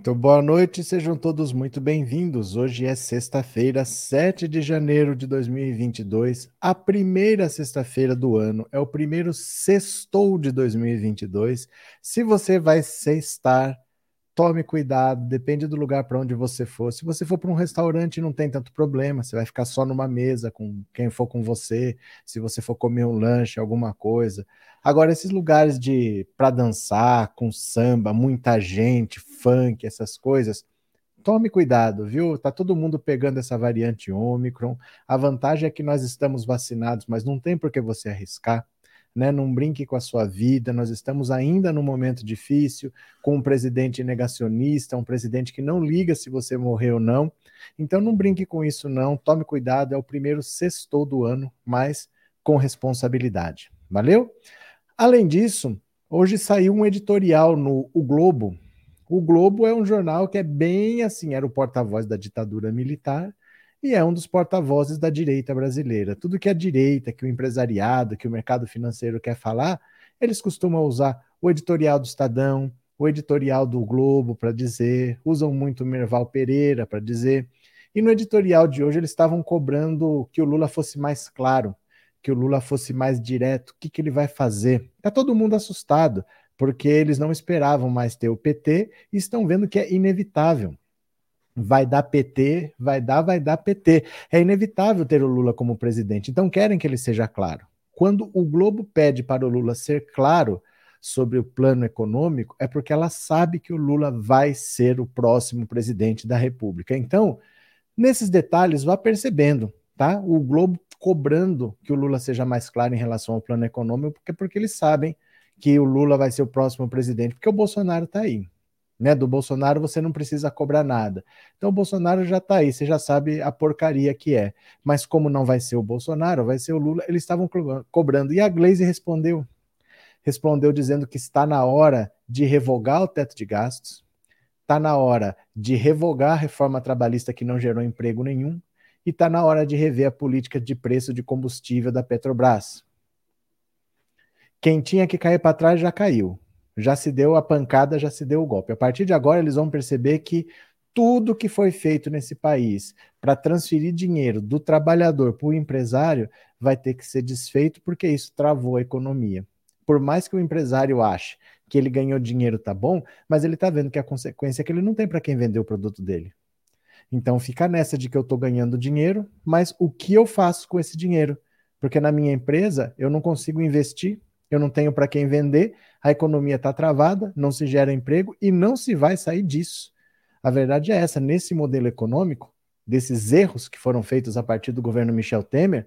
Muito boa noite, sejam todos muito bem-vindos. Hoje é sexta-feira, 7 de janeiro de 2022, a primeira sexta-feira do ano, é o primeiro sextou de 2022. Se você vai sextar, tome cuidado, depende do lugar para onde você for. Se você for para um restaurante, não tem tanto problema, você vai ficar só numa mesa com quem for com você. Se você for comer um lanche, alguma coisa. Agora, esses lugares de para dançar, com samba, muita gente, funk, essas coisas, tome cuidado, viu? Tá todo mundo pegando essa variante Ômicron. A vantagem é que nós estamos vacinados, mas não tem por que você arriscar. Né? Não brinque com a sua vida. Nós estamos ainda num momento difícil, com um presidente negacionista, um presidente que não liga se você morreu ou não. Então não brinque com isso, não. Tome cuidado, é o primeiro sextou do ano, mas com responsabilidade. Valeu? Além disso, hoje saiu um editorial no O Globo. O Globo é um jornal que é bem assim, era o porta-voz da ditadura militar e é um dos porta-vozes da direita brasileira. Tudo que a direita, que o empresariado, que o mercado financeiro quer falar, eles costumam usar o editorial do Estadão, o editorial do Globo para dizer, usam muito o Merval Pereira para dizer. E no editorial de hoje eles estavam cobrando que o Lula fosse mais claro que o Lula fosse mais direto, o que, que ele vai fazer? Está todo mundo assustado, porque eles não esperavam mais ter o PT e estão vendo que é inevitável. Vai dar PT, vai dar, vai dar PT. É inevitável ter o Lula como presidente, então querem que ele seja claro. Quando o Globo pede para o Lula ser claro sobre o plano econômico, é porque ela sabe que o Lula vai ser o próximo presidente da República. Então, nesses detalhes, vá percebendo, tá? O Globo cobrando que o Lula seja mais claro em relação ao plano econômico, porque, porque eles sabem que o Lula vai ser o próximo presidente, porque o Bolsonaro está aí. Né? Do Bolsonaro você não precisa cobrar nada. Então o Bolsonaro já está aí, você já sabe a porcaria que é. Mas como não vai ser o Bolsonaro, vai ser o Lula, eles estavam cobrando. E a Glaze respondeu. Respondeu dizendo que está na hora de revogar o teto de gastos, está na hora de revogar a reforma trabalhista que não gerou emprego nenhum, e está na hora de rever a política de preço de combustível da Petrobras. Quem tinha que cair para trás já caiu. Já se deu a pancada, já se deu o golpe. A partir de agora, eles vão perceber que tudo que foi feito nesse país para transferir dinheiro do trabalhador para o empresário vai ter que ser desfeito, porque isso travou a economia. Por mais que o empresário ache que ele ganhou dinheiro, tá bom, mas ele está vendo que a consequência é que ele não tem para quem vender o produto dele. Então fica nessa de que eu estou ganhando dinheiro, mas o que eu faço com esse dinheiro? Porque na minha empresa eu não consigo investir, eu não tenho para quem vender, a economia está travada, não se gera emprego e não se vai sair disso. A verdade é essa: nesse modelo econômico, desses erros que foram feitos a partir do governo Michel Temer,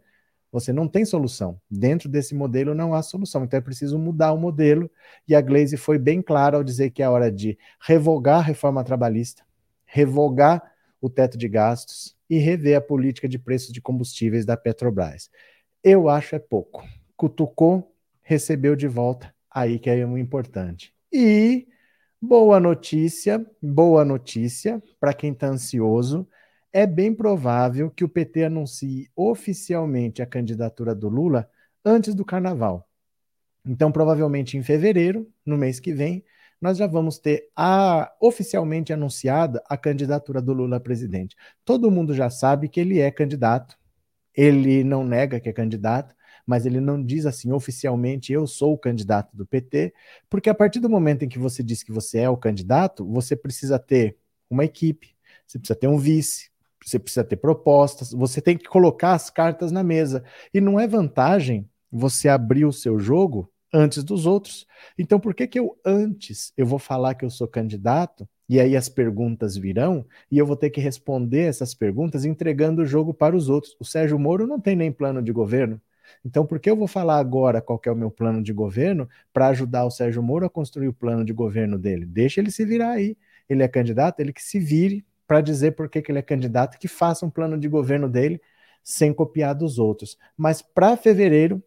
você não tem solução. Dentro desse modelo não há solução. Então é preciso mudar o modelo. E a Glaze foi bem clara ao dizer que é hora de revogar a reforma trabalhista, revogar o teto de gastos e rever a política de preços de combustíveis da Petrobras. Eu acho é pouco. Cutucou, recebeu de volta, aí que é o importante. E boa notícia, boa notícia para quem está ansioso, é bem provável que o PT anuncie oficialmente a candidatura do Lula antes do carnaval. Então, provavelmente em fevereiro, no mês que vem, nós já vamos ter a, oficialmente anunciada a candidatura do Lula a presidente. Todo mundo já sabe que ele é candidato, ele não nega que é candidato, mas ele não diz assim oficialmente eu sou o candidato do PT, porque a partir do momento em que você diz que você é o candidato, você precisa ter uma equipe, você precisa ter um vice, você precisa ter propostas, você tem que colocar as cartas na mesa. E não é vantagem você abrir o seu jogo antes dos outros. Então, por que que eu antes eu vou falar que eu sou candidato e aí as perguntas virão e eu vou ter que responder essas perguntas entregando o jogo para os outros? O Sérgio Moro não tem nem plano de governo. Então, por que eu vou falar agora qual é o meu plano de governo para ajudar o Sérgio Moro a construir o plano de governo dele? Deixa ele se virar aí. Ele é candidato, ele que se vire para dizer por que, que ele é candidato, que faça um plano de governo dele sem copiar dos outros. Mas para fevereiro,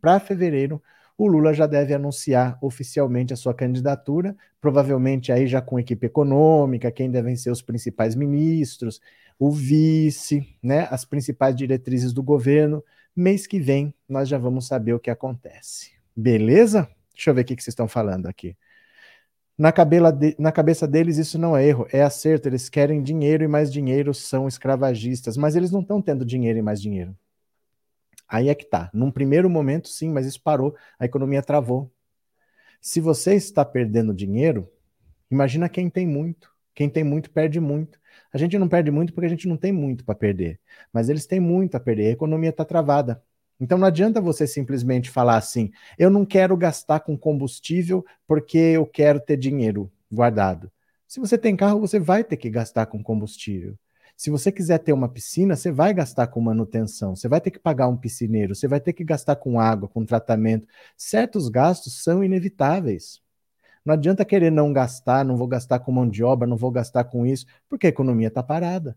para fevereiro, o Lula já deve anunciar oficialmente a sua candidatura, provavelmente aí já com equipe econômica, quem devem ser os principais ministros, o vice, né, as principais diretrizes do governo. Mês que vem nós já vamos saber o que acontece. Beleza? Deixa eu ver o que vocês estão falando aqui. Na, de, na, cabeça deles, isso não é erro, é acerto. Eles querem dinheiro e mais dinheiro são escravagistas, mas eles não estão tendo dinheiro e mais dinheiro. Aí é que tá. Num primeiro momento, sim, mas isso parou, a economia travou. Se você está perdendo dinheiro, imagina quem tem muito. Quem tem muito perde muito. A gente não perde muito porque a gente não tem muito para perder, mas eles têm muito a perder. A economia está travada. Então não adianta você simplesmente falar assim: eu não quero gastar com combustível porque eu quero ter dinheiro guardado. Se você tem carro, você vai ter que gastar com combustível. Se você quiser ter uma piscina, você vai gastar com manutenção, você vai ter que pagar um piscineiro, você vai ter que gastar com água, com tratamento. Certos gastos são inevitáveis. Não adianta querer não gastar, não vou gastar com mão de obra, não vou gastar com isso, porque a economia está parada.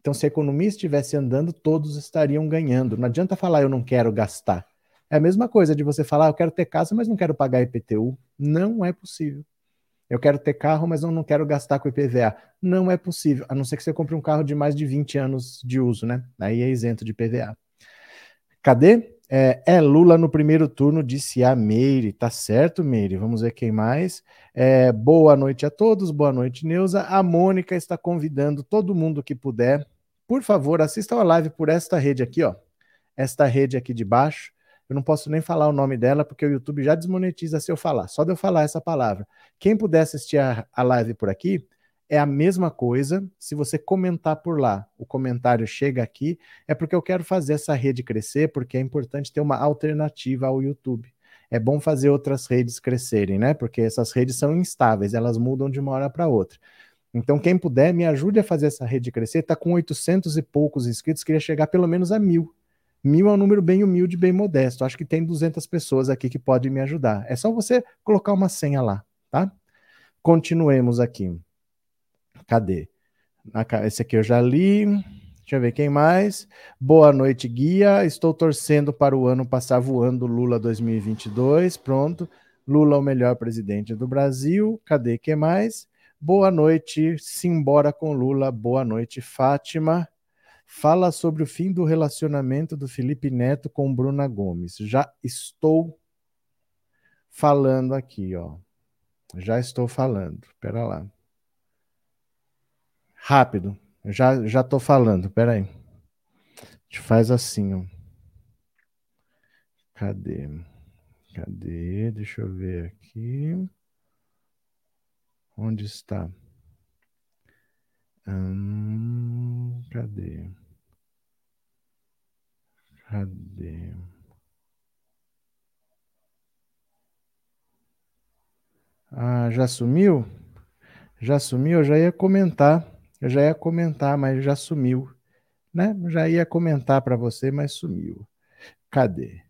Então, se a economia estivesse andando, todos estariam ganhando. Não adianta falar eu não quero gastar. É a mesma coisa de você falar eu quero ter casa, mas não quero pagar IPTU. Não é possível. Eu quero ter carro, mas eu não quero gastar com IPVA. Não é possível, a não ser que você compre um carro de mais de 20 anos de uso, né? Aí é isento de IPVA. Cadê? É, é, Lula no primeiro turno, disse a Meire. Tá certo, Meire? Vamos ver quem mais. É, boa noite a todos, boa noite, Neuza. A Mônica está convidando todo mundo que puder por favor, assistam a live por esta rede aqui, ó. Esta rede aqui de baixo. Eu não posso nem falar o nome dela, porque o YouTube já desmonetiza se eu falar, só de eu falar essa palavra. Quem puder assistir a, a live por aqui, é a mesma coisa. Se você comentar por lá, o comentário chega aqui, é porque eu quero fazer essa rede crescer, porque é importante ter uma alternativa ao YouTube. É bom fazer outras redes crescerem, né? Porque essas redes são instáveis, elas mudam de uma hora para outra. Então, quem puder, me ajude a fazer essa rede crescer. Está com 800 e poucos inscritos, queria chegar pelo menos a mil. Mil é um número bem humilde, bem modesto. Acho que tem 200 pessoas aqui que podem me ajudar. É só você colocar uma senha lá, tá? Continuemos aqui. Cadê? Esse aqui eu já li. Deixa eu ver quem mais. Boa noite, guia. Estou torcendo para o ano passar voando Lula 2022. Pronto. Lula, o melhor presidente do Brasil. Cadê quem mais? Boa noite, simbora com Lula. Boa noite, Fátima. Fala sobre o fim do relacionamento do Felipe Neto com Bruna Gomes. Já estou falando aqui, ó. Já estou falando. Espera lá. Rápido. Já já tô falando. Espera aí. A gente faz assim, ó. Cadê? Cadê? Deixa eu ver aqui. Onde está? Hum, cadê? Cadê? Ah, já sumiu? Já sumiu? Eu já ia comentar. Eu já ia comentar, mas já sumiu. Né? Já ia comentar para você, mas sumiu. Cadê?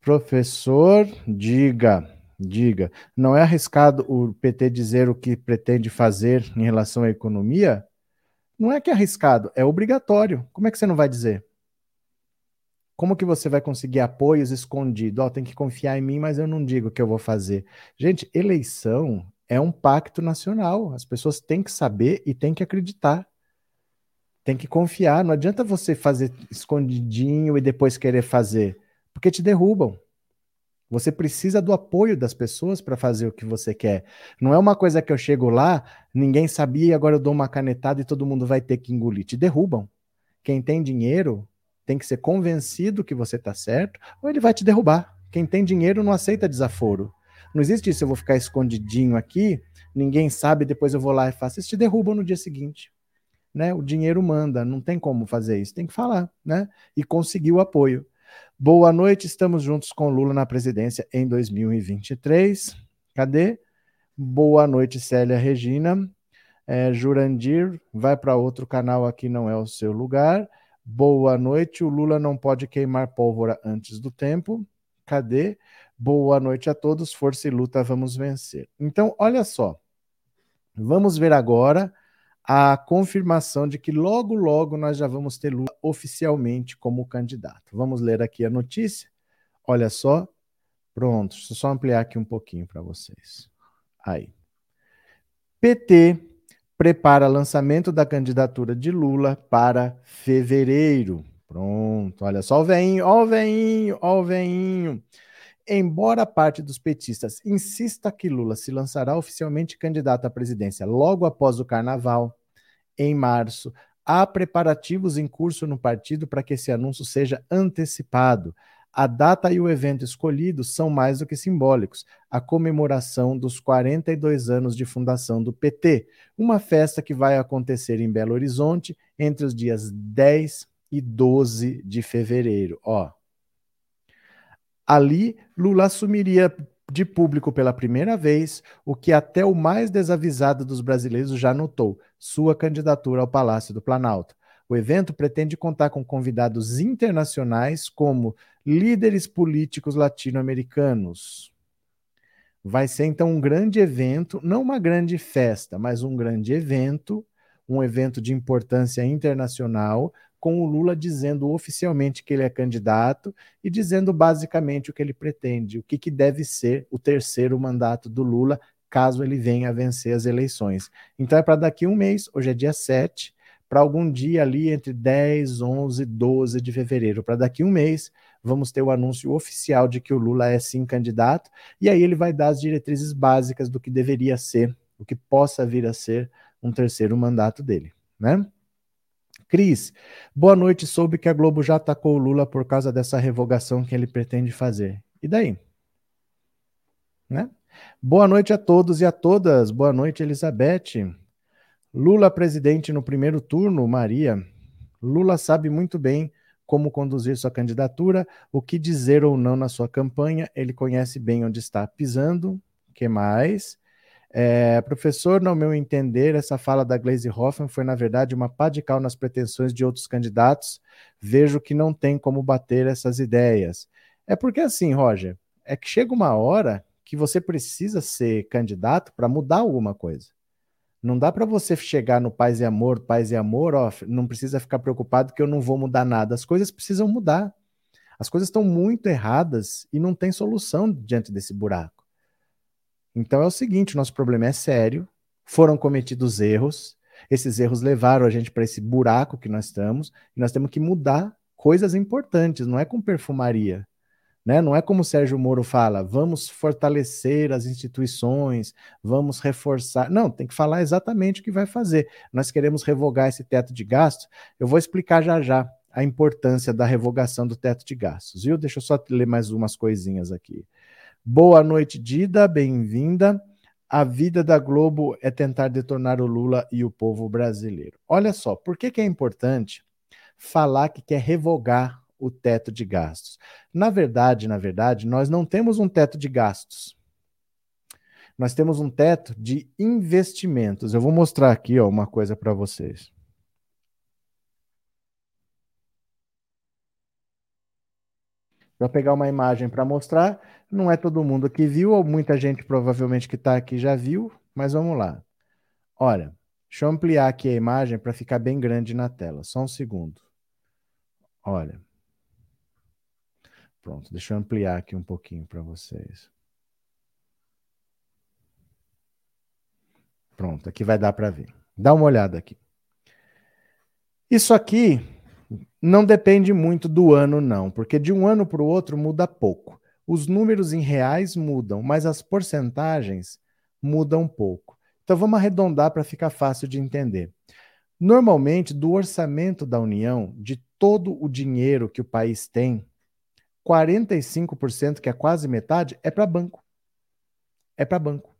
Professor, diga. Diga. Não é arriscado o PT dizer o que pretende fazer em relação à economia? Não é que é arriscado, é obrigatório. Como é que você não vai dizer? Como que você vai conseguir apoios escondidos? Oh, tem que confiar em mim, mas eu não digo o que eu vou fazer. Gente, eleição é um pacto nacional. As pessoas têm que saber e têm que acreditar. Tem que confiar. Não adianta você fazer escondidinho e depois querer fazer, porque te derrubam. Você precisa do apoio das pessoas para fazer o que você quer. Não é uma coisa que eu chego lá, ninguém sabia e agora eu dou uma canetada e todo mundo vai ter que engolir. Te derrubam. Quem tem dinheiro tem que ser convencido que você está certo ou ele vai te derrubar. Quem tem dinheiro não aceita desaforo. Não existe isso, eu vou ficar escondidinho aqui, ninguém sabe, depois eu vou lá e faço. Eles te derrubam no dia seguinte. Né? O dinheiro manda, não tem como fazer isso, tem que falar, né? E conseguir o apoio. Boa noite, estamos juntos com Lula na presidência em 2023. Cadê? Boa noite, Célia Regina. É, Jurandir, vai para outro canal aqui, não é o seu lugar. Boa noite, o Lula não pode queimar pólvora antes do tempo. Cadê? Boa noite a todos, força e luta, vamos vencer. Então, olha só, vamos ver agora a confirmação de que logo, logo nós já vamos ter Lula oficialmente como candidato. Vamos ler aqui a notícia. Olha só. Pronto, deixa eu só ampliar aqui um pouquinho para vocês. Aí. PT prepara lançamento da candidatura de Lula para fevereiro. Pronto, olha só o veinho, ó o veinho, ó o veinho. Embora parte dos petistas insista que Lula se lançará oficialmente candidato à presidência logo após o carnaval, em março, há preparativos em curso no partido para que esse anúncio seja antecipado. A data e o evento escolhidos são mais do que simbólicos. A comemoração dos 42 anos de fundação do PT, uma festa que vai acontecer em Belo Horizonte entre os dias 10 e 12 de fevereiro. Ó, Ali, Lula assumiria de público pela primeira vez o que até o mais desavisado dos brasileiros já notou: sua candidatura ao Palácio do Planalto. O evento pretende contar com convidados internacionais como líderes políticos latino-americanos. Vai ser então um grande evento, não uma grande festa, mas um grande evento, um evento de importância internacional, com o Lula dizendo oficialmente que ele é candidato e dizendo basicamente o que ele pretende, o que, que deve ser o terceiro mandato do Lula, caso ele venha a vencer as eleições. Então é para daqui um mês, hoje é dia 7, para algum dia ali entre 10, 11, 12 de fevereiro, para daqui um mês, vamos ter o anúncio oficial de que o Lula é sim candidato, e aí ele vai dar as diretrizes básicas do que deveria ser, o que possa vir a ser um terceiro mandato dele, né? Cris, boa noite. Soube que a Globo já atacou o Lula por causa dessa revogação que ele pretende fazer. E daí? Né? Boa noite a todos e a todas. Boa noite, Elizabeth. Lula presidente no primeiro turno, Maria. Lula sabe muito bem como conduzir sua candidatura, o que dizer ou não na sua campanha. Ele conhece bem onde está pisando. que mais? É, professor, no meu entender, essa fala da Glaze Hoffman foi, na verdade, uma pá de cal nas pretensões de outros candidatos. Vejo que não tem como bater essas ideias. É porque, assim, Roger, é que chega uma hora que você precisa ser candidato para mudar alguma coisa. Não dá para você chegar no paz e amor, paz e amor, ó, não precisa ficar preocupado que eu não vou mudar nada. As coisas precisam mudar. As coisas estão muito erradas e não tem solução diante desse buraco. Então é o seguinte: nosso problema é sério, foram cometidos erros, esses erros levaram a gente para esse buraco que nós estamos, e nós temos que mudar coisas importantes, não é com perfumaria. Né? Não é como o Sérgio Moro fala, vamos fortalecer as instituições, vamos reforçar. Não, tem que falar exatamente o que vai fazer. Nós queremos revogar esse teto de gastos. Eu vou explicar já já a importância da revogação do teto de gastos, viu? Deixa eu só ler mais umas coisinhas aqui. Boa noite, Dida, bem-vinda. A vida da Globo é tentar detonar o Lula e o povo brasileiro. Olha só, por que, que é importante falar que quer revogar o teto de gastos? Na verdade, na verdade, nós não temos um teto de gastos. Nós temos um teto de investimentos. Eu vou mostrar aqui ó, uma coisa para vocês. Vou pegar uma imagem para mostrar. Não é todo mundo que viu, ou muita gente provavelmente que está aqui já viu, mas vamos lá. Olha, deixa eu ampliar aqui a imagem para ficar bem grande na tela. Só um segundo. Olha. Pronto, deixa eu ampliar aqui um pouquinho para vocês. Pronto, aqui vai dar para ver. Dá uma olhada aqui. Isso aqui não depende muito do ano, não, porque de um ano para o outro muda pouco. Os números em reais mudam, mas as porcentagens mudam pouco. Então vamos arredondar para ficar fácil de entender. Normalmente, do orçamento da União, de todo o dinheiro que o país tem, 45%, que é quase metade, é para banco. É para banco.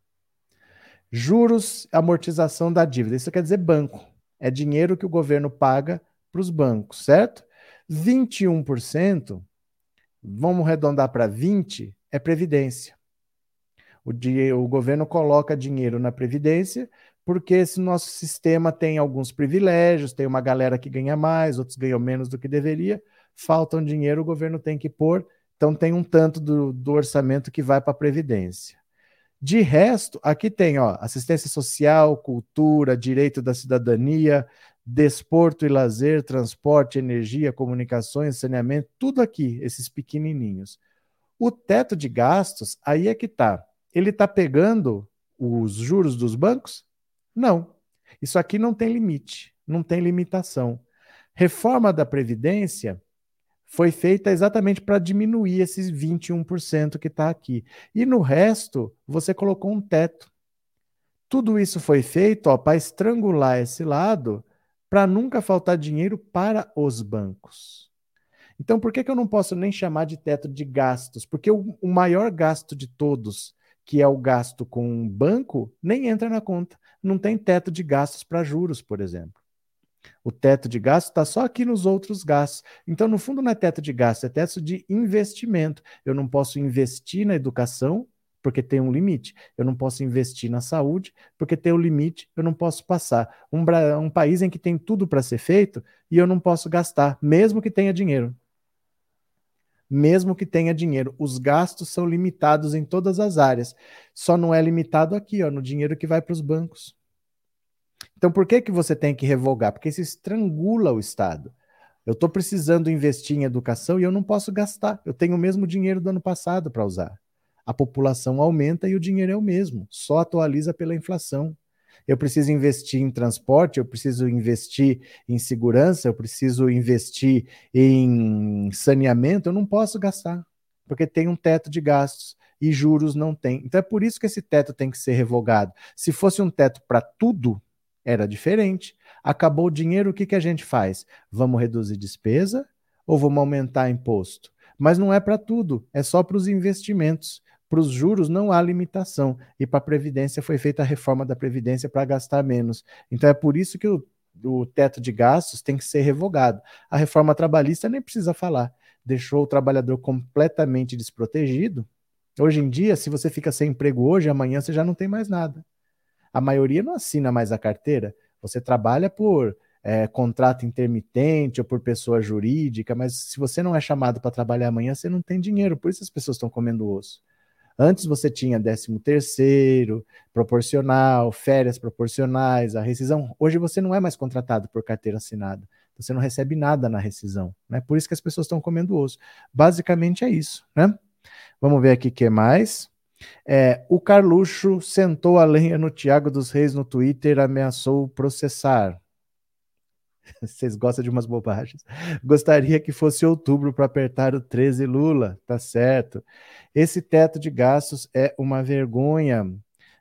Juros, amortização da dívida. Isso quer dizer banco. É dinheiro que o governo paga para os bancos, certo? 21%, vamos arredondar para 20%, é previdência. O, o governo coloca dinheiro na previdência porque esse nosso sistema tem alguns privilégios, tem uma galera que ganha mais, outros ganham menos do que deveria, faltam dinheiro, o governo tem que pôr, então tem um tanto do, do orçamento que vai para a previdência. De resto, aqui tem ó, assistência social, cultura, direito da cidadania, desporto e lazer, transporte, energia, comunicações, saneamento, tudo aqui, esses pequenininhos. O teto de gastos, aí é que tá. Ele está pegando os juros dos bancos? Não. Isso aqui não tem limite, não tem limitação. Reforma da Previdência foi feita exatamente para diminuir esses 21% que está aqui. E no resto, você colocou um teto. Tudo isso foi feito para estrangular esse lado, para nunca faltar dinheiro para os bancos. Então, por que, que eu não posso nem chamar de teto de gastos? Porque o, o maior gasto de todos, que é o gasto com banco, nem entra na conta. Não tem teto de gastos para juros, por exemplo. O teto de gasto está só aqui nos outros gastos. Então, no fundo, não é teto de gasto, é teto de investimento. Eu não posso investir na educação, porque tem um limite. Eu não posso investir na saúde, porque tem um limite, eu não posso passar. Um, um país em que tem tudo para ser feito e eu não posso gastar, mesmo que tenha dinheiro. Mesmo que tenha dinheiro, os gastos são limitados em todas as áreas. Só não é limitado aqui, ó, no dinheiro que vai para os bancos. Então, por que, que você tem que revogar? Porque isso estrangula o Estado. Eu estou precisando investir em educação e eu não posso gastar. Eu tenho o mesmo dinheiro do ano passado para usar a população aumenta e o dinheiro é o mesmo, só atualiza pela inflação. Eu preciso investir em transporte, eu preciso investir em segurança, eu preciso investir em saneamento, eu não posso gastar, porque tem um teto de gastos e juros não tem. Então é por isso que esse teto tem que ser revogado. Se fosse um teto para tudo, era diferente. Acabou o dinheiro, o que, que a gente faz? Vamos reduzir despesa ou vamos aumentar imposto? Mas não é para tudo, é só para os investimentos. Para os juros não há limitação. E para a Previdência foi feita a reforma da Previdência para gastar menos. Então é por isso que o, o teto de gastos tem que ser revogado. A reforma trabalhista nem precisa falar. Deixou o trabalhador completamente desprotegido. Hoje em dia, se você fica sem emprego hoje, amanhã você já não tem mais nada. A maioria não assina mais a carteira. Você trabalha por é, contrato intermitente ou por pessoa jurídica, mas se você não é chamado para trabalhar amanhã, você não tem dinheiro. Por isso as pessoas estão comendo osso. Antes você tinha 13 terceiro, proporcional, férias proporcionais, a rescisão. Hoje você não é mais contratado por carteira assinada. Você não recebe nada na rescisão. Né? Por isso que as pessoas estão comendo osso. Basicamente é isso. Né? Vamos ver aqui o que mais. É, o Carluxo sentou a lenha no Tiago dos Reis no Twitter, ameaçou processar. Vocês gostam de umas bobagens. Gostaria que fosse outubro para apertar o 13 Lula, tá certo. Esse teto de gastos é uma vergonha.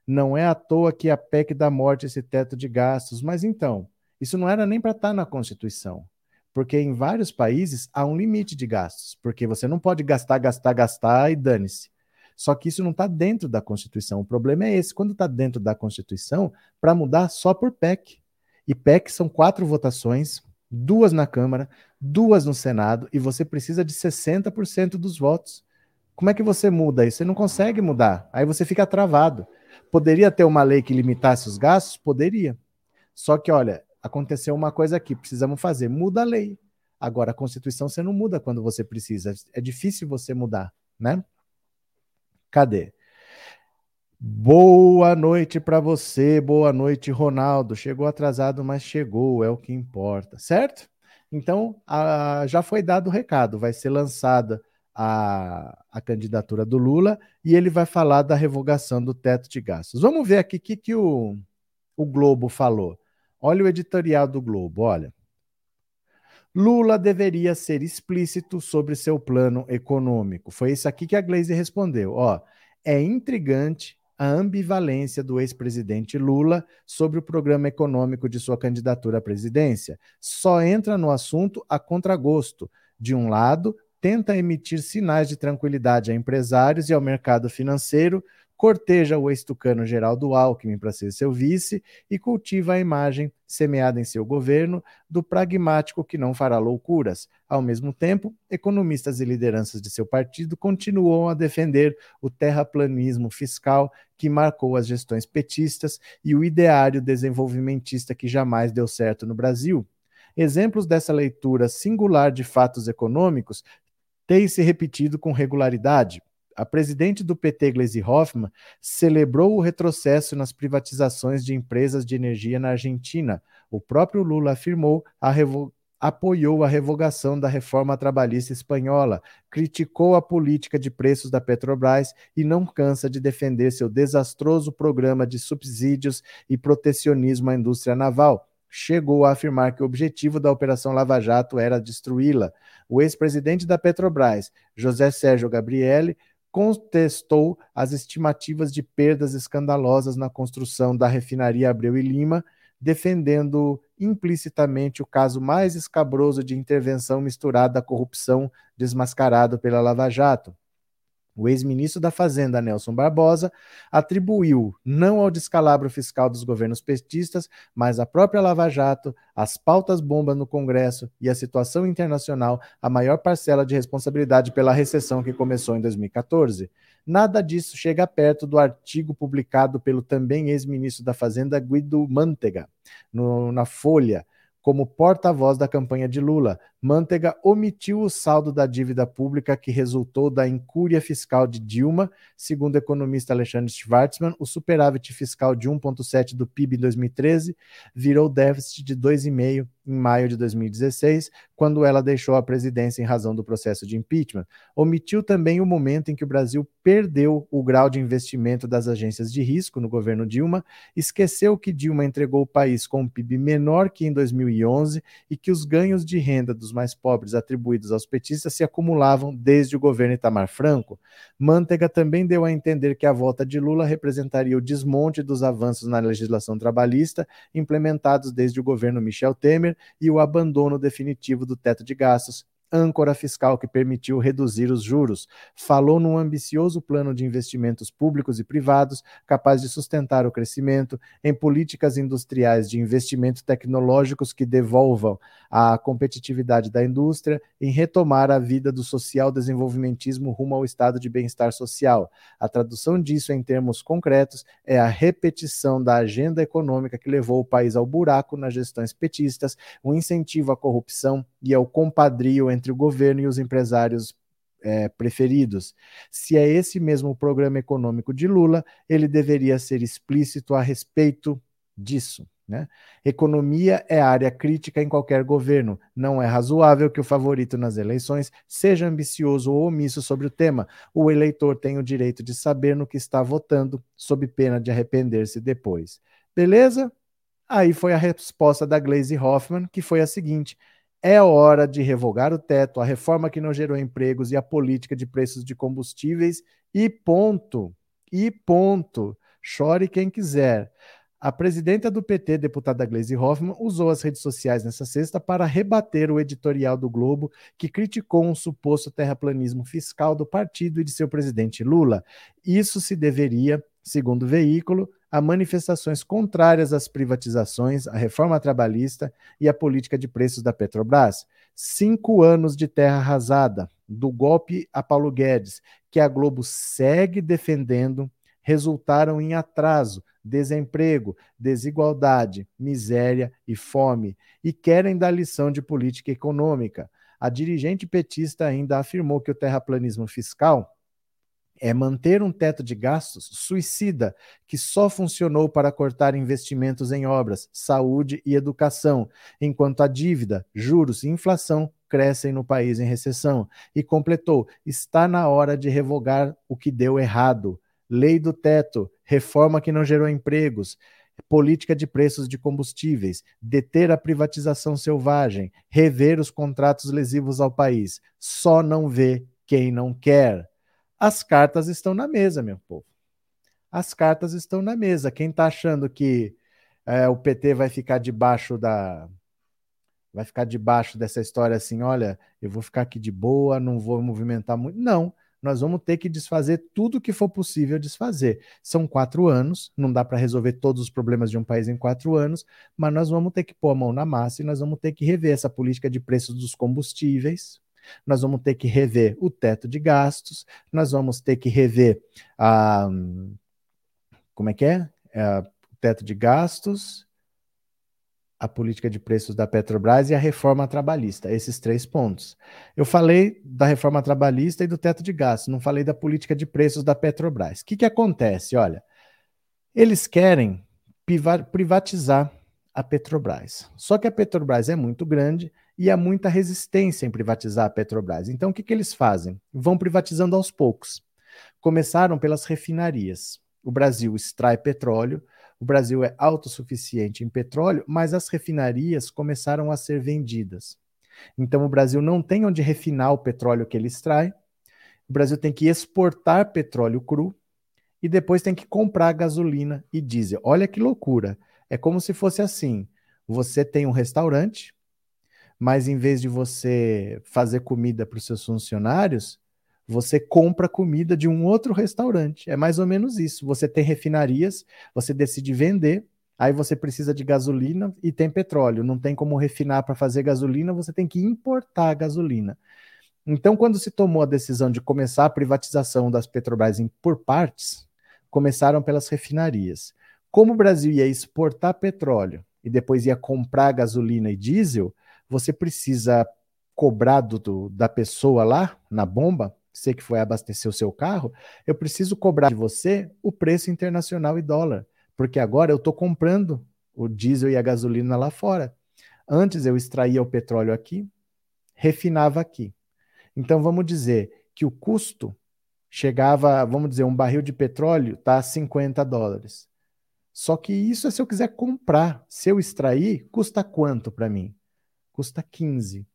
Não é à toa que a PEC da morte esse teto de gastos. Mas então, isso não era nem para estar tá na Constituição. Porque em vários países há um limite de gastos. Porque você não pode gastar, gastar, gastar e dane-se. Só que isso não está dentro da Constituição. O problema é esse. Quando está dentro da Constituição, para mudar só por PEC. E PEC são quatro votações, duas na Câmara, duas no Senado, e você precisa de 60% dos votos. Como é que você muda isso? Você não consegue mudar. Aí você fica travado. Poderia ter uma lei que limitasse os gastos? Poderia. Só que, olha, aconteceu uma coisa aqui, precisamos fazer. Muda a lei. Agora, a Constituição você não muda quando você precisa. É difícil você mudar, né? Cadê? Boa noite para você, boa noite, Ronaldo. Chegou atrasado, mas chegou, é o que importa, certo? Então, a, já foi dado o recado, vai ser lançada a, a candidatura do Lula e ele vai falar da revogação do teto de gastos. Vamos ver aqui o que, que o, o Globo falou. Olha o editorial do Globo, olha. Lula deveria ser explícito sobre seu plano econômico. Foi isso aqui que a Glaze respondeu. Ó, é intrigante a ambivalência do ex-presidente Lula sobre o programa econômico de sua candidatura à presidência. Só entra no assunto a contragosto. De um lado, tenta emitir sinais de tranquilidade a empresários e ao mercado financeiro, corteja o ex-tucano Geraldo Alckmin para ser seu vice e cultiva a imagem, semeada em seu governo, do pragmático que não fará loucuras. Ao mesmo tempo, economistas e lideranças de seu partido continuam a defender o terraplanismo fiscal que marcou as gestões petistas e o ideário desenvolvimentista que jamais deu certo no Brasil. Exemplos dessa leitura singular de fatos econômicos têm se repetido com regularidade a presidente do PT, Gleisi Hoffmann, celebrou o retrocesso nas privatizações de empresas de energia na Argentina. O próprio Lula afirmou a apoiou a revogação da reforma trabalhista espanhola, criticou a política de preços da Petrobras e não cansa de defender seu desastroso programa de subsídios e protecionismo à indústria naval. chegou a afirmar que o objetivo da Operação Lava Jato era destruí-la. O ex-presidente da Petrobras, José Sérgio Gabrielli, contestou as estimativas de perdas escandalosas na construção da refinaria Abreu e Lima, defendendo implicitamente o caso mais escabroso de intervenção misturada à corrupção desmascarado pela Lava Jato. O ex-ministro da Fazenda, Nelson Barbosa, atribuiu não ao descalabro fiscal dos governos petistas, mas à própria Lava Jato, às pautas bomba no Congresso e à situação internacional a maior parcela de responsabilidade pela recessão que começou em 2014. Nada disso chega perto do artigo publicado pelo também ex-ministro da Fazenda, Guido Mantega, no, na Folha, como porta-voz da campanha de Lula, Mantega omitiu o saldo da dívida pública que resultou da incúria fiscal de Dilma. Segundo o economista Alexandre Schwartzman, o superávit fiscal de 1,7 do PIB em 2013 virou déficit de 2,5 em maio de 2016, quando ela deixou a presidência em razão do processo de impeachment. Omitiu também o momento em que o Brasil perdeu o grau de investimento das agências de risco no governo Dilma, esqueceu que Dilma entregou o país com um PIB menor que em 2011 e que os ganhos de renda dos mais pobres atribuídos aos petistas se acumulavam desde o governo Itamar Franco. Mantega também deu a entender que a volta de Lula representaria o desmonte dos avanços na legislação trabalhista implementados desde o governo Michel Temer e o abandono definitivo do teto de gastos, âncora fiscal que permitiu reduzir os juros. Falou num ambicioso plano de investimentos públicos e privados capaz de sustentar o crescimento, em políticas industriais de investimento tecnológicos que devolvam a competitividade da indústria, em retomar a vida do social desenvolvimentismo rumo ao estado de bem-estar social. A tradução disso em termos concretos é a repetição da agenda econômica que levou o país ao buraco nas gestões petistas, o incentivo à corrupção e ao compadrio entre entre o governo e os empresários é, preferidos. Se é esse mesmo programa econômico de Lula, ele deveria ser explícito a respeito disso. Né? Economia é área crítica em qualquer governo. Não é razoável que o favorito nas eleições seja ambicioso ou omisso sobre o tema. O eleitor tem o direito de saber no que está votando, sob pena de arrepender-se depois. Beleza? Aí foi a resposta da Glaze Hoffman, que foi a seguinte: é hora de revogar o teto, a reforma que não gerou empregos e a política de preços de combustíveis e ponto. E ponto. Chore quem quiser. A presidenta do PT, deputada Gleisi Hoffmann, usou as redes sociais nessa sexta para rebater o editorial do Globo que criticou um suposto terraplanismo fiscal do partido e de seu presidente Lula. Isso se deveria, segundo o veículo, a manifestações contrárias às privatizações, à reforma trabalhista e à política de preços da Petrobras. Cinco anos de terra arrasada, do golpe a Paulo Guedes, que a Globo segue defendendo, resultaram em atraso, desemprego, desigualdade, miséria e fome, e querem dar lição de política econômica. A dirigente petista ainda afirmou que o terraplanismo fiscal é manter um teto de gastos suicida que só funcionou para cortar investimentos em obras, saúde e educação, enquanto a dívida, juros e inflação crescem no país em recessão. E completou: está na hora de revogar o que deu errado. Lei do teto, reforma que não gerou empregos, política de preços de combustíveis, deter a privatização selvagem, rever os contratos lesivos ao país. Só não vê quem não quer. As cartas estão na mesa, meu povo. As cartas estão na mesa. Quem está achando que é, o PT vai ficar debaixo da. Vai ficar debaixo dessa história assim, olha, eu vou ficar aqui de boa, não vou movimentar muito. Não, nós vamos ter que desfazer tudo que for possível desfazer. São quatro anos, não dá para resolver todos os problemas de um país em quatro anos, mas nós vamos ter que pôr a mão na massa e nós vamos ter que rever essa política de preços dos combustíveis, nós vamos ter que rever o teto de gastos, nós vamos ter que rever a. Como é que é? é o teto de gastos, a política de preços da Petrobras e a reforma trabalhista, esses três pontos. Eu falei da reforma trabalhista e do teto de gastos, não falei da política de preços da Petrobras. O que, que acontece? Olha, eles querem privatizar a Petrobras. Só que a Petrobras é muito grande e há muita resistência em privatizar a Petrobras. Então, o que, que eles fazem? Vão privatizando aos poucos. Começaram pelas refinarias. O Brasil extrai petróleo, o Brasil é autossuficiente em petróleo, mas as refinarias começaram a ser vendidas. Então, o Brasil não tem onde refinar o petróleo que ele extrai, o Brasil tem que exportar petróleo cru e depois tem que comprar gasolina e diesel. Olha que loucura! É como se fosse assim: você tem um restaurante, mas em vez de você fazer comida para os seus funcionários, você compra comida de um outro restaurante. É mais ou menos isso. Você tem refinarias, você decide vender, aí você precisa de gasolina e tem petróleo. Não tem como refinar para fazer gasolina, você tem que importar gasolina. Então, quando se tomou a decisão de começar a privatização das Petrobras por partes, começaram pelas refinarias. Como o Brasil ia exportar petróleo e depois ia comprar gasolina e diesel, você precisa cobrar do, do, da pessoa lá na bomba, você que foi abastecer o seu carro, eu preciso cobrar de você o preço internacional e dólar, porque agora eu estou comprando o diesel e a gasolina lá fora. Antes eu extraía o petróleo aqui, refinava aqui. Então vamos dizer que o custo chegava, vamos dizer, um barril de petróleo está a 50 dólares. Só que isso é se eu quiser comprar. Se eu extrair, custa quanto para mim? Custa 15.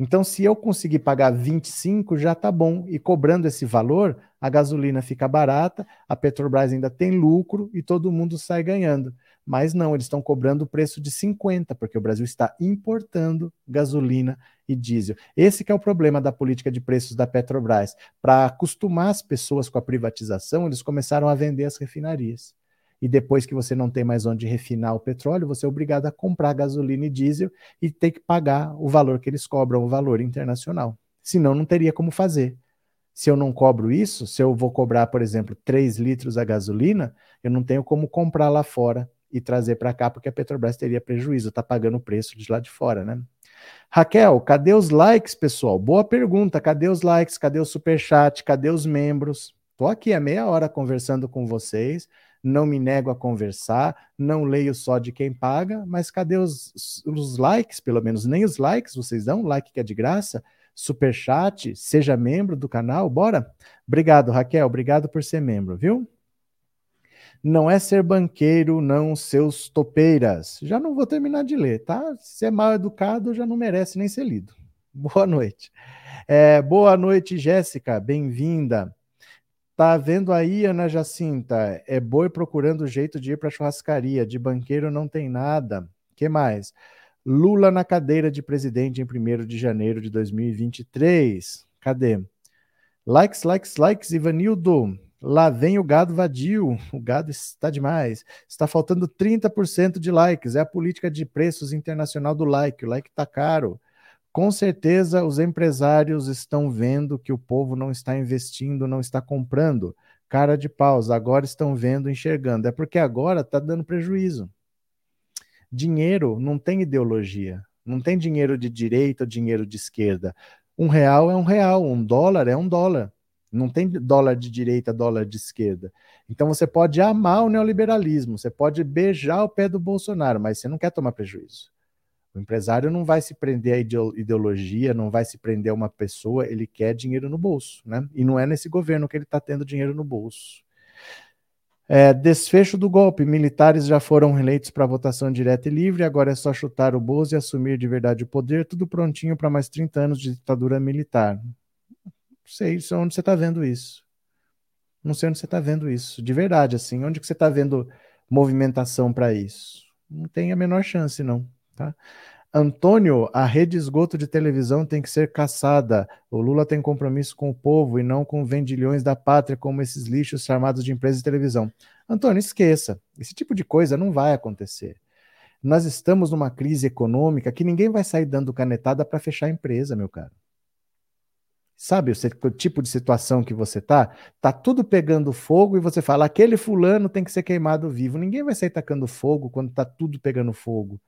Então, se eu conseguir pagar 25, já está bom. E cobrando esse valor, a gasolina fica barata, a Petrobras ainda tem lucro e todo mundo sai ganhando. Mas não, eles estão cobrando o preço de 50, porque o Brasil está importando gasolina e diesel. Esse é o problema da política de preços da Petrobras. Para acostumar as pessoas com a privatização, eles começaram a vender as refinarias e depois que você não tem mais onde refinar o petróleo, você é obrigado a comprar gasolina e diesel e ter que pagar o valor que eles cobram, o valor internacional. Senão, não teria como fazer. Se eu não cobro isso, se eu vou cobrar, por exemplo, 3 litros a gasolina, eu não tenho como comprar lá fora e trazer para cá, porque a Petrobras teria prejuízo, está pagando o preço de lá de fora, né? Raquel, cadê os likes, pessoal? Boa pergunta. Cadê os likes? Cadê o superchat? Cadê os membros? Estou aqui há meia hora conversando com vocês não me nego a conversar, não leio só de quem paga, mas cadê os, os likes, pelo menos? Nem os likes vocês dão, like que é de graça, super chat, seja membro do canal, bora? Obrigado, Raquel, obrigado por ser membro, viu? Não é ser banqueiro, não seus topeiras. Já não vou terminar de ler, tá? Se é mal educado, já não merece nem ser lido. Boa noite. É, boa noite, Jéssica, bem-vinda. Tá vendo aí, Ana Jacinta? É boi procurando jeito de ir para churrascaria. De banqueiro não tem nada. que mais? Lula na cadeira de presidente em 1 de janeiro de 2023. Cadê? Likes, likes, likes, Ivanildo. Lá vem o gado vadio. O gado está demais. Está faltando 30% de likes. É a política de preços internacional do like. O like está caro. Com certeza, os empresários estão vendo que o povo não está investindo, não está comprando. Cara de pausa, agora estão vendo, enxergando. É porque agora está dando prejuízo. Dinheiro não tem ideologia. Não tem dinheiro de direita dinheiro de esquerda. Um real é um real, um dólar é um dólar. Não tem dólar de direita, dólar de esquerda. Então você pode amar o neoliberalismo, você pode beijar o pé do Bolsonaro, mas você não quer tomar prejuízo. O empresário não vai se prender à ideologia, não vai se prender a uma pessoa, ele quer dinheiro no bolso, né? E não é nesse governo que ele está tendo dinheiro no bolso. É, desfecho do golpe: militares já foram eleitos para votação direta e livre, agora é só chutar o bolso e assumir de verdade o poder, tudo prontinho para mais 30 anos de ditadura militar. Não sei onde você está vendo isso. Não sei onde você está vendo isso. De verdade, assim, onde que você está vendo movimentação para isso? Não tem a menor chance, não. Tá? Antônio, a rede esgoto de televisão tem que ser caçada. O Lula tem compromisso com o povo e não com vendilhões da pátria, como esses lixos chamados de empresas de televisão. Antônio, esqueça. Esse tipo de coisa não vai acontecer. Nós estamos numa crise econômica que ninguém vai sair dando canetada para fechar a empresa, meu caro. Sabe o tipo de situação que você tá? Tá tudo pegando fogo e você fala, aquele fulano tem que ser queimado vivo. Ninguém vai sair tacando fogo quando tá tudo pegando fogo.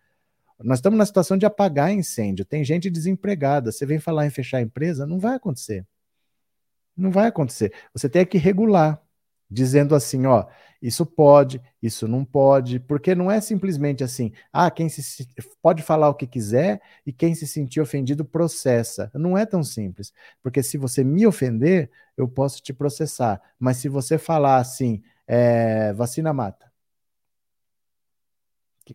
Nós estamos na situação de apagar incêndio. Tem gente desempregada. Você vem falar em fechar a empresa, não vai acontecer. Não vai acontecer. Você tem que regular, dizendo assim, ó, isso pode, isso não pode, porque não é simplesmente assim, ah, quem se pode falar o que quiser e quem se sentir ofendido processa. Não é tão simples, porque se você me ofender, eu posso te processar. Mas se você falar assim, é, vacina mata,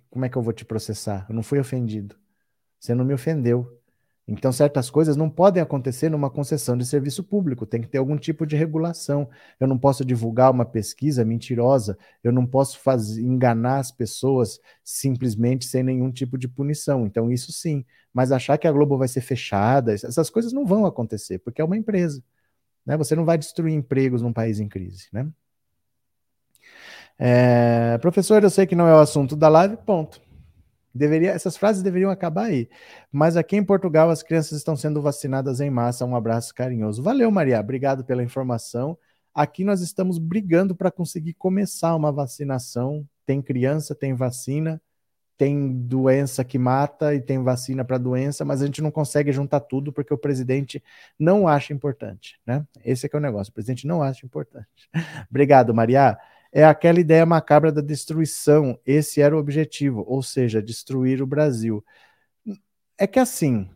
Como é que eu vou te processar? Eu não fui ofendido. Você não me ofendeu. Então, certas coisas não podem acontecer numa concessão de serviço público, tem que ter algum tipo de regulação. Eu não posso divulgar uma pesquisa mentirosa, eu não posso fazer, enganar as pessoas simplesmente sem nenhum tipo de punição. Então, isso sim. Mas achar que a Globo vai ser fechada, essas coisas não vão acontecer, porque é uma empresa. Né? Você não vai destruir empregos num país em crise. Né? É, professor, eu sei que não é o assunto da live, ponto. Deveria, essas frases deveriam acabar aí. Mas aqui em Portugal as crianças estão sendo vacinadas em massa. Um abraço carinhoso. Valeu, Maria. Obrigado pela informação. Aqui nós estamos brigando para conseguir começar uma vacinação. Tem criança, tem vacina, tem doença que mata e tem vacina para doença, mas a gente não consegue juntar tudo porque o presidente não acha importante, né? Esse é que é o negócio. O presidente não acha importante. Obrigado, Maria é aquela ideia macabra da destruição. Esse era o objetivo, ou seja, destruir o Brasil. É que assim,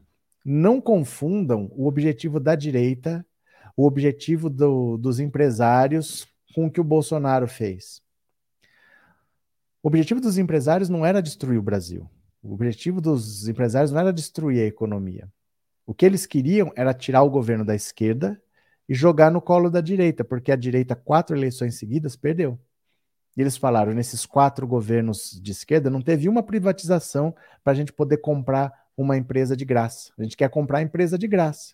não confundam o objetivo da direita, o objetivo do, dos empresários com o que o Bolsonaro fez. O objetivo dos empresários não era destruir o Brasil. O objetivo dos empresários não era destruir a economia. O que eles queriam era tirar o governo da esquerda e jogar no colo da direita, porque a direita, quatro eleições seguidas, perdeu. E eles falaram: nesses quatro governos de esquerda, não teve uma privatização para a gente poder comprar uma empresa de graça. A gente quer comprar a empresa de graça.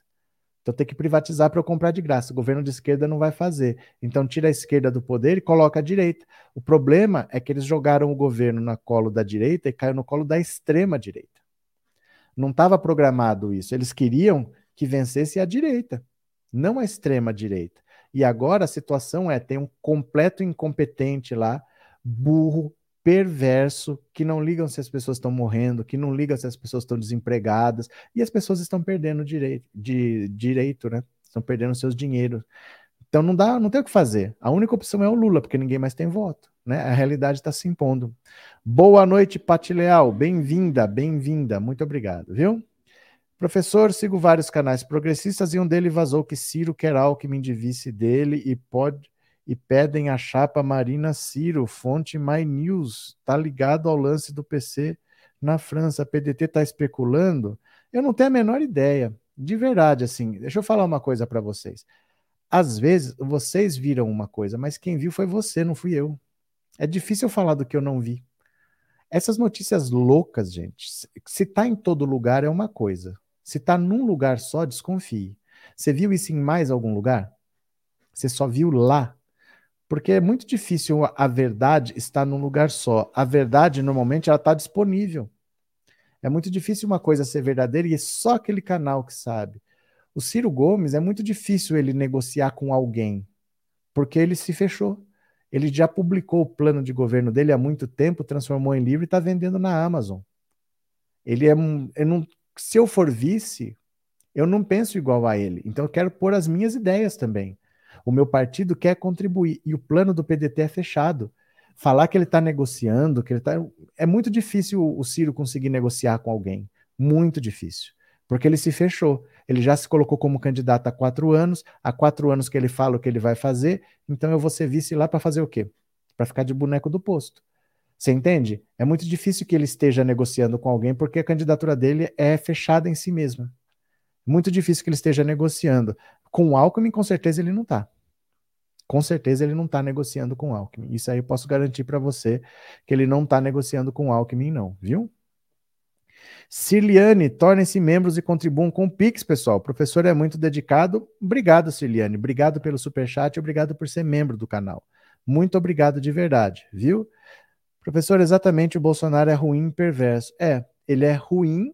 Então tem que privatizar para eu comprar de graça. O governo de esquerda não vai fazer. Então tira a esquerda do poder e coloca a direita. O problema é que eles jogaram o governo na colo da direita e caiu no colo da extrema direita. Não estava programado isso. Eles queriam que vencesse a direita, não a extrema direita. E agora a situação é: tem um completo incompetente lá, burro, perverso, que não ligam se as pessoas estão morrendo, que não ligam se as pessoas estão desempregadas, e as pessoas estão perdendo direito, de, direito, né? Estão perdendo seus dinheiros. Então não dá, não tem o que fazer. A única opção é o Lula, porque ninguém mais tem voto. Né? A realidade está se impondo. Boa noite, Pati Leal. Bem-vinda, bem-vinda. Muito obrigado, viu? Professor, sigo vários canais progressistas e um dele vazou que Ciro quer Alckmin de vice dele e pode e pedem a chapa Marina Ciro, fonte My News. Tá ligado ao lance do PC na França. A PDT tá especulando? Eu não tenho a menor ideia. De verdade, assim, deixa eu falar uma coisa para vocês. Às vezes vocês viram uma coisa, mas quem viu foi você, não fui eu. É difícil falar do que eu não vi. Essas notícias loucas, gente, se tá em todo lugar é uma coisa. Se está num lugar só, desconfie. Você viu isso em mais algum lugar? Você só viu lá? Porque é muito difícil a verdade estar num lugar só. A verdade, normalmente, ela está disponível. É muito difícil uma coisa ser verdadeira e é só aquele canal que sabe. O Ciro Gomes é muito difícil ele negociar com alguém, porque ele se fechou. Ele já publicou o plano de governo dele há muito tempo, transformou em livro e está vendendo na Amazon. Ele é um, ele não se eu for vice, eu não penso igual a ele. Então eu quero pôr as minhas ideias também. O meu partido quer contribuir e o plano do PDT é fechado. Falar que ele está negociando, que ele está. É muito difícil o Ciro conseguir negociar com alguém. Muito difícil. Porque ele se fechou. Ele já se colocou como candidato há quatro anos. Há quatro anos que ele fala o que ele vai fazer. Então eu vou ser vice lá para fazer o quê? Para ficar de boneco do posto. Você entende? É muito difícil que ele esteja negociando com alguém porque a candidatura dele é fechada em si mesma. Muito difícil que ele esteja negociando. Com o Alckmin, com certeza ele não está. Com certeza ele não está negociando com o Alckmin. Isso aí eu posso garantir para você que ele não está negociando com o Alckmin, não, viu? Cirliane, tornem-se membros e contribuam com o Pix, pessoal. O professor é muito dedicado. Obrigado, Cirliane. Obrigado pelo superchat obrigado por ser membro do canal. Muito obrigado de verdade, viu? Professor, exatamente o Bolsonaro é ruim e perverso. É, ele é ruim,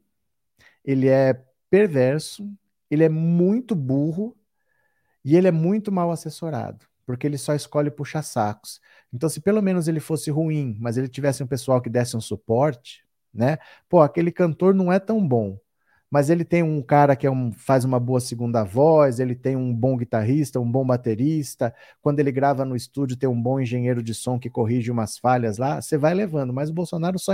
ele é perverso, ele é muito burro e ele é muito mal assessorado, porque ele só escolhe puxar sacos. Então, se pelo menos ele fosse ruim, mas ele tivesse um pessoal que desse um suporte, né? Pô, aquele cantor não é tão bom mas ele tem um cara que é um, faz uma boa segunda voz, ele tem um bom guitarrista, um bom baterista. Quando ele grava no estúdio, tem um bom engenheiro de som que corrige umas falhas lá. Você vai levando, mas o Bolsonaro só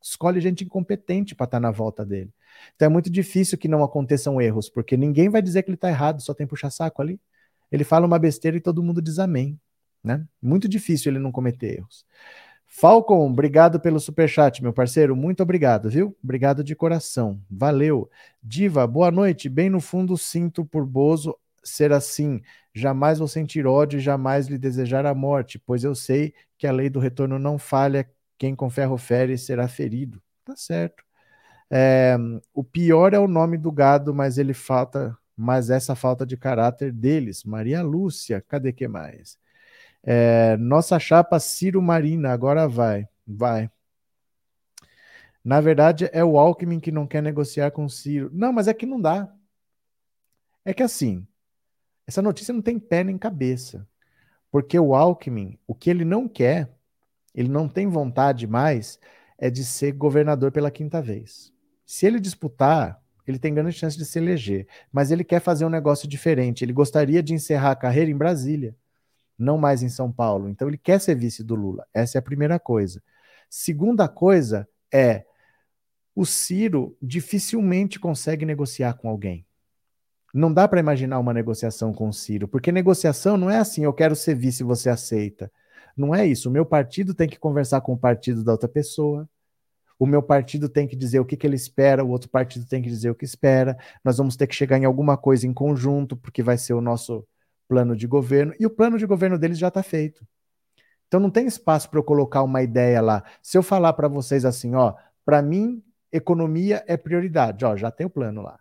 escolhe gente incompetente para estar tá na volta dele. Então é muito difícil que não aconteçam erros, porque ninguém vai dizer que ele está errado, só tem puxa-saco ali. Ele fala uma besteira e todo mundo diz amém. Né? Muito difícil ele não cometer erros. Falcon, obrigado pelo superchat, meu parceiro. Muito obrigado, viu? Obrigado de coração. Valeu. Diva, boa noite. Bem no fundo, sinto por Bozo ser assim. Jamais vou sentir ódio e jamais lhe desejar a morte, pois eu sei que a lei do retorno não falha. Quem com ferro fere será ferido. Tá certo. É, o pior é o nome do gado, mas ele falta, mas essa falta de caráter deles. Maria Lúcia, cadê que mais? É, nossa chapa Ciro Marina, agora vai. Vai. Na verdade, é o Alckmin que não quer negociar com Ciro. Não, mas é que não dá. É que assim, essa notícia não tem pé nem cabeça. Porque o Alckmin, o que ele não quer, ele não tem vontade mais, é de ser governador pela quinta vez. Se ele disputar, ele tem grande chance de se eleger. Mas ele quer fazer um negócio diferente. Ele gostaria de encerrar a carreira em Brasília não mais em São Paulo. Então ele quer ser vice do Lula. Essa é a primeira coisa. Segunda coisa é o Ciro dificilmente consegue negociar com alguém. Não dá para imaginar uma negociação com o Ciro, porque negociação não é assim, eu quero ser vice, você aceita. Não é isso. O meu partido tem que conversar com o partido da outra pessoa. O meu partido tem que dizer o que, que ele espera, o outro partido tem que dizer o que espera. Nós vamos ter que chegar em alguma coisa em conjunto, porque vai ser o nosso plano de governo, e o plano de governo deles já está feito. Então não tem espaço para eu colocar uma ideia lá. Se eu falar para vocês assim, ó, para mim economia é prioridade, ó, já tem o plano lá.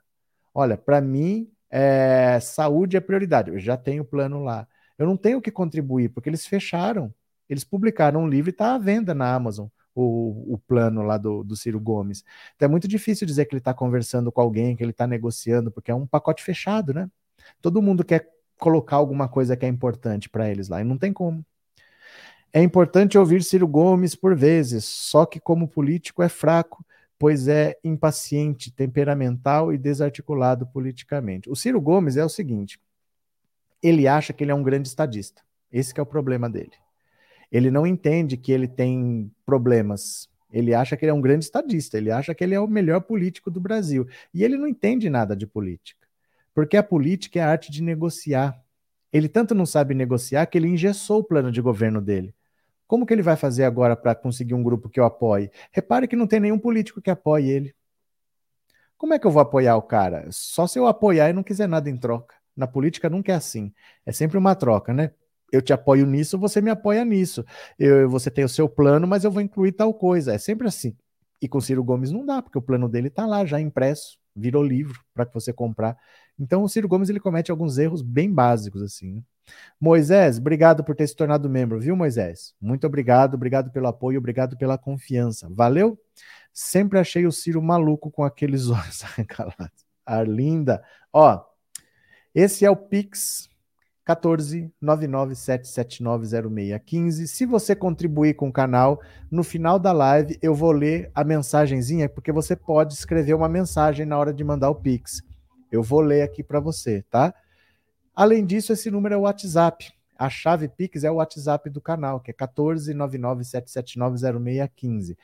Olha, para mim é, saúde é prioridade, eu já tenho o plano lá. Eu não tenho que contribuir porque eles fecharam, eles publicaram um livro e está à venda na Amazon. O, o, plano lá do, do Ciro Gomes. Então é muito difícil dizer que ele está conversando com alguém, que ele está negociando, porque é um pacote fechado, né? Todo mundo quer colocar alguma coisa que é importante para eles lá, e não tem como. É importante ouvir Ciro Gomes por vezes, só que como político é fraco, pois é impaciente, temperamental e desarticulado politicamente. O Ciro Gomes é o seguinte, ele acha que ele é um grande estadista. Esse é o problema dele. Ele não entende que ele tem problemas. Ele acha que ele é um grande estadista, ele acha que ele é o melhor político do Brasil. E ele não entende nada de política. Porque a política é a arte de negociar. Ele tanto não sabe negociar que ele engessou o plano de governo dele. Como que ele vai fazer agora para conseguir um grupo que o apoie? Repare que não tem nenhum político que apoie ele. Como é que eu vou apoiar o cara? Só se eu apoiar e não quiser nada em troca. Na política nunca é assim. É sempre uma troca, né? Eu te apoio nisso, você me apoia nisso. Eu, você tem o seu plano, mas eu vou incluir tal coisa. É sempre assim. E com Ciro Gomes não dá, porque o plano dele está lá já impresso, virou livro para você comprar. Então o Ciro Gomes ele comete alguns erros bem básicos assim. Moisés, obrigado por ter se tornado membro, viu, Moisés? Muito obrigado, obrigado pelo apoio, obrigado pela confiança. Valeu? Sempre achei o Ciro maluco com aqueles olhos arrecalados. Arlinda, ó, esse é o Pix 14997790615. Se você contribuir com o canal, no final da live eu vou ler a mensagenzinha, porque você pode escrever uma mensagem na hora de mandar o Pix. Eu vou ler aqui para você, tá? Além disso, esse número é o WhatsApp. A chave Pix é o WhatsApp do canal, que é 14997790615.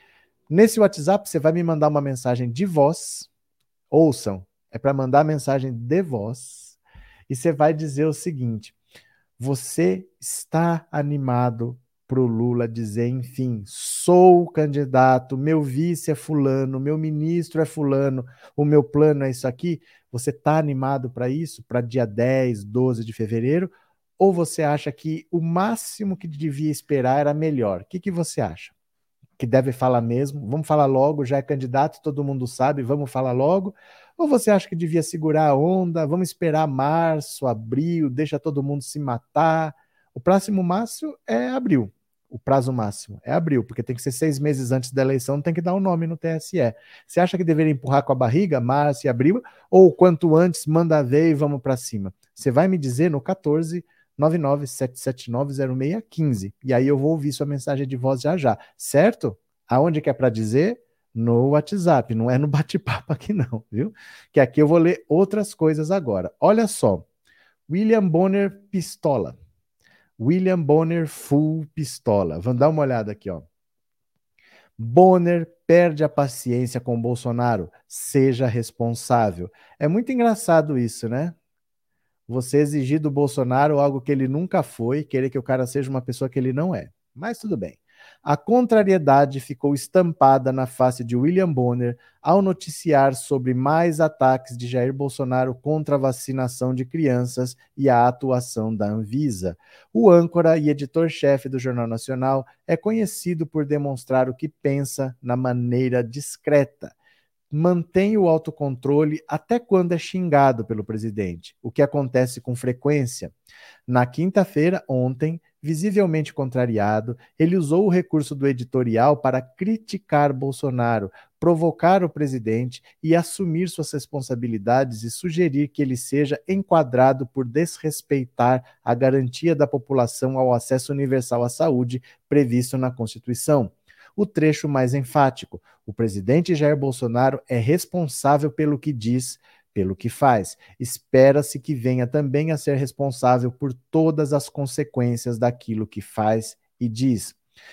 Nesse WhatsApp, você vai me mandar uma mensagem de voz. Ouçam, é para mandar mensagem de voz. E você vai dizer o seguinte: você está animado para o Lula dizer, enfim, sou candidato, meu vice é fulano, meu ministro é fulano, o meu plano é isso aqui. Você está animado para isso, para dia 10, 12 de fevereiro? Ou você acha que o máximo que devia esperar era melhor? O que, que você acha? Que deve falar mesmo? Vamos falar logo, já é candidato, todo mundo sabe, vamos falar logo? Ou você acha que devia segurar a onda, vamos esperar março, abril, deixa todo mundo se matar? O próximo março é abril o prazo máximo. É abril, porque tem que ser seis meses antes da eleição, tem que dar o um nome no TSE. Você acha que deveria empurrar com a barriga, março e abril, ou quanto antes, manda ver e vamos para cima? Você vai me dizer no 14 997790615. E aí eu vou ouvir sua mensagem de voz já já, certo? Aonde que é para dizer? No WhatsApp, não é no bate-papo aqui não, viu? Que aqui eu vou ler outras coisas agora. Olha só. William Bonner Pistola. William Bonner full pistola. Vamos dar uma olhada aqui, ó. Bonner perde a paciência com Bolsonaro. Seja responsável. É muito engraçado isso, né? Você exigir do Bolsonaro algo que ele nunca foi, querer que o cara seja uma pessoa que ele não é. Mas tudo bem. A contrariedade ficou estampada na face de William Bonner ao noticiar sobre mais ataques de Jair Bolsonaro contra a vacinação de crianças e a atuação da Anvisa. O âncora e editor-chefe do Jornal Nacional é conhecido por demonstrar o que pensa na maneira discreta mantém o autocontrole até quando é xingado pelo presidente, o que acontece com frequência. Na quinta-feira, ontem, visivelmente contrariado, ele usou o recurso do editorial para criticar Bolsonaro, provocar o presidente e assumir suas responsabilidades e sugerir que ele seja enquadrado por desrespeitar a garantia da população ao acesso universal à saúde previsto na Constituição o trecho mais enfático. O presidente Jair Bolsonaro é responsável pelo que diz, pelo que faz. Espera-se que venha também a ser responsável por todas as consequências daquilo que faz e diz.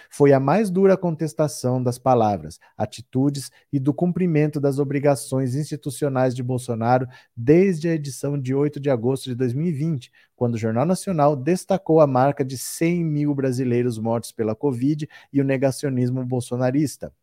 Foi a mais dura contestação das palavras, atitudes e do cumprimento das obrigações institucionais de Bolsonaro desde a edição de 8 de agosto de 2020, quando o Jornal Nacional destacou a marca de 100 mil brasileiros mortos pela Covid e o negacionismo bolsonarista.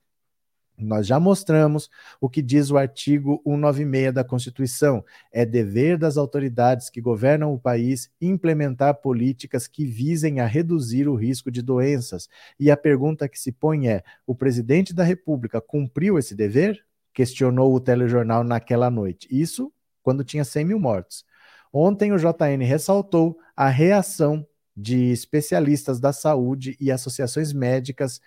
Nós já mostramos o que diz o artigo 196 da Constituição. É dever das autoridades que governam o país implementar políticas que visem a reduzir o risco de doenças. E a pergunta que se põe é: o presidente da República cumpriu esse dever? Questionou o telejornal naquela noite. Isso quando tinha 100 mil mortos. Ontem o JN ressaltou a reação de especialistas da saúde e associações médicas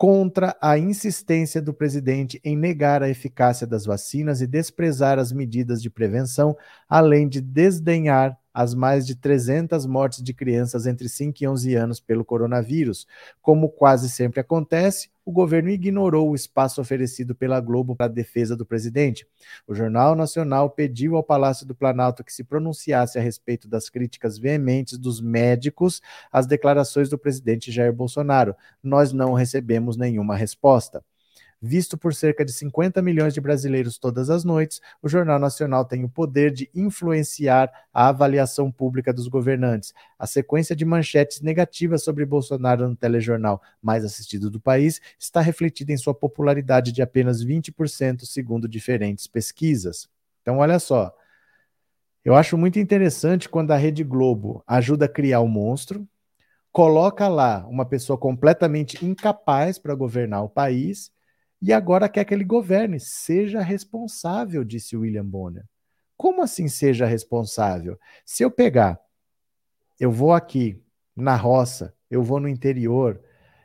contra a insistência do presidente em negar a eficácia das vacinas e desprezar as medidas de prevenção, além de desdenhar as mais de 300 mortes de crianças entre 5 e 11 anos pelo coronavírus. Como quase sempre acontece, o governo ignorou o espaço oferecido pela Globo para a defesa do presidente. O Jornal Nacional pediu ao Palácio do Planalto que se pronunciasse a respeito das críticas veementes dos médicos às declarações do presidente Jair Bolsonaro. Nós não recebemos nenhuma resposta. Visto por cerca de 50 milhões de brasileiros todas as noites, o Jornal Nacional tem o poder de influenciar a avaliação pública dos governantes. A sequência de manchetes negativas sobre Bolsonaro no telejornal mais assistido do país está refletida em sua popularidade de apenas 20%, segundo diferentes pesquisas. Então, olha só. Eu acho muito interessante quando a Rede Globo ajuda a criar o um monstro, coloca lá uma pessoa completamente incapaz para governar o país e agora quer que ele governe. Seja responsável, disse William Bonner. Como assim seja responsável? Se eu pegar, eu vou aqui na roça, eu vou no interior,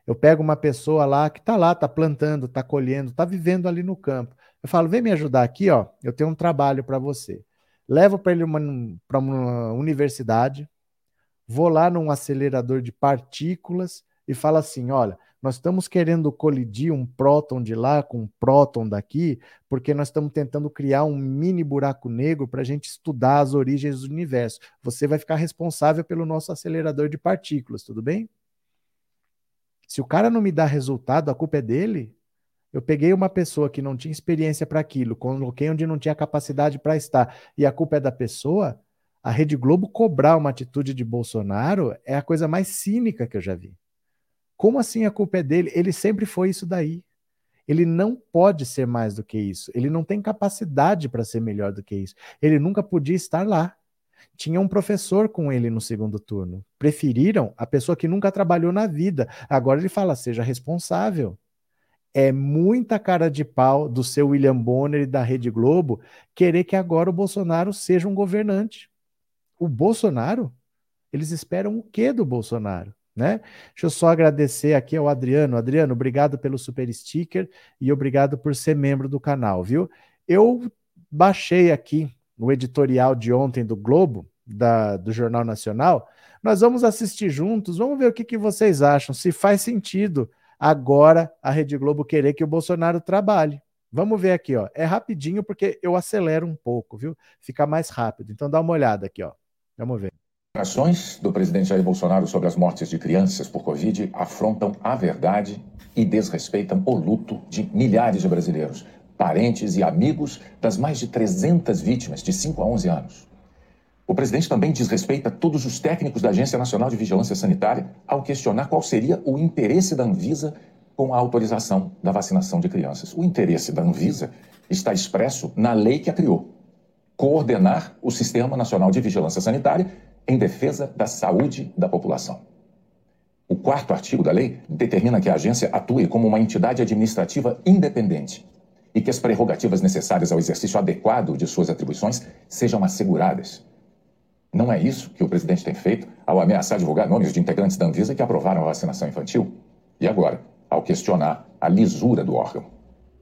eu pego uma pessoa lá que está lá, está plantando, está colhendo, está vivendo ali no campo. Eu falo, vem me ajudar aqui, ó. Eu tenho um trabalho para você. Levo para ele para uma universidade, vou lá num acelerador de partículas e falo assim: olha, nós estamos querendo colidir um próton de lá com um próton daqui, porque nós estamos tentando criar um mini buraco negro para a gente estudar as origens do universo. Você vai ficar responsável pelo nosso acelerador de partículas, tudo bem? Se o cara não me dá resultado, a culpa é dele. Eu peguei uma pessoa que não tinha experiência para aquilo, coloquei onde não tinha capacidade para estar, e a culpa é da pessoa. A Rede Globo cobrar uma atitude de Bolsonaro é a coisa mais cínica que eu já vi. Como assim a culpa é dele? Ele sempre foi isso daí. Ele não pode ser mais do que isso. Ele não tem capacidade para ser melhor do que isso. Ele nunca podia estar lá. Tinha um professor com ele no segundo turno. Preferiram a pessoa que nunca trabalhou na vida. Agora ele fala: seja responsável. É muita cara de pau do seu William Bonner e da Rede Globo querer que agora o Bolsonaro seja um governante. O Bolsonaro? Eles esperam o quê do Bolsonaro? Né? Deixa eu só agradecer aqui ao Adriano. Adriano, obrigado pelo super sticker e obrigado por ser membro do canal, viu? Eu baixei aqui no editorial de ontem do Globo, da, do Jornal Nacional. Nós vamos assistir juntos, vamos ver o que, que vocês acham, se faz sentido agora a Rede Globo querer que o Bolsonaro trabalhe. Vamos ver aqui, ó. É rapidinho porque eu acelero um pouco, viu? Fica mais rápido. Então dá uma olhada aqui, ó. Vamos ver. Ações do presidente Jair Bolsonaro sobre as mortes de crianças por Covid afrontam a verdade e desrespeitam o luto de milhares de brasileiros, parentes e amigos das mais de 300 vítimas de 5 a 11 anos. O presidente também desrespeita todos os técnicos da Agência Nacional de Vigilância Sanitária ao questionar qual seria o interesse da Anvisa com a autorização da vacinação de crianças. O interesse da Anvisa está expresso na lei que a criou: coordenar o Sistema Nacional de Vigilância Sanitária em defesa da saúde da população. O quarto artigo da lei determina que a agência atue como uma entidade administrativa independente e que as prerrogativas necessárias ao exercício adequado de suas atribuições sejam asseguradas. Não é isso que o presidente tem feito ao ameaçar divulgar nomes de integrantes da Anvisa que aprovaram a vacinação infantil? E agora, ao questionar a lisura do órgão.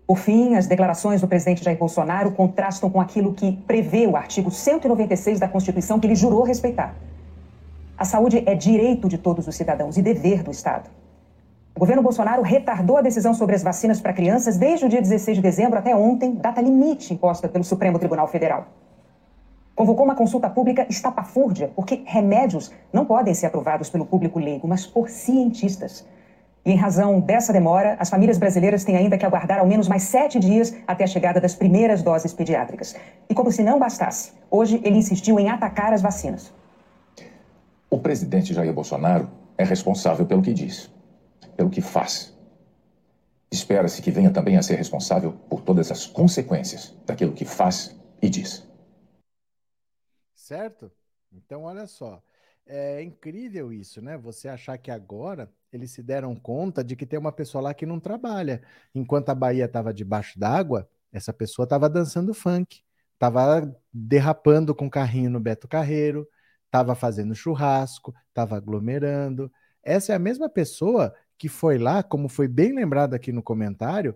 Por fim, as declarações do presidente Jair Bolsonaro contrastam com aquilo que prevê o artigo 196 da Constituição que ele jurou respeitar. A saúde é direito de todos os cidadãos e dever do Estado. O governo Bolsonaro retardou a decisão sobre as vacinas para crianças desde o dia 16 de dezembro até ontem, data limite imposta pelo Supremo Tribunal Federal. Convocou uma consulta pública estapafúrdia, porque remédios não podem ser aprovados pelo público leigo, mas por cientistas. E em razão dessa demora, as famílias brasileiras têm ainda que aguardar ao menos mais sete dias até a chegada das primeiras doses pediátricas. E como se não bastasse, hoje ele insistiu em atacar as vacinas. O presidente Jair Bolsonaro é responsável pelo que diz, pelo que faz. Espera-se que venha também a ser responsável por todas as consequências daquilo que faz e diz. Certo? Então, olha só. É incrível isso, né? Você achar que agora eles se deram conta de que tem uma pessoa lá que não trabalha. Enquanto a Bahia estava debaixo d'água, essa pessoa estava dançando funk, estava derrapando com carrinho no Beto Carreiro, estava fazendo churrasco, estava aglomerando. Essa é a mesma pessoa que foi lá, como foi bem lembrado aqui no comentário,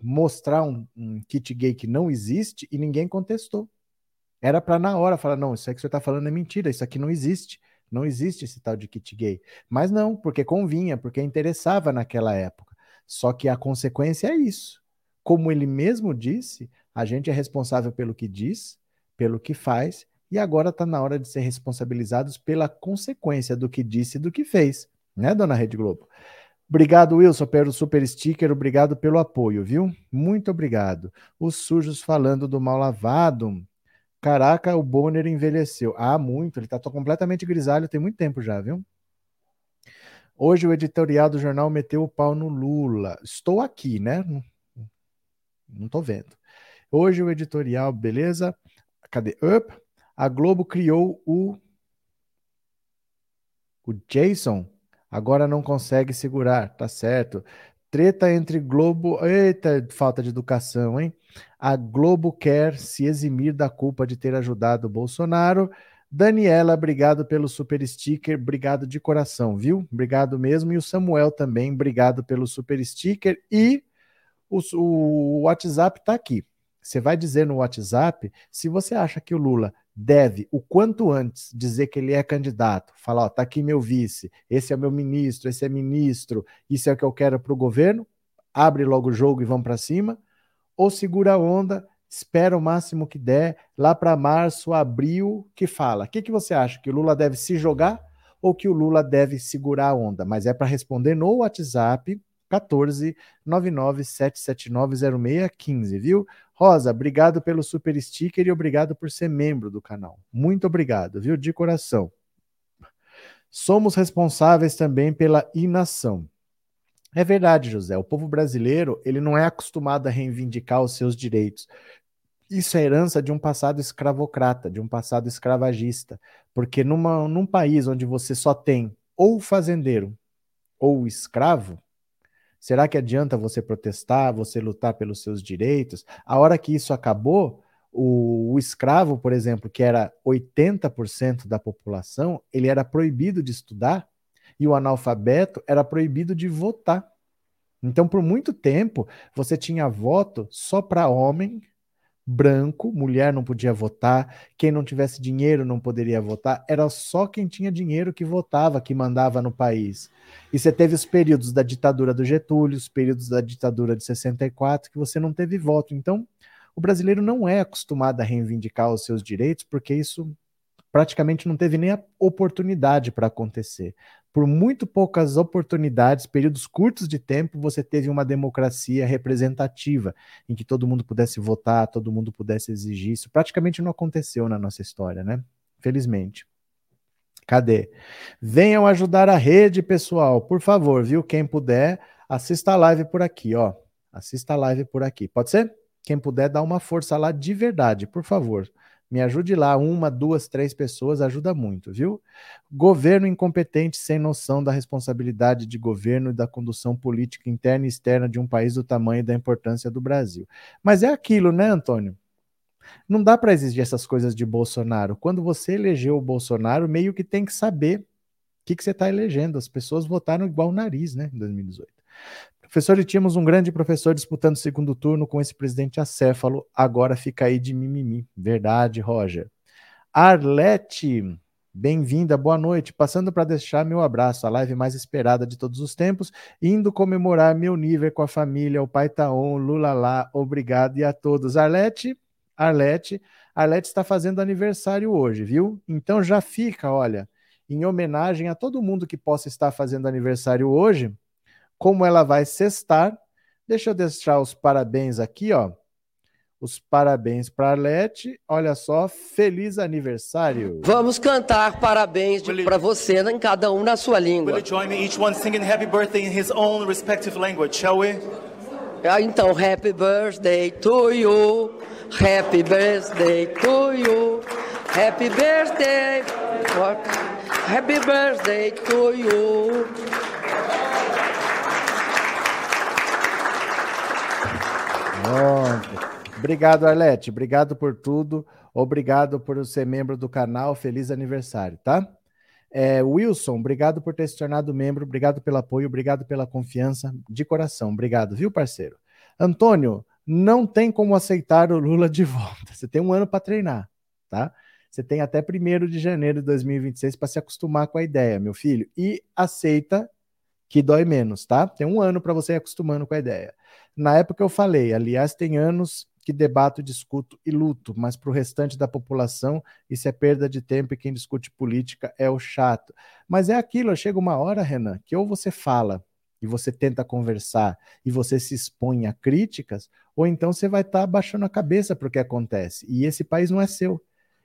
mostrar um, um kit gay que não existe e ninguém contestou. Era para na hora falar: não, isso aí que você está falando é mentira, isso aqui não existe. Não existe esse tal de kit gay. Mas não, porque convinha, porque interessava naquela época. Só que a consequência é isso. Como ele mesmo disse, a gente é responsável pelo que diz, pelo que faz, e agora está na hora de ser responsabilizados pela consequência do que disse e do que fez, né, dona Rede Globo? Obrigado, Wilson, pelo super sticker. Obrigado pelo apoio, viu? Muito obrigado. Os sujos falando do mal lavado. Caraca, o Bonner envelheceu. Ah, muito. Ele tá completamente grisalho tem muito tempo já, viu? Hoje o editorial do jornal meteu o pau no Lula. Estou aqui, né? Não, tô vendo. Hoje o editorial, beleza? Cadê? Up. A Globo criou o o Jason. Agora não consegue segurar, tá certo. Treta entre Globo. Eita, falta de educação, hein? A Globo quer se eximir da culpa de ter ajudado Bolsonaro. Daniela, obrigado pelo super sticker, obrigado de coração, viu? Obrigado mesmo. E o Samuel também, obrigado pelo super sticker. E o, o WhatsApp está aqui. Você vai dizer no WhatsApp se você acha que o Lula deve, o quanto antes, dizer que ele é candidato, falar, ó, tá aqui meu vice, esse é meu ministro, esse é ministro, isso é o que eu quero para o governo, abre logo o jogo e vamos para cima, ou segura a onda, espera o máximo que der, lá para março, abril, que fala. O que, que você acha? Que o Lula deve se jogar ou que o Lula deve segurar a onda? Mas é para responder no WhatsApp 14 997790615, viu? Rosa, obrigado pelo super sticker e obrigado por ser membro do canal. Muito obrigado, viu? De coração. Somos responsáveis também pela inação. É verdade, José. O povo brasileiro ele não é acostumado a reivindicar os seus direitos. Isso é herança de um passado escravocrata, de um passado escravagista. Porque numa, num país onde você só tem ou fazendeiro ou escravo, Será que adianta você protestar, você lutar pelos seus direitos? A hora que isso acabou, o, o escravo, por exemplo, que era 80% da população, ele era proibido de estudar e o analfabeto era proibido de votar. Então, por muito tempo, você tinha voto só para homem branco, mulher não podia votar, quem não tivesse dinheiro não poderia votar, era só quem tinha dinheiro que votava, que mandava no país. E você teve os períodos da ditadura do Getúlio, os períodos da ditadura de 64, que você não teve voto. Então, o brasileiro não é acostumado a reivindicar os seus direitos, porque isso praticamente não teve nem a oportunidade para acontecer por muito poucas oportunidades, períodos curtos de tempo, você teve uma democracia representativa, em que todo mundo pudesse votar, todo mundo pudesse exigir. Isso praticamente não aconteceu na nossa história, né? Felizmente. Cadê? Venham ajudar a rede, pessoal, por favor, viu? Quem puder, assista a live por aqui, ó. Assista a live por aqui. Pode ser? Quem puder, dá uma força lá de verdade, por favor. Me ajude lá, uma, duas, três pessoas, ajuda muito, viu? Governo incompetente, sem noção da responsabilidade de governo e da condução política interna e externa de um país do tamanho e da importância do Brasil. Mas é aquilo, né, Antônio? Não dá para exigir essas coisas de Bolsonaro. Quando você elegeu o Bolsonaro, meio que tem que saber o que, que você está elegendo. As pessoas votaram igual o nariz, né, em 2018. Professor, e tínhamos um grande professor disputando o segundo turno com esse presidente acéfalo, agora fica aí de mimimi. Verdade, Roger. Arlete, bem-vinda, boa noite. Passando para deixar meu abraço, a live mais esperada de todos os tempos, indo comemorar meu nível com a família, o pai Taon, Lula lá, obrigado e a todos. Arlete, Arlete, Arlete está fazendo aniversário hoje, viu? Então já fica, olha, em homenagem a todo mundo que possa estar fazendo aniversário hoje, como ela vai sextar. Deixa eu deixar os parabéns aqui, ó. Os parabéns para Arlete. Olha só, feliz aniversário. Vamos cantar parabéns para você, em cada um na sua língua. Will you join me, each one singing happy birthday in his own respective language, shall we? Ah, então, happy birthday to you. Happy birthday to you. Happy birthday. Happy birthday to you. Pronto. Obrigado, Arlete. Obrigado por tudo. Obrigado por ser membro do canal. Feliz aniversário, tá? É, Wilson, obrigado por ter se tornado membro. Obrigado pelo apoio. Obrigado pela confiança. De coração. Obrigado, viu, parceiro? Antônio, não tem como aceitar o Lula de volta. Você tem um ano para treinar, tá? Você tem até 1 de janeiro de 2026 para se acostumar com a ideia, meu filho. E aceita que dói menos, tá? Tem um ano para você ir acostumando com a ideia. Na época eu falei, aliás, tem anos que debato, discuto e luto, mas para o restante da população isso é perda de tempo e quem discute política é o chato. Mas é aquilo, chega uma hora, Renan, que ou você fala e você tenta conversar e você se expõe a críticas, ou então você vai estar tá baixando a cabeça para o que acontece. E esse país não é seu.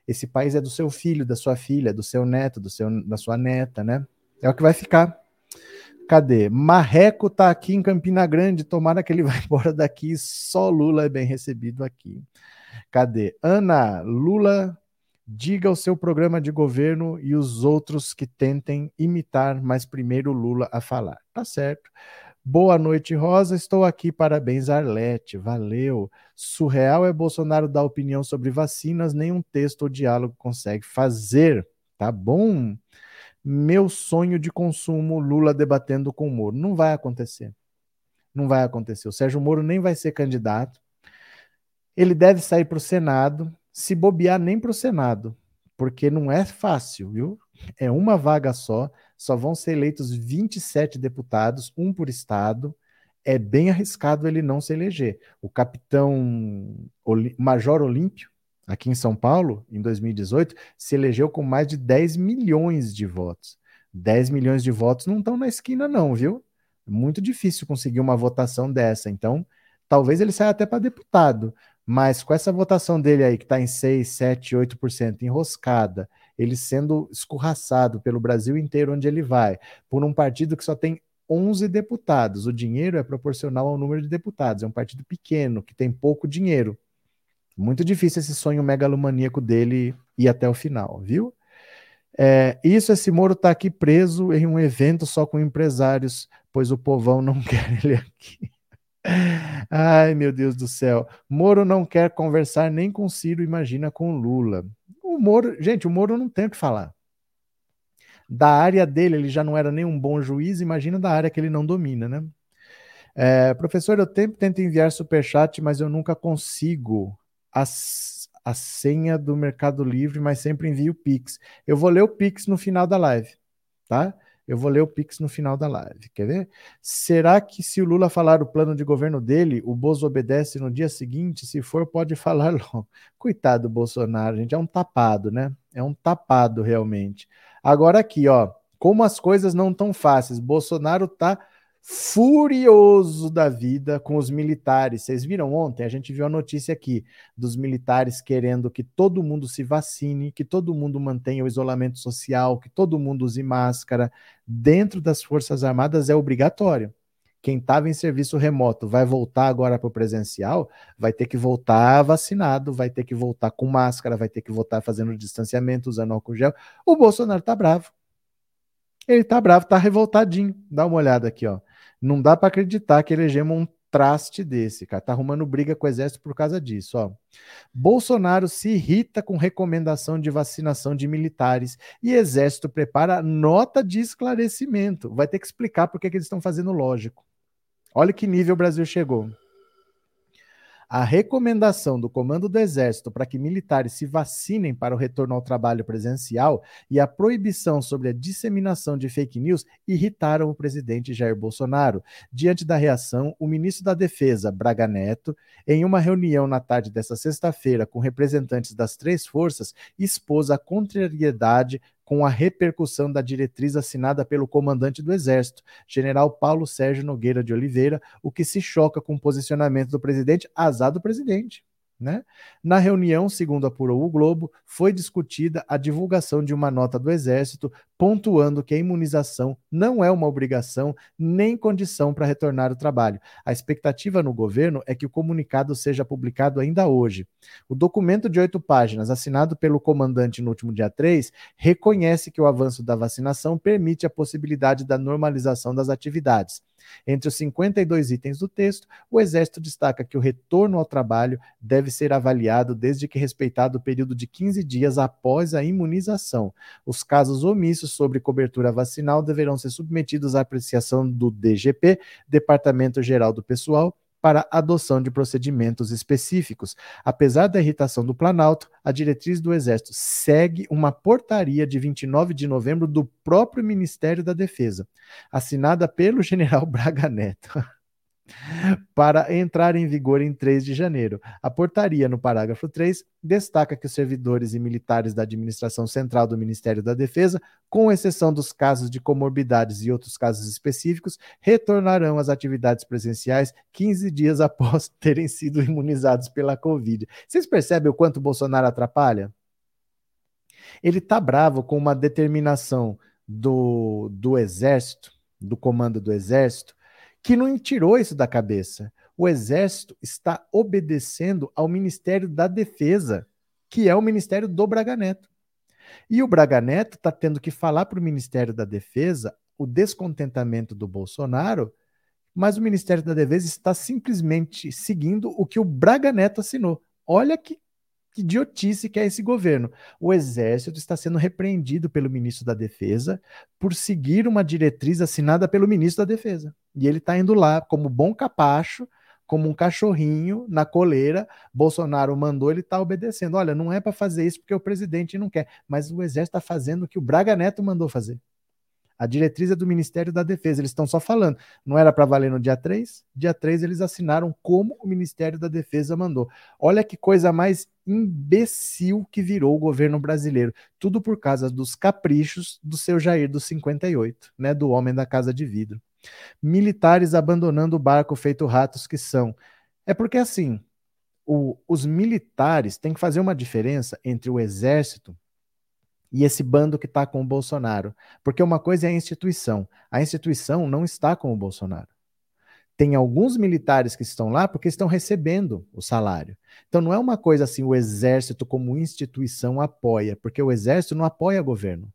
Esse país é do seu filho, da sua filha, do seu neto, do seu, da sua neta, né? É o que vai ficar. Cadê? Marreco tá aqui em Campina Grande, tomara que ele vá embora daqui, só Lula é bem recebido aqui. Cadê? Ana, Lula, diga o seu programa de governo e os outros que tentem imitar, mas primeiro Lula a falar. Tá certo. Boa noite, Rosa. Estou aqui. Parabéns, Arlete. Valeu. Surreal é Bolsonaro dar opinião sobre vacinas, nenhum texto ou diálogo consegue fazer. Tá bom? Meu sonho de consumo Lula debatendo com o Moro. Não vai acontecer. Não vai acontecer. O Sérgio Moro nem vai ser candidato. Ele deve sair para o Senado, se bobear nem para o Senado, porque não é fácil, viu? É uma vaga só, só vão ser eleitos 27 deputados, um por estado. É bem arriscado ele não se eleger. O capitão Major Olímpio, aqui em São Paulo, em 2018, se elegeu com mais de 10 milhões de votos. 10 milhões de votos não estão na esquina, não, viu? Muito difícil conseguir uma votação dessa. Então, talvez ele saia até para deputado. Mas com essa votação dele aí, que está em 6, 7, 8% enroscada, ele sendo escorraçado pelo Brasil inteiro onde ele vai, por um partido que só tem 11 deputados. O dinheiro é proporcional ao número de deputados. É um partido pequeno, que tem pouco dinheiro. Muito difícil esse sonho megalomaníaco dele ir até o final, viu? É, isso, esse Moro está aqui preso em um evento só com empresários, pois o povão não quer ele aqui. Ai, meu Deus do céu. Moro não quer conversar nem com Ciro, imagina com Lula. O Moro, gente, o Moro não tem o que falar. Da área dele, ele já não era nem um bom juiz, imagina da área que ele não domina, né? É, professor, eu sempre tento enviar superchat, mas eu nunca consigo a, a senha do Mercado Livre, mas sempre envio o Pix. Eu vou ler o Pix no final da live, tá? Eu vou ler o Pix no final da live. Quer ver? Será que se o Lula falar o plano de governo dele, o Bozo obedece no dia seguinte? Se for, pode falar logo. Coitado do Bolsonaro, gente. É um tapado, né? É um tapado, realmente. Agora aqui, ó. Como as coisas não tão fáceis. Bolsonaro tá furioso da vida com os militares. Vocês viram ontem? A gente viu a notícia aqui dos militares querendo que todo mundo se vacine, que todo mundo mantenha o isolamento social, que todo mundo use máscara. Dentro das Forças Armadas é obrigatório. Quem estava em serviço remoto vai voltar agora para o presencial, vai ter que voltar vacinado, vai ter que voltar com máscara, vai ter que voltar fazendo distanciamento, usando álcool gel. O Bolsonaro tá bravo. Ele tá bravo, tá revoltadinho. Dá uma olhada aqui, ó. Não dá para acreditar que elegemos um traste desse, cara. Tá arrumando briga com o exército por causa disso, ó. Bolsonaro se irrita com recomendação de vacinação de militares e exército prepara nota de esclarecimento. Vai ter que explicar por que eles estão fazendo lógico. Olha que nível o Brasil chegou. A recomendação do Comando do Exército para que militares se vacinem para o retorno ao trabalho presencial e a proibição sobre a disseminação de fake news irritaram o presidente Jair Bolsonaro. Diante da reação, o ministro da Defesa, Braga Neto, em uma reunião na tarde desta sexta-feira com representantes das três forças, expôs a contrariedade com a repercussão da diretriz assinada pelo comandante do Exército, general Paulo Sérgio Nogueira de Oliveira, o que se choca com o posicionamento do presidente, azar do presidente. Né? Na reunião, segundo apurou o Globo, foi discutida a divulgação de uma nota do Exército pontuando que a imunização não é uma obrigação nem condição para retornar ao trabalho. A expectativa no governo é que o comunicado seja publicado ainda hoje. O documento de oito páginas, assinado pelo comandante no último dia 3, reconhece que o avanço da vacinação permite a possibilidade da normalização das atividades. Entre os 52 itens do texto, o Exército destaca que o retorno ao trabalho deve ser avaliado desde que respeitado o período de 15 dias após a imunização. Os casos omissos sobre cobertura vacinal deverão ser submetidos à apreciação do DGP, Departamento Geral do Pessoal, para adoção de procedimentos específicos. Apesar da irritação do Planalto, a diretriz do Exército segue uma portaria de 29 de novembro do próprio Ministério da Defesa, assinada pelo general Braga Neto para entrar em vigor em 3 de janeiro. A portaria, no parágrafo 3, destaca que os servidores e militares da administração central do Ministério da Defesa, com exceção dos casos de comorbidades e outros casos específicos, retornarão às atividades presenciais 15 dias após terem sido imunizados pela Covid. Vocês percebem o quanto Bolsonaro atrapalha? Ele está bravo com uma determinação do, do Exército, do comando do Exército, que não tirou isso da cabeça. O Exército está obedecendo ao Ministério da Defesa, que é o Ministério do Braga Neto. E o Braga Neto está tendo que falar para o Ministério da Defesa o descontentamento do Bolsonaro, mas o Ministério da Defesa está simplesmente seguindo o que o Braga Neto assinou. Olha que que idiotice que é esse governo. O Exército está sendo repreendido pelo ministro da Defesa por seguir uma diretriz assinada pelo ministro da Defesa. E ele está indo lá como bom capacho, como um cachorrinho na coleira. Bolsonaro mandou, ele está obedecendo. Olha, não é para fazer isso porque o presidente não quer, mas o Exército está fazendo o que o Braga Neto mandou fazer. A diretriz é do Ministério da Defesa. Eles estão só falando. Não era para valer no dia 3? Dia 3 eles assinaram como o Ministério da Defesa mandou. Olha que coisa mais imbecil que virou o governo brasileiro. Tudo por causa dos caprichos do seu Jair dos 58, né? Do homem da casa de vidro. Militares abandonando o barco feito ratos que são. É porque assim, o, os militares têm que fazer uma diferença entre o exército e esse bando que está com o Bolsonaro. Porque uma coisa é a instituição. A instituição não está com o Bolsonaro. Tem alguns militares que estão lá porque estão recebendo o salário. Então não é uma coisa assim, o exército como instituição apoia, porque o exército não apoia governo.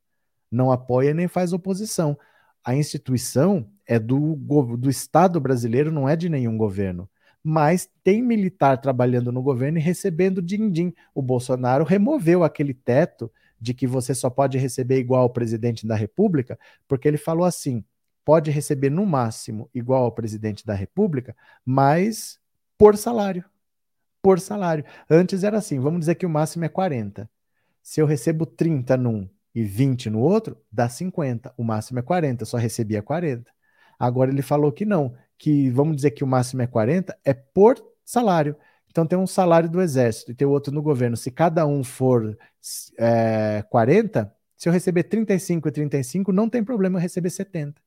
Não apoia nem faz oposição. A instituição é do, do Estado brasileiro, não é de nenhum governo mas tem militar trabalhando no governo e recebendo din-din. O Bolsonaro removeu aquele teto de que você só pode receber igual ao presidente da República, porque ele falou assim: pode receber no máximo igual ao presidente da República, mas por salário. Por salário. Antes era assim, vamos dizer que o máximo é 40. Se eu recebo 30 num e 20 no outro, dá 50. O máximo é 40, eu só recebia 40. Agora ele falou que não, que vamos dizer que o máximo é 40, é por salário. Então tem um salário do exército e tem outro no governo. Se cada um for é, 40, se eu receber 35 e 35, não tem problema eu receber 70.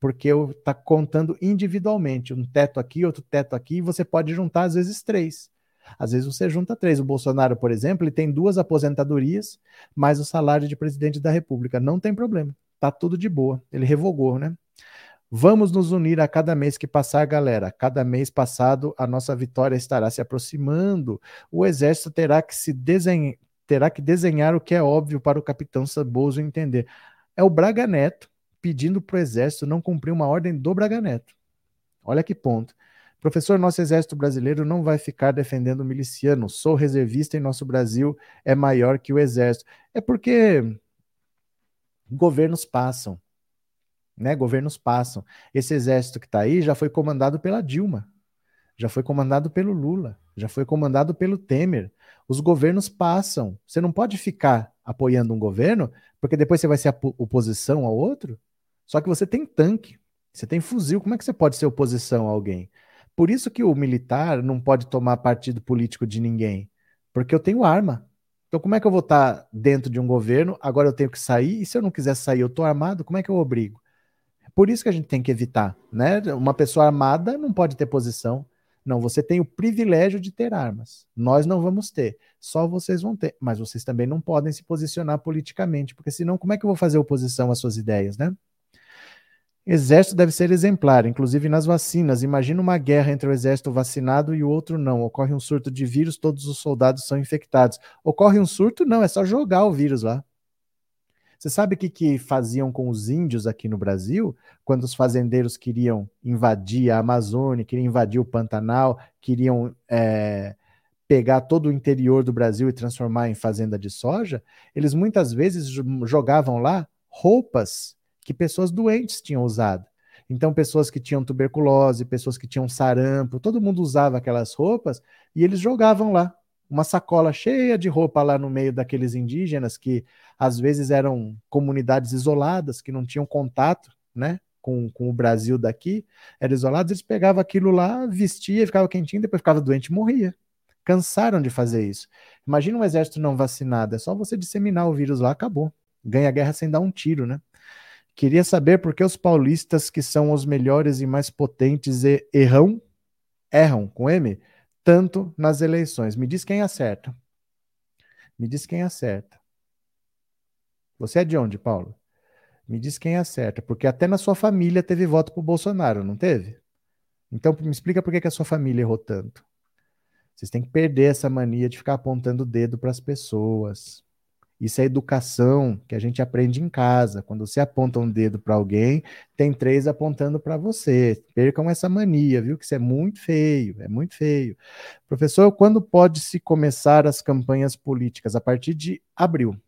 porque eu tá contando individualmente, um teto aqui, outro teto aqui, e você pode juntar às vezes três. Às vezes você junta três. O Bolsonaro, por exemplo, ele tem duas aposentadorias, mais o salário de presidente da República. Não tem problema. Tá tudo de boa. Ele revogou, né? Vamos nos unir a cada mês que passar, galera. Cada mês passado, a nossa vitória estará se aproximando. O exército terá que se desenhar, terá que desenhar o que é óbvio para o capitão Saboso entender. É o Braga Neto pedindo para o exército não cumprir uma ordem do Braga Neto. Olha que ponto. Professor, nosso exército brasileiro não vai ficar defendendo o miliciano. Sou reservista e nosso Brasil é maior que o exército. É porque governos passam, né? Governos passam. Esse exército que está aí já foi comandado pela Dilma, já foi comandado pelo Lula, já foi comandado pelo Temer. Os governos passam. Você não pode ficar apoiando um governo porque depois você vai ser oposição ao outro. Só que você tem tanque, você tem fuzil. Como é que você pode ser oposição a alguém? Por isso que o militar não pode tomar partido político de ninguém, porque eu tenho arma. Então, como é que eu vou estar dentro de um governo? Agora eu tenho que sair, e se eu não quiser sair, eu estou armado, como é que eu obrigo? Por isso que a gente tem que evitar, né? Uma pessoa armada não pode ter posição. Não, você tem o privilégio de ter armas. Nós não vamos ter. Só vocês vão ter. Mas vocês também não podem se posicionar politicamente, porque senão como é que eu vou fazer oposição às suas ideias, né? Exército deve ser exemplar, inclusive nas vacinas. Imagina uma guerra entre o exército vacinado e o outro não. Ocorre um surto de vírus, todos os soldados são infectados. Ocorre um surto? Não, é só jogar o vírus lá. Você sabe o que, que faziam com os índios aqui no Brasil? Quando os fazendeiros queriam invadir a Amazônia, queriam invadir o Pantanal, queriam é, pegar todo o interior do Brasil e transformar em fazenda de soja, eles muitas vezes jogavam lá roupas que pessoas doentes tinham usado. Então, pessoas que tinham tuberculose, pessoas que tinham sarampo, todo mundo usava aquelas roupas e eles jogavam lá uma sacola cheia de roupa lá no meio daqueles indígenas que às vezes eram comunidades isoladas, que não tinham contato, né? Com, com o Brasil daqui, eram isolados, eles pegavam aquilo lá, vestia, ficava quentinho, depois ficava doente e morria. Cansaram de fazer isso. Imagina um exército não vacinado, é só você disseminar o vírus lá, acabou. Ganha a guerra sem dar um tiro, né? Queria saber por que os paulistas, que são os melhores e mais potentes, erram, erram com M, tanto nas eleições. Me diz quem acerta. Me diz quem acerta. Você é de onde, Paulo? Me diz quem acerta, porque até na sua família teve voto para o Bolsonaro, não teve? Então me explica por que, que a sua família errou tanto. Vocês têm que perder essa mania de ficar apontando o dedo para as pessoas. Isso é educação que a gente aprende em casa. Quando você aponta um dedo para alguém, tem três apontando para você. Percam essa mania, viu? Que isso é muito feio, é muito feio. Professor, quando pode se começar as campanhas políticas? A partir de abril.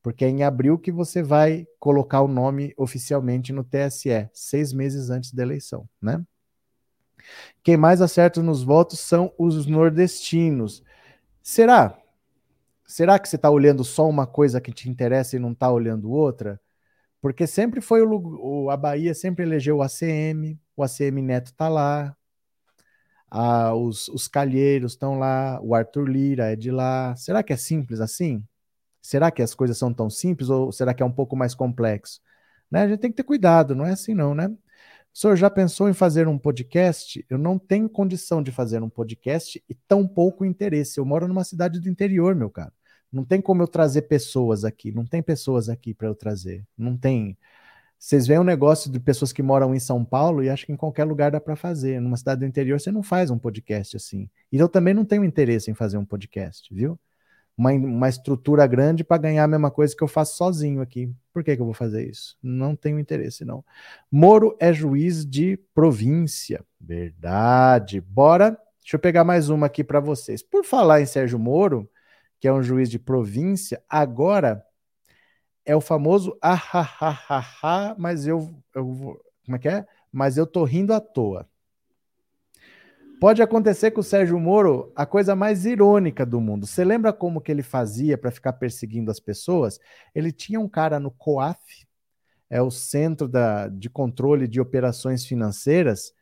Porque é em abril que você vai colocar o nome oficialmente no TSE, seis meses antes da eleição, né? Quem mais acerta nos votos são os nordestinos. Será? Será que você está olhando só uma coisa que te interessa e não está olhando outra? Porque sempre foi o, a Bahia sempre elegeu o ACM, o ACM Neto está lá, a, os, os Calheiros estão lá, o Arthur Lira é de lá. Será que é simples assim? Será que as coisas são tão simples ou será que é um pouco mais complexo? Né? A gente tem que ter cuidado, não é assim não, né? O senhor já pensou em fazer um podcast? Eu não tenho condição de fazer um podcast e tão pouco interesse. Eu moro numa cidade do interior, meu caro. Não tem como eu trazer pessoas aqui. Não tem pessoas aqui para eu trazer. Não tem. Vocês veem um negócio de pessoas que moram em São Paulo e acho que em qualquer lugar dá para fazer. Numa cidade do interior você não faz um podcast assim. E eu também não tenho interesse em fazer um podcast, viu? uma, uma estrutura grande para ganhar a mesma coisa que eu faço sozinho aqui. Por que, que eu vou fazer isso? Não tenho interesse, não. Moro é juiz de província. Verdade. Bora. Deixa eu pegar mais uma aqui para vocês. Por falar em Sérgio Moro, que é um juiz de província, agora é o famoso ah, mas eu, eu como é que é? Mas eu tô rindo à toa. Pode acontecer com o Sérgio Moro a coisa mais irônica do mundo. Você lembra como que ele fazia para ficar perseguindo as pessoas? Ele tinha um cara no COAF, é o Centro da, de Controle de Operações Financeiras,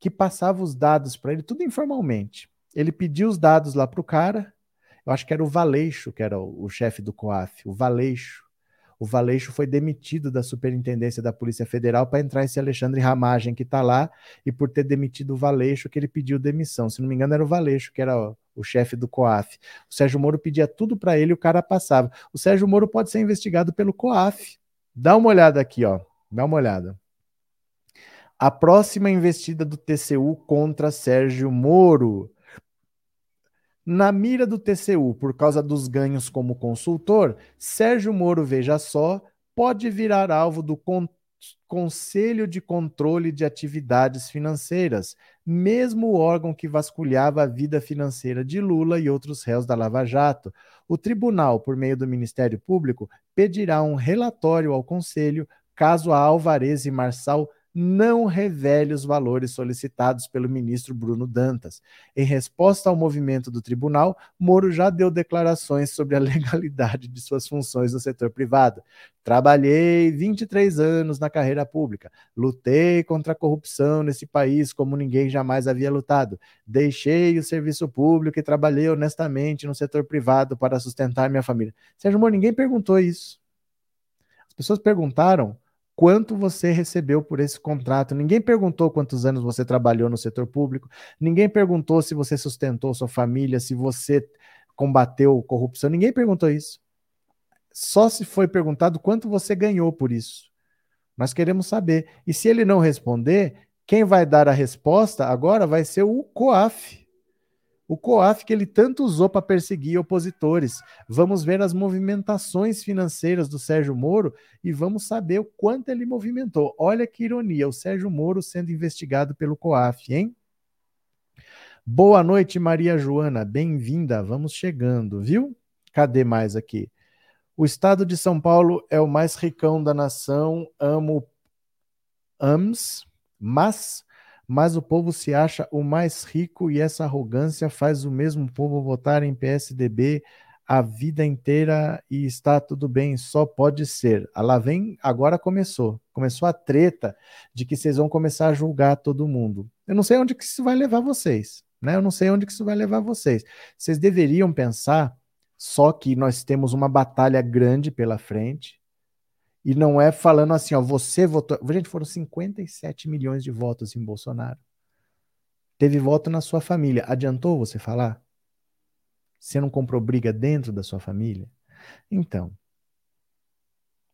que passava os dados para ele, tudo informalmente. Ele pediu os dados lá para o cara, eu acho que era o Valeixo, que era o, o chefe do COAF, o Valeixo. O Valeixo foi demitido da superintendência da Polícia Federal para entrar esse Alexandre Ramagem que está lá, e por ter demitido o Valeixo que ele pediu demissão. Se não me engano, era o Valeixo, que era o, o chefe do COAF. O Sérgio Moro pedia tudo para ele e o cara passava. O Sérgio Moro pode ser investigado pelo COAF. Dá uma olhada aqui, ó. Dá uma olhada. A próxima investida do TCU contra Sérgio Moro. Na mira do TCU, por causa dos ganhos como consultor, Sérgio Moro, veja só, pode virar alvo do Con Conselho de Controle de Atividades Financeiras, mesmo o órgão que vasculhava a vida financeira de Lula e outros réus da Lava Jato. O tribunal, por meio do Ministério Público, pedirá um relatório ao Conselho caso a Alvarez e Marçal não revele os valores solicitados pelo ministro Bruno Dantas. Em resposta ao movimento do tribunal, Moro já deu declarações sobre a legalidade de suas funções no setor privado. Trabalhei 23 anos na carreira pública, lutei contra a corrupção nesse país como ninguém jamais havia lutado. Deixei o serviço público e trabalhei honestamente no setor privado para sustentar minha família. Sérgio Moro, ninguém perguntou isso. As pessoas perguntaram quanto você recebeu por esse contrato. Ninguém perguntou quantos anos você trabalhou no setor público, ninguém perguntou se você sustentou sua família, se você combateu corrupção, ninguém perguntou isso. Só se foi perguntado quanto você ganhou por isso. Nós queremos saber. E se ele não responder, quem vai dar a resposta agora vai ser o COAF o COAF que ele tanto usou para perseguir opositores. Vamos ver as movimentações financeiras do Sérgio Moro e vamos saber o quanto ele movimentou. Olha que ironia, o Sérgio Moro sendo investigado pelo COAF, hein? Boa noite, Maria Joana, bem-vinda. Vamos chegando, viu? Cadê mais aqui? O estado de São Paulo é o mais ricão da nação, amo AMS, mas mas o povo se acha o mais rico e essa arrogância faz o mesmo povo votar em PSDB a vida inteira e está tudo bem, só pode ser. Ah, lá vem, agora começou. Começou a treta de que vocês vão começar a julgar todo mundo. Eu não sei onde que isso vai levar vocês, né? Eu não sei onde que isso vai levar vocês. Vocês deveriam pensar só que nós temos uma batalha grande pela frente e não é falando assim, ó, você votou. Gente, foram 57 milhões de votos em Bolsonaro. Teve voto na sua família. Adiantou você falar? Você não comprou briga dentro da sua família? Então,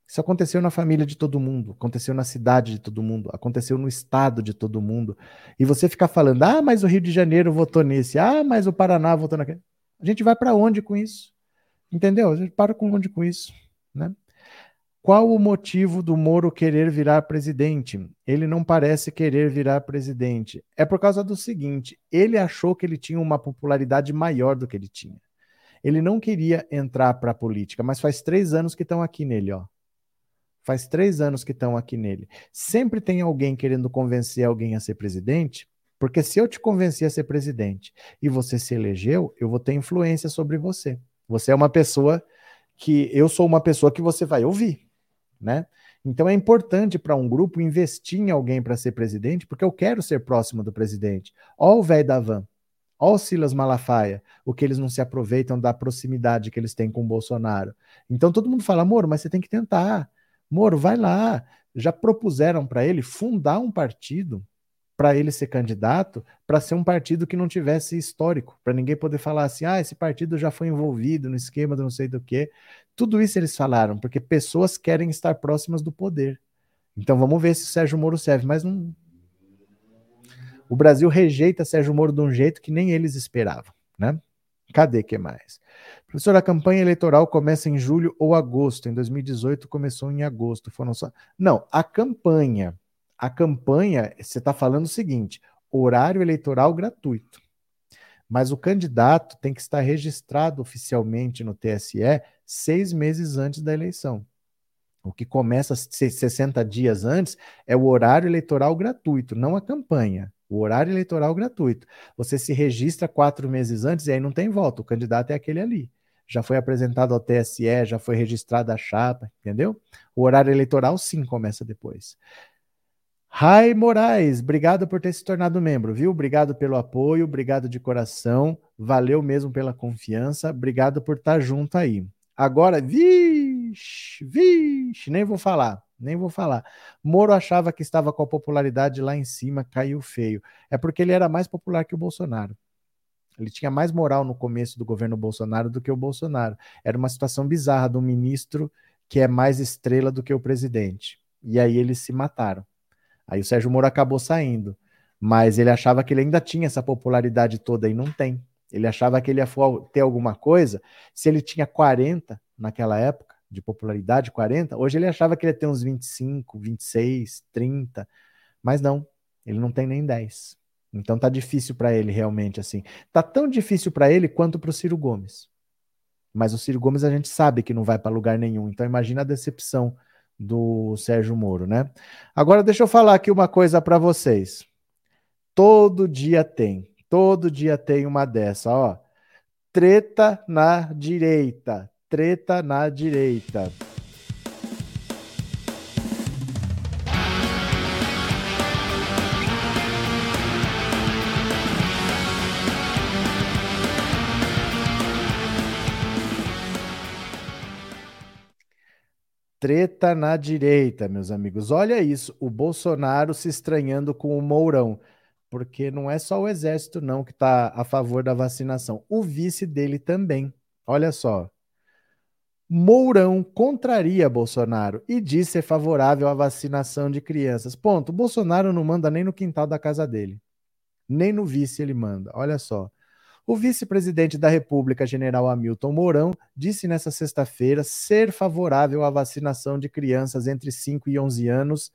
isso aconteceu na família de todo mundo, aconteceu na cidade de todo mundo, aconteceu no estado de todo mundo. E você ficar falando, ah, mas o Rio de Janeiro votou nesse, ah, mas o Paraná votou naquele. A gente vai para onde com isso? Entendeu? A gente para com onde com isso, né? Qual o motivo do Moro querer virar presidente? Ele não parece querer virar presidente. É por causa do seguinte: ele achou que ele tinha uma popularidade maior do que ele tinha. Ele não queria entrar para a política, mas faz três anos que estão aqui nele, ó. Faz três anos que estão aqui nele. Sempre tem alguém querendo convencer alguém a ser presidente, porque se eu te convencer a ser presidente e você se elegeu, eu vou ter influência sobre você. Você é uma pessoa que eu sou uma pessoa que você vai ouvir né? Então é importante para um grupo investir em alguém para ser presidente, porque eu quero ser próximo do presidente. Ó o velho da van, ó o Silas Malafaia, o que eles não se aproveitam da proximidade que eles têm com o Bolsonaro. Então todo mundo fala, Moro, mas você tem que tentar. Moro, vai lá. Já propuseram para ele fundar um partido para ele ser candidato, para ser um partido que não tivesse histórico, para ninguém poder falar assim, ah, esse partido já foi envolvido no esquema do não sei do que. Tudo isso eles falaram, porque pessoas querem estar próximas do poder. Então vamos ver se o Sérgio Moro serve, mas não. O Brasil rejeita Sérgio Moro de um jeito que nem eles esperavam, né? Cadê que mais? Professor, a campanha eleitoral começa em julho ou agosto. Em 2018 começou em agosto. Foram só. Não, a campanha a campanha, você está falando o seguinte: horário eleitoral gratuito. Mas o candidato tem que estar registrado oficialmente no TSE seis meses antes da eleição. O que começa 60 dias antes é o horário eleitoral gratuito, não a campanha. O horário eleitoral gratuito. Você se registra quatro meses antes e aí não tem volta. O candidato é aquele ali. Já foi apresentado ao TSE, já foi registrada a chapa, entendeu? O horário eleitoral sim começa depois. Rai Moraes, obrigado por ter se tornado membro, viu? Obrigado pelo apoio, obrigado de coração, valeu mesmo pela confiança, obrigado por estar junto aí. Agora, vi, Vixe, vixe, nem vou falar, nem vou falar. Moro achava que estava com a popularidade lá em cima, caiu feio. É porque ele era mais popular que o Bolsonaro. Ele tinha mais moral no começo do governo Bolsonaro do que o Bolsonaro. Era uma situação bizarra de um ministro que é mais estrela do que o presidente. E aí eles se mataram. Aí o Sérgio Moro acabou saindo. Mas ele achava que ele ainda tinha essa popularidade toda e não tem. Ele achava que ele ia ter alguma coisa. Se ele tinha 40 naquela época, de popularidade, 40, hoje ele achava que ele ia ter uns 25, 26, 30. Mas não, ele não tem nem 10. Então tá difícil para ele realmente assim. Tá tão difícil para ele quanto para o Ciro Gomes. Mas o Ciro Gomes a gente sabe que não vai para lugar nenhum. Então imagina a decepção do Sérgio Moro, né? Agora deixa eu falar aqui uma coisa para vocês. Todo dia tem, todo dia tem uma dessa, ó. Treta na direita, treta na direita. Treta na direita, meus amigos. Olha isso, o Bolsonaro se estranhando com o Mourão porque não é só o exército não que está a favor da vacinação, o vice dele também. Olha só. Mourão contraria Bolsonaro e diz ser favorável à vacinação de crianças. Ponto. Bolsonaro não manda nem no quintal da casa dele. Nem no vice ele manda. Olha só. O vice-presidente da República, general Hamilton Mourão, disse nesta sexta-feira ser favorável à vacinação de crianças entre 5 e 11 anos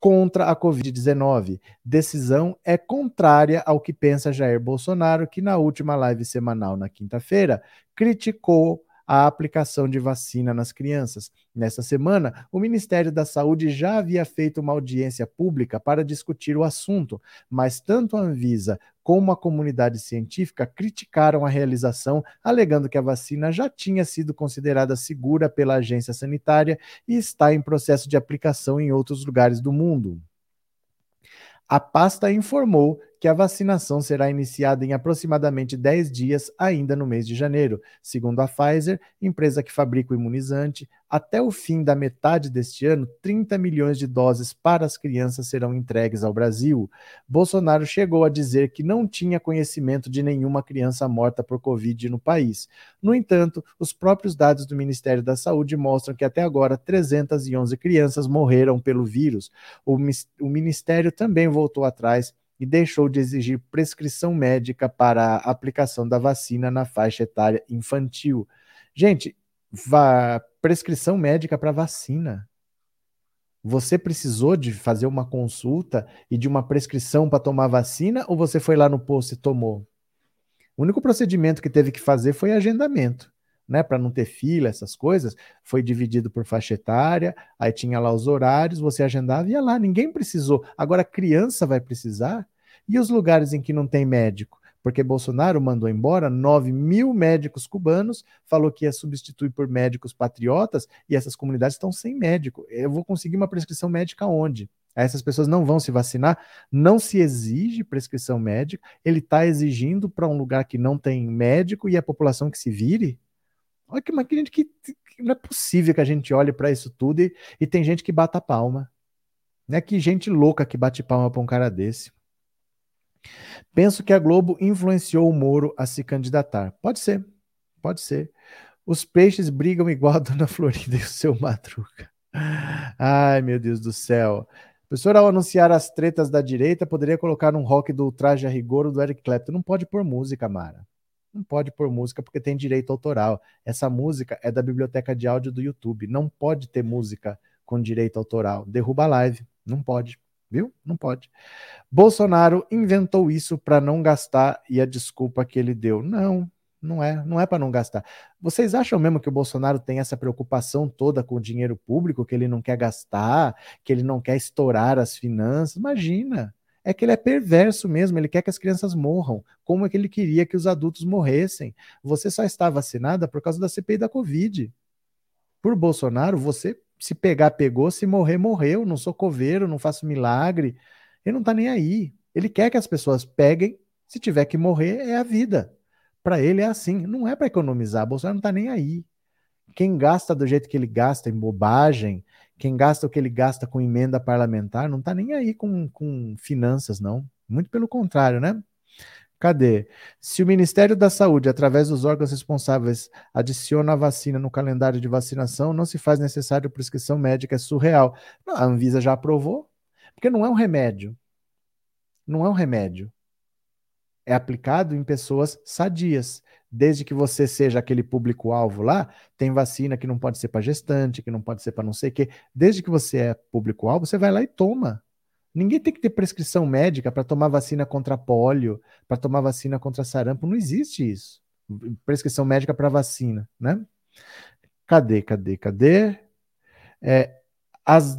contra a Covid-19. Decisão é contrária ao que pensa Jair Bolsonaro, que na última live semanal, na quinta-feira, criticou a aplicação de vacina nas crianças. Nessa semana, o Ministério da Saúde já havia feito uma audiência pública para discutir o assunto, mas tanto a Anvisa como a comunidade científica criticaram a realização, alegando que a vacina já tinha sido considerada segura pela agência sanitária e está em processo de aplicação em outros lugares do mundo. A pasta informou que a vacinação será iniciada em aproximadamente 10 dias, ainda no mês de janeiro. Segundo a Pfizer, empresa que fabrica o imunizante, até o fim da metade deste ano, 30 milhões de doses para as crianças serão entregues ao Brasil. Bolsonaro chegou a dizer que não tinha conhecimento de nenhuma criança morta por Covid no país. No entanto, os próprios dados do Ministério da Saúde mostram que até agora 311 crianças morreram pelo vírus. O, o Ministério também voltou atrás e deixou de exigir prescrição médica para a aplicação da vacina na faixa etária infantil. Gente, prescrição médica para vacina. Você precisou de fazer uma consulta e de uma prescrição para tomar vacina ou você foi lá no posto e tomou? O único procedimento que teve que fazer foi agendamento né, para não ter fila, essas coisas, foi dividido por faixa etária, aí tinha lá os horários, você agendava e ia lá, ninguém precisou. Agora criança vai precisar? E os lugares em que não tem médico? Porque Bolsonaro mandou embora 9 mil médicos cubanos, falou que ia substituir por médicos patriotas, e essas comunidades estão sem médico. Eu vou conseguir uma prescrição médica onde? Essas pessoas não vão se vacinar, não se exige prescrição médica, ele está exigindo para um lugar que não tem médico e a população que se vire? Olha que, que gente que, que, não é possível que a gente olhe para isso tudo e, e, tem gente que bata palma. Né? Que gente louca que bate palma para um cara desse. Penso que a Globo influenciou o Moro a se candidatar. Pode ser, pode ser. Os peixes brigam igual a Dona Florinda e o seu Madruga. Ai, meu Deus do céu. Professor, ao anunciar as tretas da direita, poderia colocar um rock do Traje a Rigor do Eric Clapton. Não pode pôr música, Mara não pode pôr música porque tem direito autoral. Essa música é da biblioteca de áudio do YouTube. Não pode ter música com direito autoral. Derruba a live. Não pode. Viu? Não pode. Bolsonaro inventou isso para não gastar e a desculpa que ele deu. Não, não é, não é para não gastar. Vocês acham mesmo que o Bolsonaro tem essa preocupação toda com o dinheiro público, que ele não quer gastar, que ele não quer estourar as finanças? Imagina é que ele é perverso mesmo, ele quer que as crianças morram, como é que ele queria que os adultos morressem. Você só está vacinada por causa da CPI da Covid. Por Bolsonaro, você se pegar, pegou, se morrer, morreu. Não sou coveiro, não faço milagre. Ele não está nem aí. Ele quer que as pessoas peguem, se tiver que morrer, é a vida. Para ele é assim, não é para economizar. Bolsonaro não está nem aí. Quem gasta do jeito que ele gasta em bobagem, quem gasta o que ele gasta com emenda parlamentar, não está nem aí com, com finanças, não. Muito pelo contrário, né? Cadê? Se o Ministério da Saúde, através dos órgãos responsáveis, adiciona a vacina no calendário de vacinação, não se faz necessário prescrição médica, é surreal. Não, a Anvisa já aprovou, porque não é um remédio. Não é um remédio. É aplicado em pessoas sadias. Desde que você seja aquele público-alvo lá, tem vacina que não pode ser para gestante, que não pode ser para não sei o quê. Desde que você é público-alvo, você vai lá e toma. Ninguém tem que ter prescrição médica para tomar vacina contra pólio, para tomar vacina contra sarampo. Não existe isso. Prescrição médica para vacina, né? Cadê, cadê, cadê? É, as,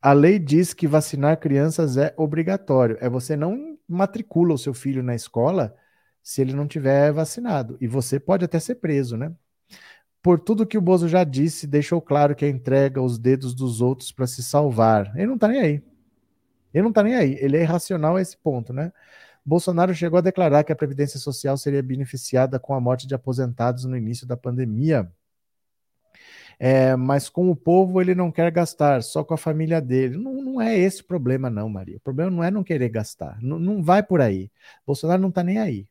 a lei diz que vacinar crianças é obrigatório. É você não matricula o seu filho na escola se ele não tiver vacinado. E você pode até ser preso, né? Por tudo que o Bozo já disse, deixou claro que entrega os dedos dos outros para se salvar. Ele não tá nem aí. Ele não tá nem aí. Ele é irracional a esse ponto, né? Bolsonaro chegou a declarar que a Previdência Social seria beneficiada com a morte de aposentados no início da pandemia. É, mas com o povo ele não quer gastar, só com a família dele. Não, não é esse o problema, não, Maria. O problema não é não querer gastar. Não, não vai por aí. Bolsonaro não está nem aí.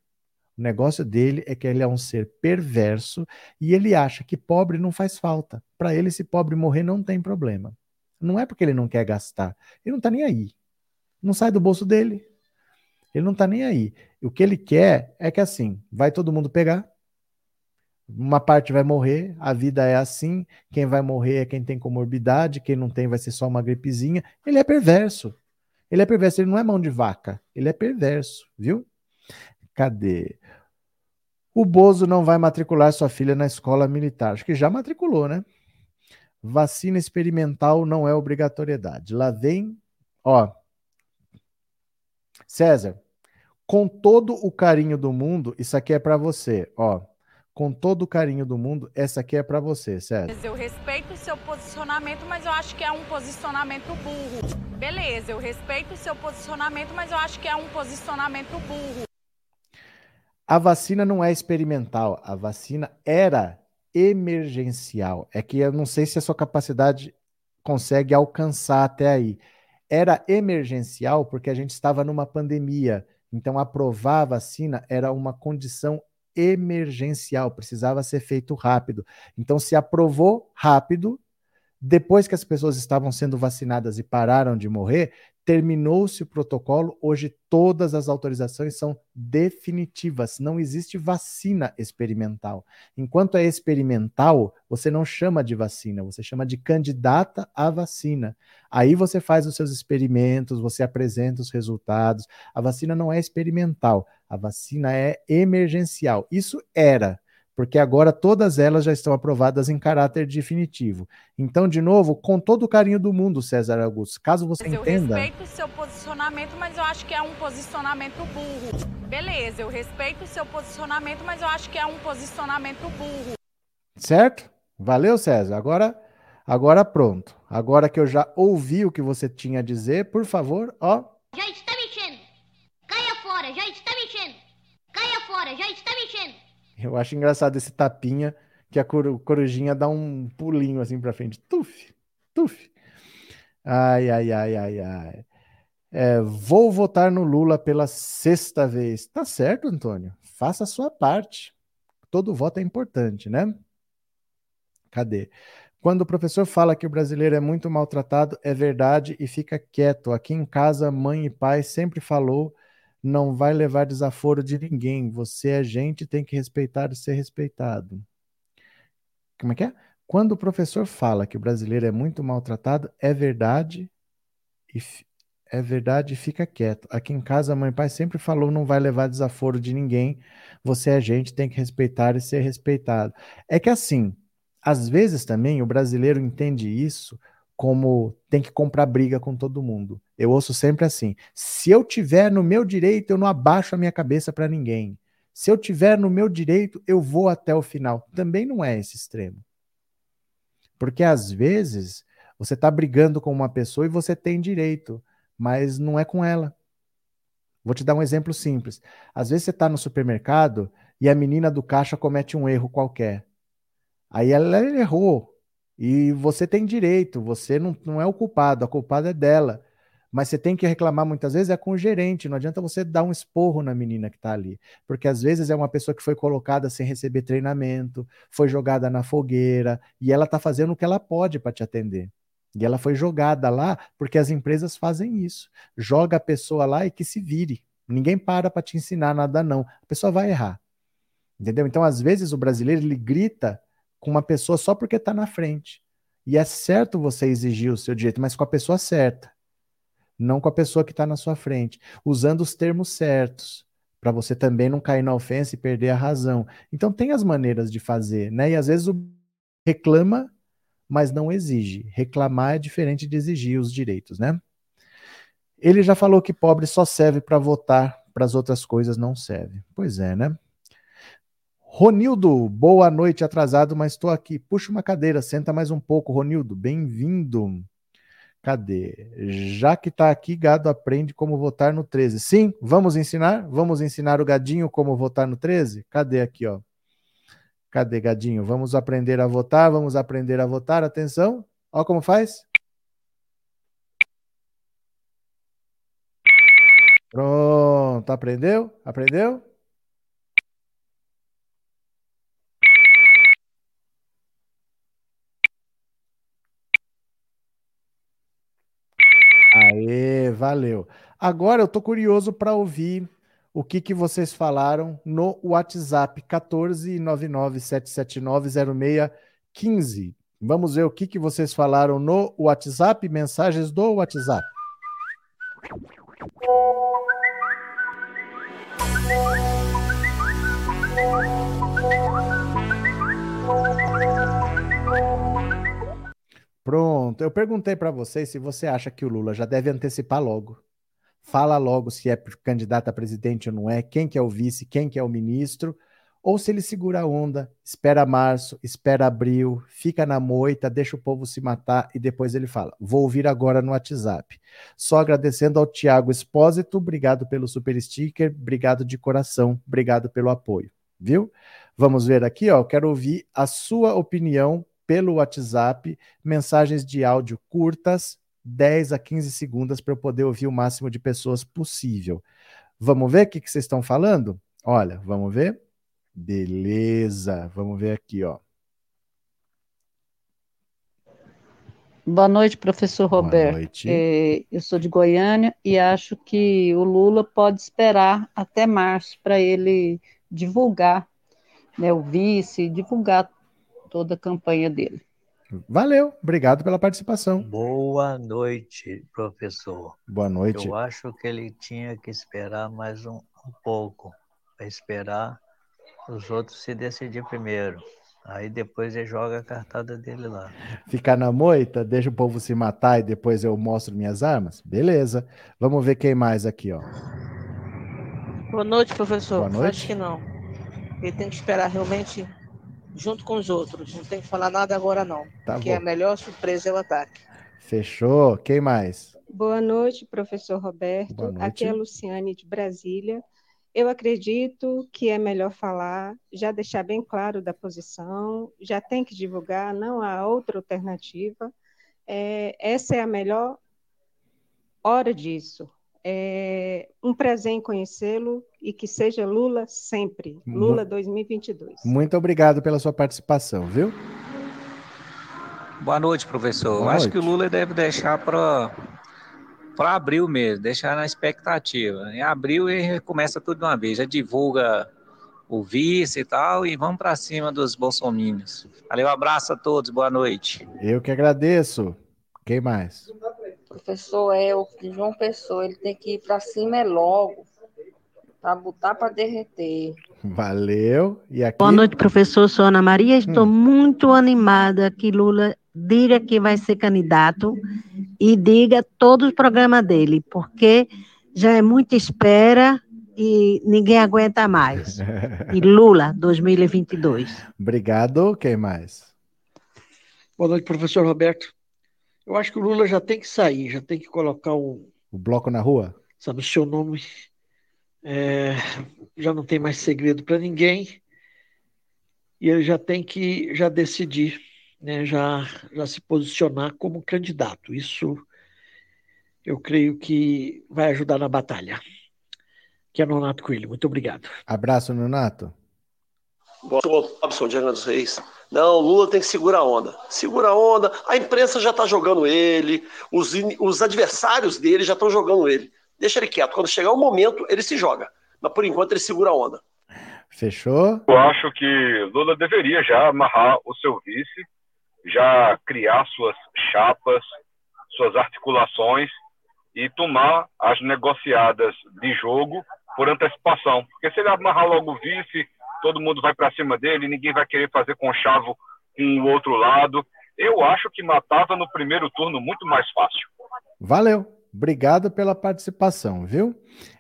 O negócio dele é que ele é um ser perverso e ele acha que pobre não faz falta. Para ele, se pobre morrer, não tem problema. Não é porque ele não quer gastar. Ele não está nem aí. Não sai do bolso dele. Ele não está nem aí. O que ele quer é que assim, vai todo mundo pegar, uma parte vai morrer, a vida é assim, quem vai morrer é quem tem comorbidade, quem não tem vai ser só uma gripezinha. Ele é perverso. Ele é perverso, ele não é mão de vaca, ele é perverso, viu? Cadê? O Bozo não vai matricular sua filha na escola militar. Acho que já matriculou, né? Vacina experimental não é obrigatoriedade. Lá vem, ó. César, com todo o carinho do mundo, isso aqui é para você, ó com todo o carinho do mundo, essa aqui é para você, César. Eu respeito o seu posicionamento, mas eu acho que é um posicionamento burro. Beleza, eu respeito o seu posicionamento, mas eu acho que é um posicionamento burro. A vacina não é experimental, a vacina era emergencial. É que eu não sei se a sua capacidade consegue alcançar até aí. Era emergencial porque a gente estava numa pandemia. Então, aprovar a vacina era uma condição emergencial, precisava ser feito rápido. Então, se aprovou rápido, depois que as pessoas estavam sendo vacinadas e pararam de morrer, terminou-se o protocolo. Hoje, todas as autorizações são definitivas. Não existe vacina experimental. Enquanto é experimental, você não chama de vacina, você chama de candidata à vacina. Aí você faz os seus experimentos, você apresenta os resultados. A vacina não é experimental, a vacina é emergencial. Isso era porque agora todas elas já estão aprovadas em caráter definitivo. Então, de novo, com todo o carinho do mundo, César Augusto, caso você eu entenda. Eu respeito o seu posicionamento, mas eu acho que é um posicionamento burro. Beleza, eu respeito o seu posicionamento, mas eu acho que é um posicionamento burro. Certo? Valeu, César. Agora, agora pronto. Agora que eu já ouvi o que você tinha a dizer, por favor, ó. Já está mexendo. Caia fora, já está mexendo. Caia fora, já está mexendo. Eu acho engraçado esse tapinha que a corujinha dá um pulinho assim para frente. Tuf, tuf. Ai, ai, ai, ai, ai. É, vou votar no Lula pela sexta vez. Tá certo, Antônio. Faça a sua parte. Todo voto é importante, né? Cadê? Quando o professor fala que o brasileiro é muito maltratado, é verdade e fica quieto. Aqui em casa, mãe e pai sempre falou não vai levar desaforo de ninguém. Você é gente, tem que respeitar e ser respeitado. Como é que é? Quando o professor fala que o brasileiro é muito maltratado, é verdade e é verdade fica quieto. Aqui em casa, a mãe e pai sempre falou não vai levar desaforo de ninguém. Você é gente, tem que respeitar e ser respeitado. É que assim, às vezes também o brasileiro entende isso como tem que comprar briga com todo mundo. Eu ouço sempre assim: se eu tiver no meu direito, eu não abaixo a minha cabeça para ninguém. Se eu tiver no meu direito, eu vou até o final. Também não é esse extremo. Porque às vezes você está brigando com uma pessoa e você tem direito, mas não é com ela. Vou te dar um exemplo simples. Às vezes você está no supermercado e a menina do caixa comete um erro qualquer. Aí ela errou. E você tem direito, você não, não é o culpado, a culpada é dela. Mas você tem que reclamar muitas vezes é com o gerente, não adianta você dar um esporro na menina que está ali. Porque às vezes é uma pessoa que foi colocada sem receber treinamento, foi jogada na fogueira, e ela está fazendo o que ela pode para te atender. E ela foi jogada lá porque as empresas fazem isso. Joga a pessoa lá e que se vire. Ninguém para para te ensinar nada, não. A pessoa vai errar. Entendeu? Então, às vezes, o brasileiro ele grita com uma pessoa só porque está na frente. E é certo você exigir o seu direito, mas com a pessoa certa. Não com a pessoa que está na sua frente. Usando os termos certos. Para você também não cair na ofensa e perder a razão. Então, tem as maneiras de fazer, né? E às vezes o reclama, mas não exige. Reclamar é diferente de exigir os direitos, né? Ele já falou que pobre só serve para votar, para as outras coisas não serve. Pois é, né? Ronildo, boa noite, atrasado, mas estou aqui. Puxa uma cadeira, senta mais um pouco, Ronildo. Bem-vindo. Cadê? Já que está aqui, gado aprende como votar no 13. Sim, vamos ensinar? Vamos ensinar o gadinho como votar no 13? Cadê aqui, ó? Cadê, gadinho? Vamos aprender a votar, vamos aprender a votar. Atenção. Ó como faz. Pronto, aprendeu? Aprendeu? Aê, valeu. Agora eu tô curioso para ouvir o que, que vocês falaram no WhatsApp 14997790615. Vamos ver o que, que vocês falaram no WhatsApp, mensagens do WhatsApp. Pronto, eu perguntei para vocês se você acha que o Lula já deve antecipar logo. Fala logo se é candidato a presidente ou não é, quem que é o vice, quem que é o ministro, ou se ele segura a onda, espera março, espera abril, fica na moita, deixa o povo se matar e depois ele fala: "Vou ouvir agora no WhatsApp". Só agradecendo ao Tiago Espósito, obrigado pelo super sticker, obrigado de coração, obrigado pelo apoio, viu? Vamos ver aqui, ó, quero ouvir a sua opinião pelo WhatsApp, mensagens de áudio curtas, 10 a 15 segundos para eu poder ouvir o máximo de pessoas possível. Vamos ver o que, que vocês estão falando? Olha, vamos ver? Beleza, vamos ver aqui, ó. Boa noite, professor Roberto. Boa noite. É, eu sou de Goiânia e acho que o Lula pode esperar até março para ele divulgar, né, o vice, divulgar toda a campanha dele. Valeu, obrigado pela participação. Boa noite, professor. Boa noite. Eu acho que ele tinha que esperar mais um, um pouco, para esperar os outros se decidir primeiro. Aí depois ele joga a cartada dele lá. Ficar na moita, deixa o povo se matar e depois eu mostro minhas armas? Beleza. Vamos ver quem mais aqui, ó. Boa noite, professor. Boa noite. Acho que não. Ele tem que esperar realmente junto com os outros. Não tem que falar nada agora, não. Tá porque bom. a melhor surpresa é o ataque. Fechou. Quem mais? Boa noite, professor Roberto. Boa noite. Aqui é a Luciane de Brasília. Eu acredito que é melhor falar, já deixar bem claro da posição, já tem que divulgar, não há outra alternativa. É, essa é a melhor hora disso. É um prazer em conhecê-lo e que seja Lula sempre. Lula 2022. Muito obrigado pela sua participação, viu? Boa noite, professor. Boa Acho noite. que o Lula deve deixar para para abril mesmo, deixar na expectativa. Em abril ele começa tudo de uma vez, já divulga o vice e tal, e vamos para cima dos bolsominions. Valeu, abraço a todos, boa noite. Eu que agradeço. Quem mais? Professor Elf de João Pessoa, ele tem que ir para cima é logo, para botar para derreter. Valeu. E aqui? Boa noite, professor. Sou Ana Maria. Estou Hum. muito animada que Lula diga que vai ser candidato e diga todo o programa dele, porque já é muita espera e ninguém aguenta mais. E Lula, 2022. Obrigado. Quem mais? Boa noite, professor Roberto. Eu acho que o Lula já tem que sair, já tem que colocar o, O bloco na rua? sabe, o seu nome. É, já não tem mais segredo para ninguém. e ele já tem que já decidir, né, já, já se posicionar como candidato. Isso eu creio que vai ajudar na batalha. Que é Nonato Coelho. Muito obrigado. Abraço, Nonato. Boa Robson de Angra dos Reis. Não, Lula tem que segurar a onda. Segura a onda, a imprensa já está jogando ele, os, os adversários dele já estão jogando ele. Deixa ele quieto. Quando chegar o momento, ele se joga. Mas por enquanto ele segura a onda. Fechou? Eu acho que Lula deveria já amarrar o seu vice, já criar suas chapas, suas articulações e tomar as negociadas de jogo por antecipação. Porque se ele amarrar logo o vice, todo mundo vai para cima dele, ninguém vai querer fazer conchavo com o outro lado. Eu acho que matava no primeiro turno muito mais fácil. Valeu. Obrigado pela participação, viu?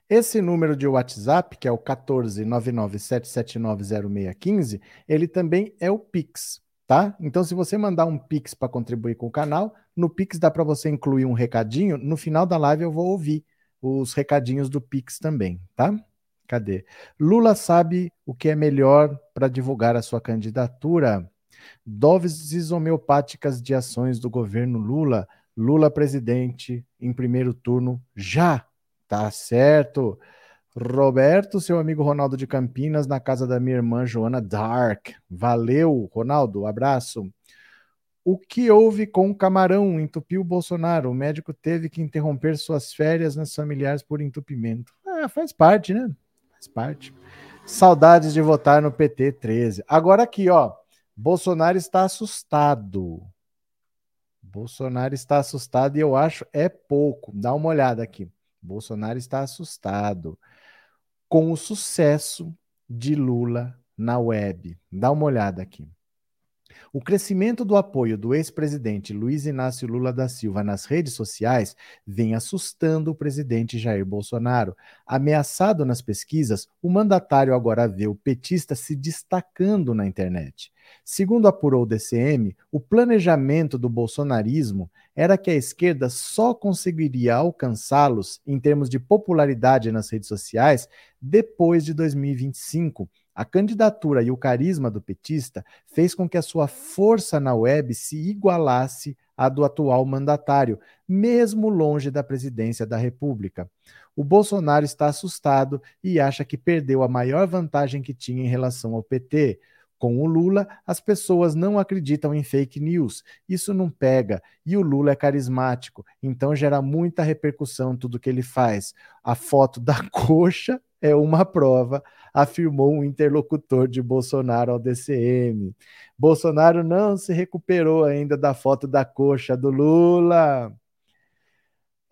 Esse número de WhatsApp, que é o 14997790615, ele também é o Pix, tá? Então, se você mandar um Pix para contribuir com o canal, no Pix dá para você incluir um recadinho. No final da live eu vou ouvir os recadinhos do Pix também, tá? Cadê? Lula sabe o que é melhor para divulgar a sua candidatura. Doses homeopáticas de ações do governo Lula. Lula presidente em primeiro turno já. Tá certo. Roberto, seu amigo Ronaldo de Campinas, na casa da minha irmã Joana Dark. Valeu, Ronaldo, abraço. O que houve com o camarão? Entupiu Bolsonaro. O médico teve que interromper suas férias nas familiares por entupimento. Ah, faz parte, né? Faz parte. Saudades de votar no PT 13. Agora aqui, ó. Bolsonaro está assustado. Bolsonaro está assustado e eu acho é pouco. Dá uma olhada aqui. Bolsonaro está assustado com o sucesso de Lula na web. Dá uma olhada aqui. O crescimento do apoio do ex-presidente Luiz Inácio Lula da Silva nas redes sociais vem assustando o presidente Jair Bolsonaro. Ameaçado nas pesquisas, o mandatário agora vê o petista se destacando na internet. Segundo apurou o DCM, o planejamento do bolsonarismo era que a esquerda só conseguiria alcançá-los em termos de popularidade nas redes sociais depois de 2025. A candidatura e o carisma do petista fez com que a sua força na web se igualasse à do atual mandatário, mesmo longe da presidência da República. O Bolsonaro está assustado e acha que perdeu a maior vantagem que tinha em relação ao PT. Com o Lula, as pessoas não acreditam em fake news. Isso não pega. E o Lula é carismático, então gera muita repercussão tudo que ele faz. A foto da coxa é uma prova, afirmou um interlocutor de Bolsonaro ao DCM. Bolsonaro não se recuperou ainda da foto da coxa do Lula.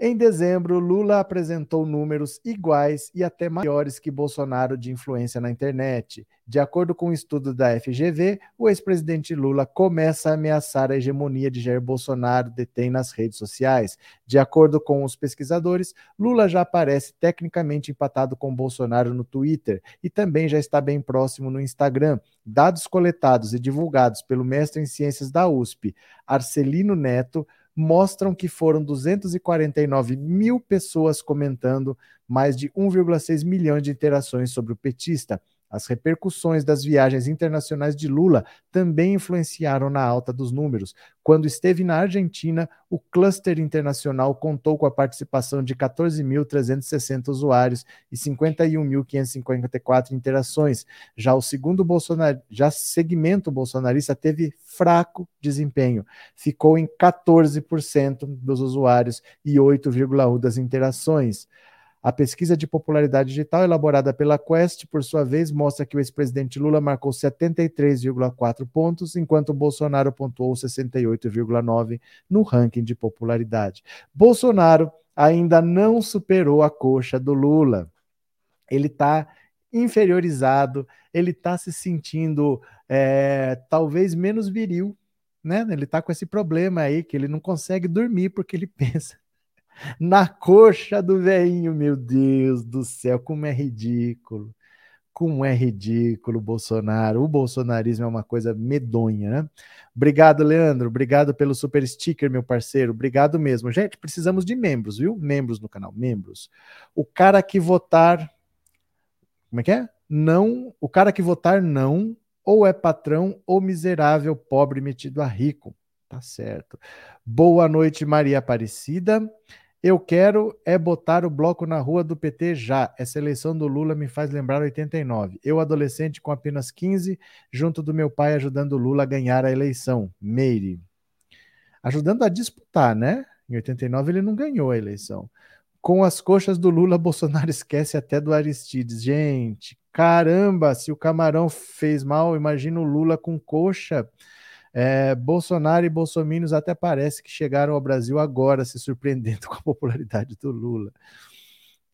Em dezembro, Lula apresentou números iguais e até maiores que Bolsonaro de influência na internet. De acordo com um estudo da FGV, o ex-presidente Lula começa a ameaçar a hegemonia de Jair Bolsonaro detém nas redes sociais. De acordo com os pesquisadores, Lula já aparece tecnicamente empatado com Bolsonaro no Twitter e também já está bem próximo no Instagram. Dados coletados e divulgados pelo mestre em ciências da USP, Arcelino Neto, mostram que foram 249 mil pessoas comentando, mais de 1,6 milhão de interações sobre o petista. As repercussões das viagens internacionais de Lula também influenciaram na alta dos números. Quando esteve na Argentina, o cluster internacional contou com a participação de 14.360 usuários e 51.554 interações. Já o segundo Bolsonar... já segmento bolsonarista teve fraco desempenho, ficou em 14% dos usuários e 8,1 das interações. A pesquisa de popularidade digital elaborada pela Quest, por sua vez, mostra que o ex-presidente Lula marcou 73,4 pontos, enquanto Bolsonaro pontuou 68,9 no ranking de popularidade. Bolsonaro ainda não superou a coxa do Lula. Ele está inferiorizado, ele está se sentindo é, talvez menos viril, né? Ele está com esse problema aí que ele não consegue dormir porque ele pensa na coxa do veinho, meu Deus do céu, como é ridículo. Como é ridículo o Bolsonaro. O bolsonarismo é uma coisa medonha, né? Obrigado, Leandro. Obrigado pelo super sticker, meu parceiro. Obrigado mesmo. Gente, precisamos de membros, viu? Membros no canal, membros. O cara que votar. Como é que é? Não. O cara que votar não ou é patrão ou miserável, pobre metido a rico. Tá certo. Boa noite, Maria Aparecida. Eu quero é botar o bloco na rua do PT já. Essa eleição do Lula me faz lembrar 89. Eu, adolescente com apenas 15, junto do meu pai ajudando o Lula a ganhar a eleição. Meire. Ajudando a disputar, né? Em 89 ele não ganhou a eleição. Com as coxas do Lula, Bolsonaro esquece até do Aristides. Gente, caramba, se o Camarão fez mal, imagina o Lula com coxa. É, Bolsonaro e Bolsominions até parece que chegaram ao Brasil agora, se surpreendendo com a popularidade do Lula.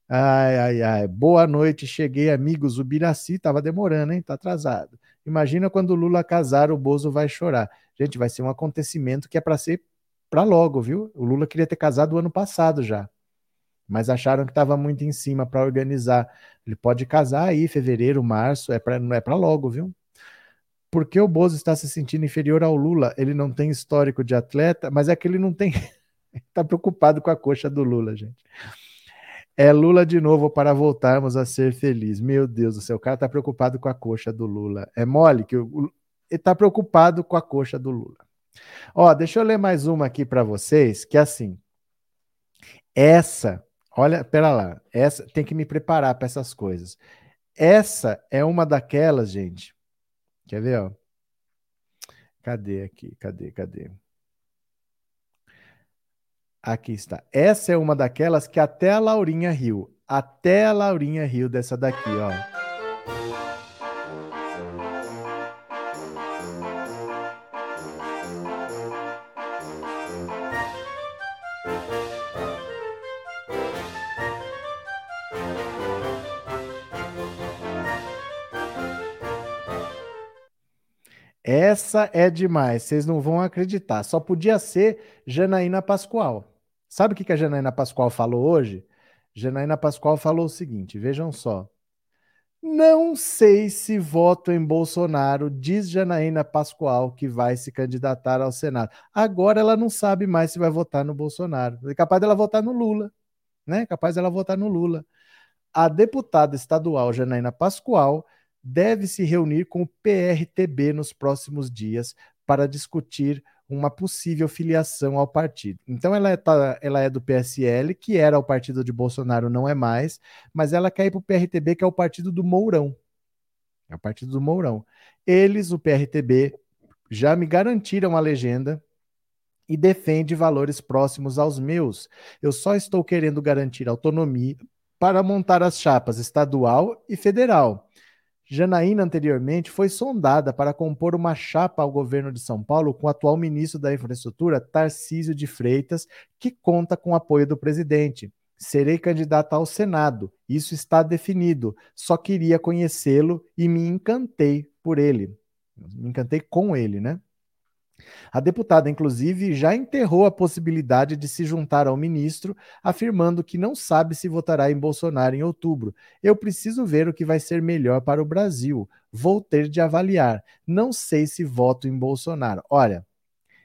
Ai, ai, ai. Boa noite, cheguei, amigos. O Biraci estava demorando, hein? Tá atrasado. Imagina quando o Lula casar, o Bozo vai chorar. Gente, vai ser um acontecimento que é para ser para logo, viu? O Lula queria ter casado ano passado já. Mas acharam que estava muito em cima para organizar. Ele pode casar aí, fevereiro, março, é pra, não é para logo, viu? Por que o Bozo está se sentindo inferior ao Lula? Ele não tem histórico de atleta, mas é que ele não tem. Está preocupado com a coxa do Lula, gente. É Lula de novo para voltarmos a ser felizes. Meu Deus do céu, o cara está preocupado com a coxa do Lula. É mole que o... ele está preocupado com a coxa do Lula. Ó, deixa eu ler mais uma aqui para vocês, que é assim. Essa, olha, pera lá, essa tem que me preparar para essas coisas. Essa é uma daquelas, gente, Quer ver, ó? Cadê aqui? Cadê? Cadê? Aqui está. Essa é uma daquelas que até a Laurinha riu. Até a Laurinha riu dessa daqui, ó. Essa é demais, vocês não vão acreditar. Só podia ser Janaína Pascoal. Sabe o que a Janaína Pascoal falou hoje? Janaína Pascoal falou o seguinte: vejam só. Não sei se voto em Bolsonaro, diz Janaína Pascoal, que vai se candidatar ao Senado. Agora ela não sabe mais se vai votar no Bolsonaro. É capaz dela votar no Lula, né? É capaz dela votar no Lula. A deputada estadual Janaína Pascoal deve se reunir com o PRTB nos próximos dias para discutir uma possível filiação ao partido. Então ela é, tá, ela é do PSL, que era o partido de Bolsonaro, não é mais, mas ela quer ir para o PRTB, que é o partido do Mourão. É o partido do Mourão. Eles, o PRTB, já me garantiram a legenda e defende valores próximos aos meus. Eu só estou querendo garantir autonomia para montar as chapas estadual e federal. Janaína anteriormente foi sondada para compor uma chapa ao governo de São Paulo com o atual ministro da Infraestrutura, Tarcísio de Freitas, que conta com o apoio do presidente. Serei candidata ao Senado. Isso está definido. Só queria conhecê-lo e me encantei por ele. Me encantei com ele, né? A deputada, inclusive, já enterrou a possibilidade de se juntar ao ministro, afirmando que não sabe se votará em Bolsonaro em outubro. Eu preciso ver o que vai ser melhor para o Brasil. Vou ter de avaliar. Não sei se voto em Bolsonaro. Olha,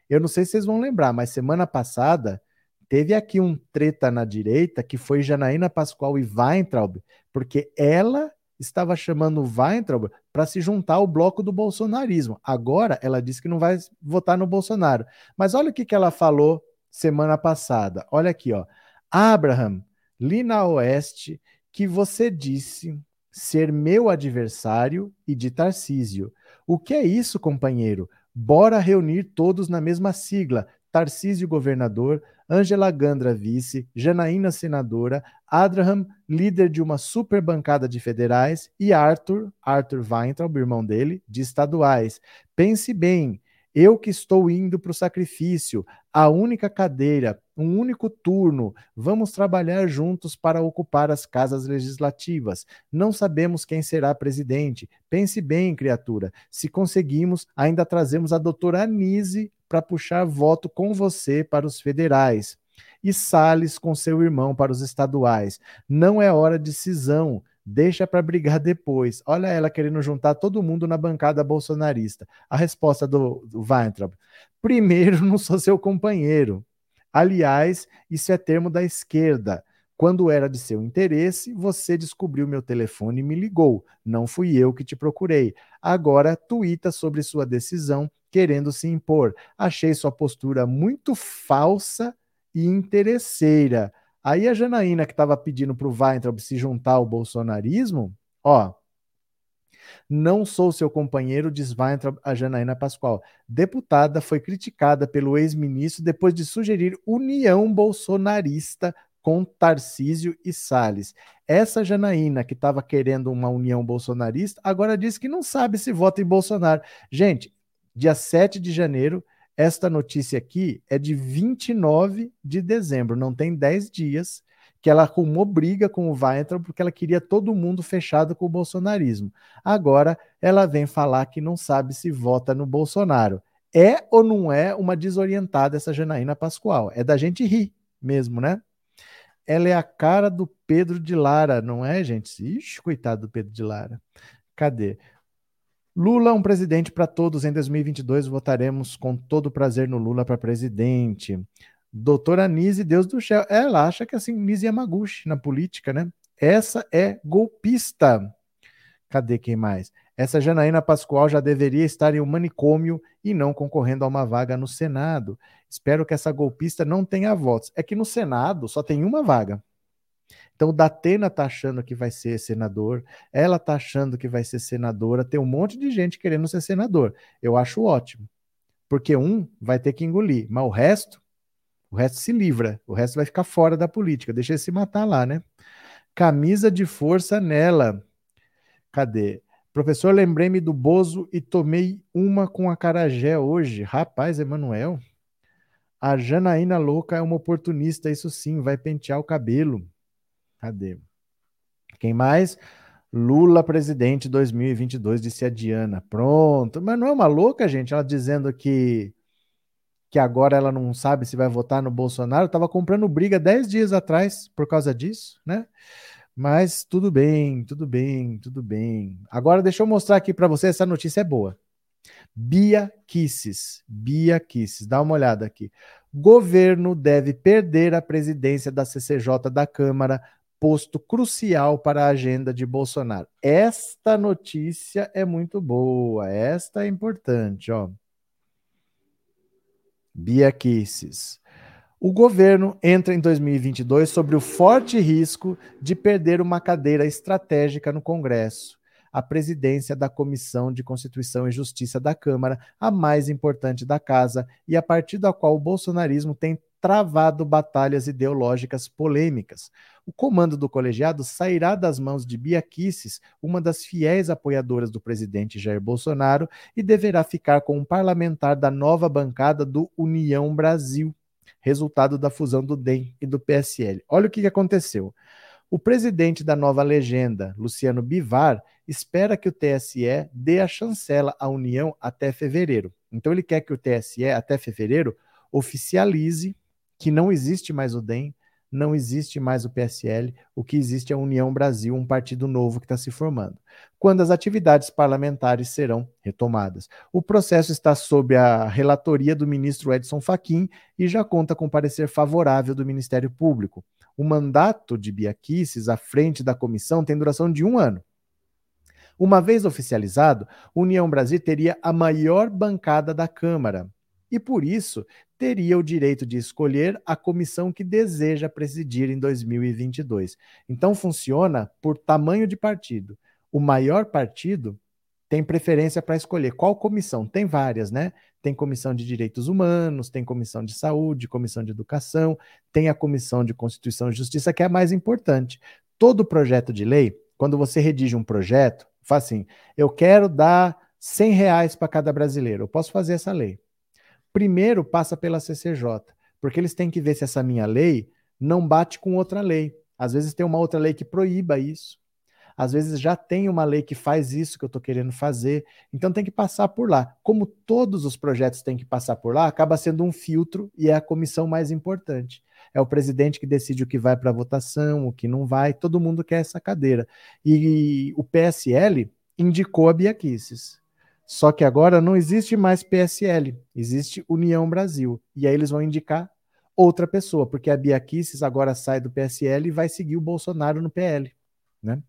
eu não sei se vocês vão lembrar, mas semana passada teve aqui um treta na direita que foi Janaína Pascoal e Weintraub, porque ela estava chamando Weintraub para se juntar ao bloco do bolsonarismo. Agora ela disse que não vai votar no Bolsonaro. Mas olha o que, que ela falou semana passada. Olha aqui, ó. Abraham, li na Oeste que você disse ser meu adversário e de Tarcísio. O que é isso, companheiro? Bora reunir todos na mesma sigla. Tarcísio governador, Angela Gandra vice, Janaína senadora, Abraham líder de uma super bancada de federais e Arthur, Arthur Weintraub, irmão dele, de estaduais. Pense bem, eu que estou indo para o sacrifício, a única cadeira, um único turno, vamos trabalhar juntos para ocupar as casas legislativas. Não sabemos quem será presidente. Pense bem, criatura. Se conseguimos, ainda trazemos a doutora Anise para puxar voto com você para os federais. E Salles com seu irmão para os estaduais. Não é hora de cisão. Deixa para brigar depois. Olha ela querendo juntar todo mundo na bancada bolsonarista. A resposta do, do Weintraub: primeiro, não sou seu companheiro. Aliás, isso é termo da esquerda. Quando era de seu interesse, você descobriu meu telefone e me ligou. Não fui eu que te procurei. Agora tuita sobre sua decisão, querendo se impor. Achei sua postura muito falsa e interesseira. Aí a Janaína, que estava pedindo para o Weintraub se juntar ao bolsonarismo, ó, não sou seu companheiro, diz Weintraub a Janaína Pascoal. Deputada foi criticada pelo ex-ministro depois de sugerir união bolsonarista com Tarcísio e Salles. Essa Janaína, que estava querendo uma união bolsonarista, agora diz que não sabe se vota em Bolsonaro. Gente, dia 7 de janeiro, esta notícia aqui é de 29 de dezembro, não tem 10 dias que ela arrumou briga com o Weintraub porque ela queria todo mundo fechado com o bolsonarismo. Agora ela vem falar que não sabe se vota no Bolsonaro. É ou não é uma desorientada essa Janaína Pascoal? É da gente rir mesmo, né? Ela é a cara do Pedro de Lara, não é, gente? Ixi, coitado do Pedro de Lara. Cadê? Lula, um presidente para todos. Em 2022 votaremos com todo prazer no Lula para presidente. Doutora Nise, Deus do céu. Ela acha que assim, Nise Yamaguchi na política, né? Essa é golpista. Cadê quem mais? Essa Janaína Pascoal já deveria estar em um manicômio e não concorrendo a uma vaga no Senado. Espero que essa golpista não tenha votos. É que no Senado só tem uma vaga. Então o Datena tá achando que vai ser senador, ela tá achando que vai ser senadora, tem um monte de gente querendo ser senador. Eu acho ótimo. Porque um vai ter que engolir, mas o resto o resto se livra, o resto vai ficar fora da política, deixa ele se matar lá, né? Camisa de força nela. Cadê? Professor, lembrei-me do Bozo e tomei uma com a Carajé hoje. Rapaz, Emanuel. A Janaína louca é uma oportunista, isso sim, vai pentear o cabelo. Cadê? Quem mais? Lula presidente 2022, disse a Diana. Pronto. Mas não é uma louca, gente? Ela dizendo que que agora ela não sabe se vai votar no Bolsonaro, estava comprando briga 10 dias atrás por causa disso, né? Mas tudo bem, tudo bem, tudo bem. Agora deixa eu mostrar aqui para você, essa notícia é boa. Bia Kisses, Bia Kisses, dá uma olhada aqui. Governo deve perder a presidência da CCJ da Câmara, posto crucial para a agenda de Bolsonaro. Esta notícia é muito boa, esta é importante, ó. Bia Kicis. O governo entra em 2022 sobre o forte risco de perder uma cadeira estratégica no Congresso, a presidência da Comissão de Constituição e Justiça da Câmara, a mais importante da casa e a partir da qual o bolsonarismo tem travado batalhas ideológicas polêmicas. O comando do colegiado sairá das mãos de Bia Kicis, uma das fiéis apoiadoras do presidente Jair Bolsonaro, e deverá ficar com um parlamentar da nova bancada do União Brasil, resultado da fusão do DEM e do PSL. Olha o que aconteceu. O presidente da nova legenda, Luciano Bivar, espera que o TSE dê a chancela à União até fevereiro. Então ele quer que o TSE, até fevereiro, oficialize que não existe mais o DEM, não existe mais o PSL, o que existe é a União Brasil, um partido novo que está se formando. Quando as atividades parlamentares serão retomadas. O processo está sob a relatoria do ministro Edson Fachin e já conta com parecer favorável do Ministério Público. O mandato de Biaquices à frente da comissão tem duração de um ano. Uma vez oficializado, União Brasil teria a maior bancada da Câmara, e por isso teria o direito de escolher a comissão que deseja presidir em 2022. Então funciona por tamanho de partido. O maior partido tem preferência para escolher qual comissão. Tem várias, né? Tem comissão de direitos humanos, tem comissão de saúde, comissão de educação, tem a comissão de Constituição e Justiça, que é a mais importante. Todo projeto de lei, quando você redige um projeto, faz assim: eu quero dar 100 reais para cada brasileiro. Eu posso fazer essa lei primeiro passa pela CCJ, porque eles têm que ver se essa minha lei não bate com outra lei. Às vezes tem uma outra lei que proíba isso. Às vezes já tem uma lei que faz isso que eu estou querendo fazer. Então tem que passar por lá. Como todos os projetos têm que passar por lá, acaba sendo um filtro e é a comissão mais importante. É o presidente que decide o que vai para votação, o que não vai. Todo mundo quer essa cadeira. E o PSL indicou a Bia Kicis. Só que agora não existe mais PSL, existe União Brasil. E aí eles vão indicar outra pessoa, porque a Bia Kicis agora sai do PSL e vai seguir o Bolsonaro no PL, né?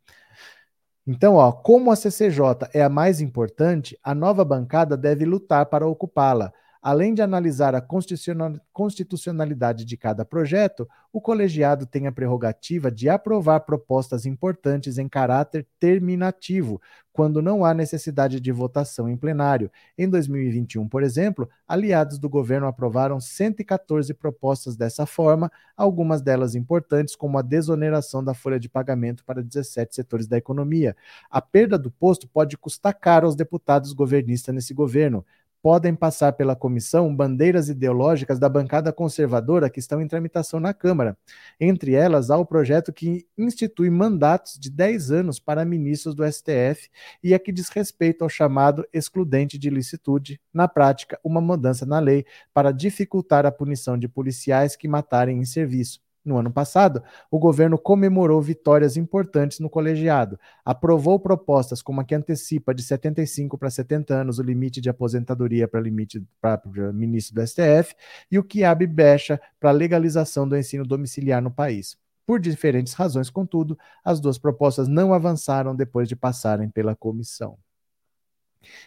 Então, ó, como a CCJ é a mais importante, a nova bancada deve lutar para ocupá-la. Além de analisar a constitucionalidade de cada projeto, o colegiado tem a prerrogativa de aprovar propostas importantes em caráter terminativo, quando não há necessidade de votação em plenário. Em 2021, por exemplo, aliados do governo aprovaram 114 propostas dessa forma, algumas delas importantes, como a desoneração da folha de pagamento para 17 setores da economia. A perda do posto pode custar caro aos deputados governistas nesse governo podem passar pela comissão bandeiras ideológicas da bancada conservadora que estão em tramitação na Câmara. Entre elas, há o projeto que institui mandatos de 10 anos para ministros do STF e a que diz respeito ao chamado excludente de licitude, na prática, uma mudança na lei para dificultar a punição de policiais que matarem em serviço. No ano passado, o governo comemorou vitórias importantes no colegiado, aprovou propostas como a que antecipa de 75 para 70 anos o limite de aposentadoria para limite para ministro do STF e o que abre brecha para a legalização do ensino domiciliar no país. Por diferentes razões, contudo, as duas propostas não avançaram depois de passarem pela comissão.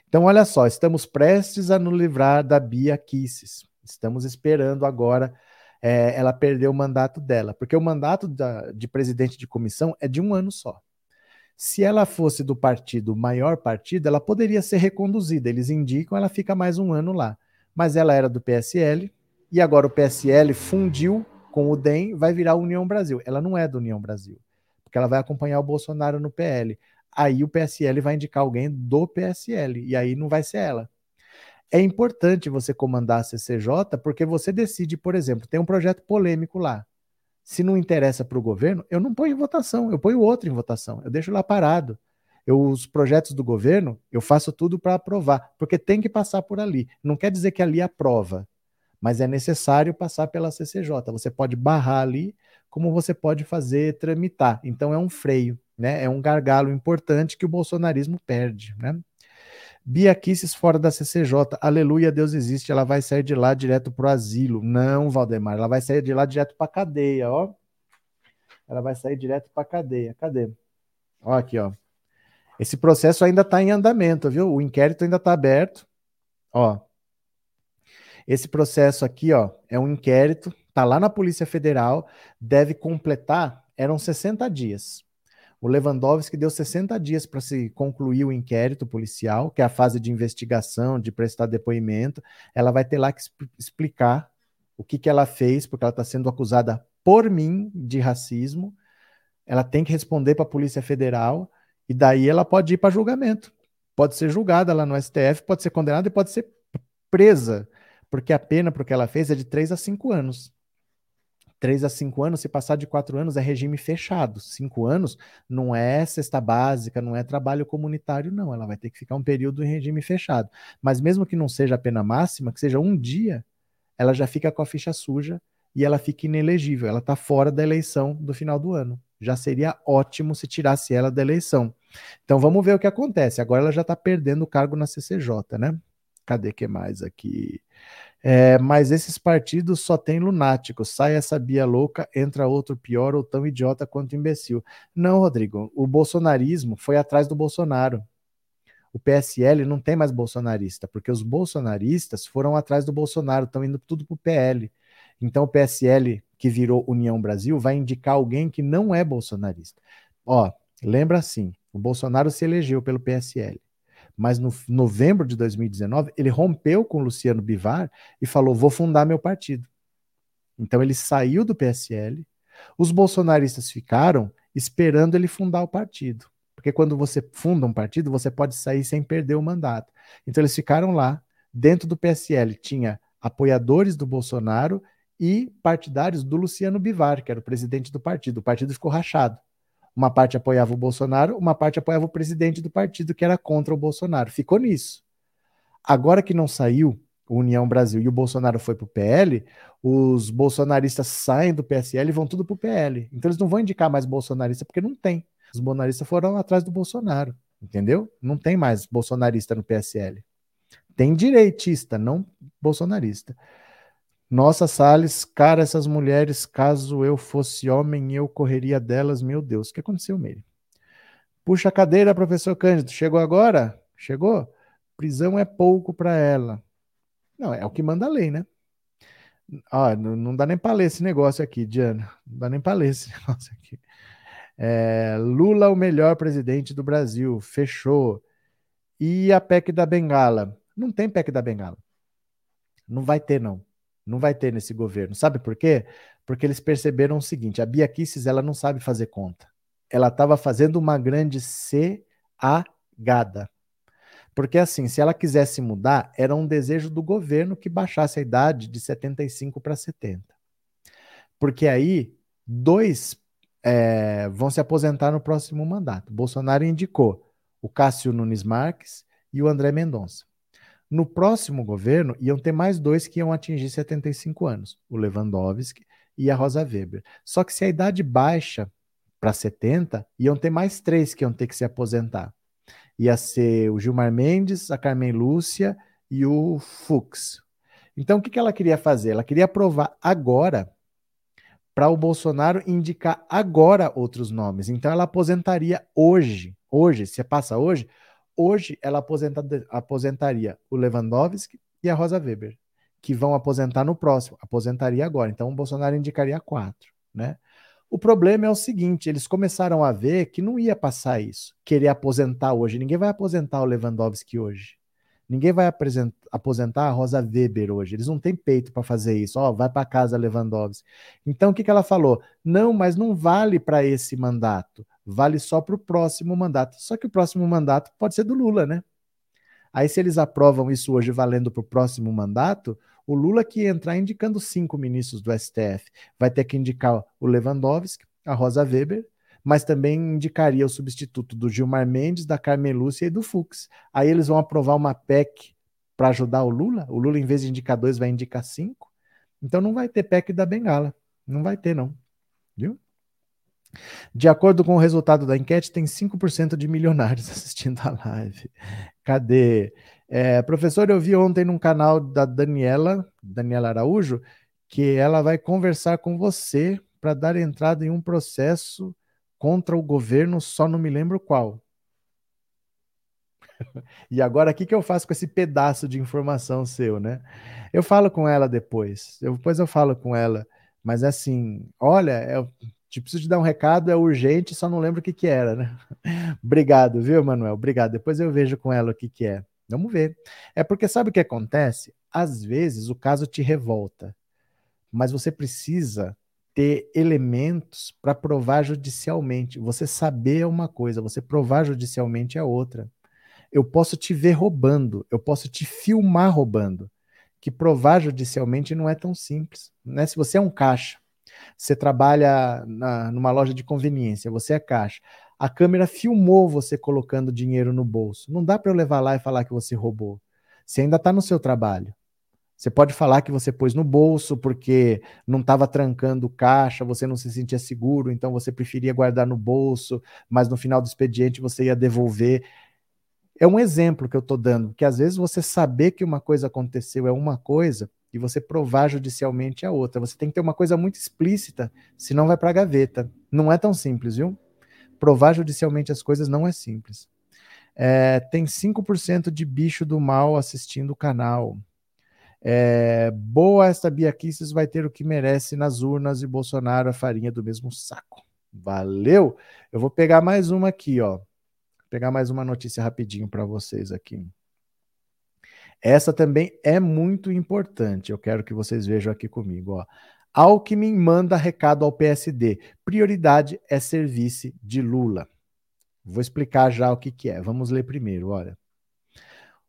Então, olha só, estamos prestes a nos livrar da Bia Kisses. Estamos esperando agora é, ela perdeu o mandato dela, porque o mandato da, de presidente de comissão é de um ano só. Se ela fosse do partido, maior partido, ela poderia ser reconduzida. Eles indicam, ela fica mais um ano lá. Mas ela era do PSL e agora o PSL fundiu com o DEM, vai virar União Brasil. Ela não é do União Brasil, porque ela vai acompanhar o Bolsonaro no PL. Aí o PSL vai indicar alguém do PSL e aí não vai ser ela. É importante você comandar a CCJ porque você decide, por exemplo, tem um projeto polêmico lá. Se não interessa para o governo, eu não ponho em votação, eu ponho outro em votação, eu deixo lá parado. Eu, os projetos do governo, eu faço tudo para aprovar, porque tem que passar por ali. Não quer dizer que ali aprova, mas é necessário passar pela CCJ. Você pode barrar ali, como você pode fazer tramitar. Então é um freio, né? É um gargalo importante que o bolsonarismo perde, né? Bia Kisses fora da CCJ. Aleluia, Deus existe. Ela vai sair de lá direto pro asilo. Não, Valdemar. Ela vai sair de lá direto pra cadeia, ó. Ela vai sair direto pra cadeia. Cadê? Ó, aqui, ó. Esse processo ainda está em andamento, viu? O inquérito ainda está aberto. Ó. Esse processo aqui, ó, é um inquérito, tá lá na Polícia Federal, deve completar, eram 60 dias. O Lewandowski deu 60 dias para se concluir o inquérito policial, que é a fase de investigação, de prestar depoimento. Ela vai ter lá que explicar o que, que ela fez, porque ela está sendo acusada por mim de racismo. Ela tem que responder para a Polícia Federal e daí ela pode ir para julgamento. Pode ser julgada lá no STF, pode ser condenada e pode ser presa, porque a pena para o que ela fez é de 3 a 5 anos. 3 a 5 anos, se passar de 4 anos, é regime fechado. 5 anos não é cesta básica, não é trabalho comunitário, não. Ela vai ter que ficar um período em regime fechado. Mas mesmo que não seja a pena máxima, que seja um dia, ela já fica com a ficha suja e ela fica inelegível. Ela está fora da eleição do final do ano. Já seria ótimo se tirasse ela da eleição. Então vamos ver o que acontece. Agora ela já está perdendo o cargo na CCJ, né? Cadê que mais aqui? É, mas esses partidos só tem lunáticos. Sai essa Bia louca, entra outro pior ou tão idiota quanto imbecil. Não, Rodrigo. O bolsonarismo foi atrás do Bolsonaro. O PSL não tem mais bolsonarista, porque os bolsonaristas foram atrás do Bolsonaro, estão indo tudo para o PL. Então o PSL, que virou União Brasil, vai indicar alguém que não é bolsonarista. Ó, lembra assim: o Bolsonaro se elegeu pelo PSL mas no novembro de 2019 ele rompeu com Luciano Bivar e falou: vou fundar meu partido. Então ele saiu do PSL, os bolsonaristas ficaram esperando ele fundar o partido. Porque quando você funda um partido, você pode sair sem perder o mandato. Então eles ficaram lá, dentro do PSL tinha apoiadores do Bolsonaro e partidários do Luciano Bivar, que era o presidente do partido. O partido ficou rachado. Uma parte apoiava o Bolsonaro, uma parte apoiava o presidente do partido que era contra o Bolsonaro. Ficou nisso. Agora que não saiu o União Brasil e o Bolsonaro foi para o PL, os bolsonaristas saem do PSL e vão tudo para o PL. Então eles não vão indicar mais bolsonarista porque não tem. Os bolsonaristas foram atrás do Bolsonaro, entendeu? Não tem mais bolsonarista no PSL. Tem direitista, não bolsonarista. Nossa, Salles, cara, essas mulheres, caso eu fosse homem, eu correria delas. Meu Deus, o que aconteceu, Meire? Puxa a cadeira, professor Cândido. Chegou agora? Chegou? Prisão é pouco para ela. Não, é o que manda a lei, né? Ah, não, não dá nem para ler esse negócio aqui, Diana. Não dá nem para ler esse negócio aqui. É, Lula, o melhor presidente do Brasil. Fechou. E a PEC da Bengala? Não tem PEC da Bengala. Não vai ter, não. Não vai ter nesse governo. Sabe por quê? Porque eles perceberam o seguinte: a Bia Kicis, ela não sabe fazer conta. Ela estava fazendo uma grande C-A-gada. Porque assim, se ela quisesse mudar, era um desejo do governo que baixasse a idade de 75 para 70. Porque aí, dois é, vão se aposentar no próximo mandato. Bolsonaro indicou o Cássio Nunes Marques e o André Mendonça. No próximo governo, iam ter mais dois que iam atingir 75 anos, o Lewandowski e a Rosa Weber. Só que se a idade baixa para 70, iam ter mais três que iam ter que se aposentar. Ia ser o Gilmar Mendes, a Carmen Lúcia e o Fux. Então, o que, ela queria fazer? Ela queria aprovar agora para o Bolsonaro indicar agora outros nomes. Então, ela aposentaria hoje. Hoje, se passa hoje, Hoje ela aposentaria o Lewandowski e a Rosa Weber, que vão aposentar no próximo. Aposentaria agora. Então o Bolsonaro indicaria quatro, né? O problema é o seguinte: eles começaram a ver que não ia passar isso, querer aposentar hoje. Ninguém vai aposentar o Lewandowski hoje. Ninguém vai aposentar a Rosa Weber hoje. Eles não têm peito para fazer isso. Ó, oh, vai para casa Lewandowski. Então o que, que ela falou? Não, mas não vale para esse mandato vale só para o próximo mandato. Só que o próximo mandato pode ser do Lula, né? Aí, se eles aprovam isso hoje valendo para o próximo mandato, o Lula que entrar indicando cinco ministros do STF vai ter que indicar o Lewandowski, a Rosa Weber, mas também indicaria o substituto do Gilmar Mendes, da Carmen Lúcia e do Fux. Aí eles vão aprovar uma PEC para ajudar o Lula. O Lula, em vez de indicar dois, vai indicar cinco. Então não vai ter PEC da Bengala. Não vai ter, não. Viu? De acordo com o resultado da enquete, tem 5% de milionários assistindo a live. Cadê? É, professor, eu vi ontem num canal da Daniela, Daniela Araújo, que ela vai conversar com você para dar entrada em um processo contra o governo, só não me lembro qual. e agora, o que, que eu faço com esse pedaço de informação seu, né? Eu falo com ela depois, eu, depois eu falo com ela, mas assim, olha, é, te preciso te dar um recado, é urgente, só não lembro o que que era, né? Obrigado, viu, Manuel? Obrigado. Depois eu vejo com ela o que que é. Vamos ver. É porque sabe o que acontece? Às vezes o caso te revolta, mas você precisa ter elementos para provar judicialmente. Você saber é uma coisa, você provar judicialmente é outra. Eu posso te ver roubando, eu posso te filmar roubando. Que provar judicialmente não é tão simples. Né? Se você é um caixa, você trabalha na, numa loja de conveniência, você é caixa. A câmera filmou você colocando dinheiro no bolso. Não dá para eu levar lá e falar que você roubou. Você ainda está no seu trabalho. Você pode falar que você pôs no bolso porque não estava trancando caixa, você não se sentia seguro, então você preferia guardar no bolso, mas no final do expediente você ia devolver. É um exemplo que eu estou dando, que às vezes você saber que uma coisa aconteceu é uma coisa, e você provar judicialmente a outra. Você tem que ter uma coisa muito explícita, senão vai para a gaveta. Não é tão simples, viu? Provar judicialmente as coisas não é simples. É, tem 5% de bicho do mal assistindo o canal. É, boa esta Bia Kicis vai ter o que merece nas urnas e Bolsonaro a farinha do mesmo saco. Valeu! Eu vou pegar mais uma aqui, ó. Vou pegar mais uma notícia rapidinho para vocês aqui. Essa também é muito importante. Eu quero que vocês vejam aqui comigo. Ó. Alckmin manda recado ao PSD. Prioridade é serviço de Lula. Vou explicar já o que, que é. Vamos ler primeiro, olha.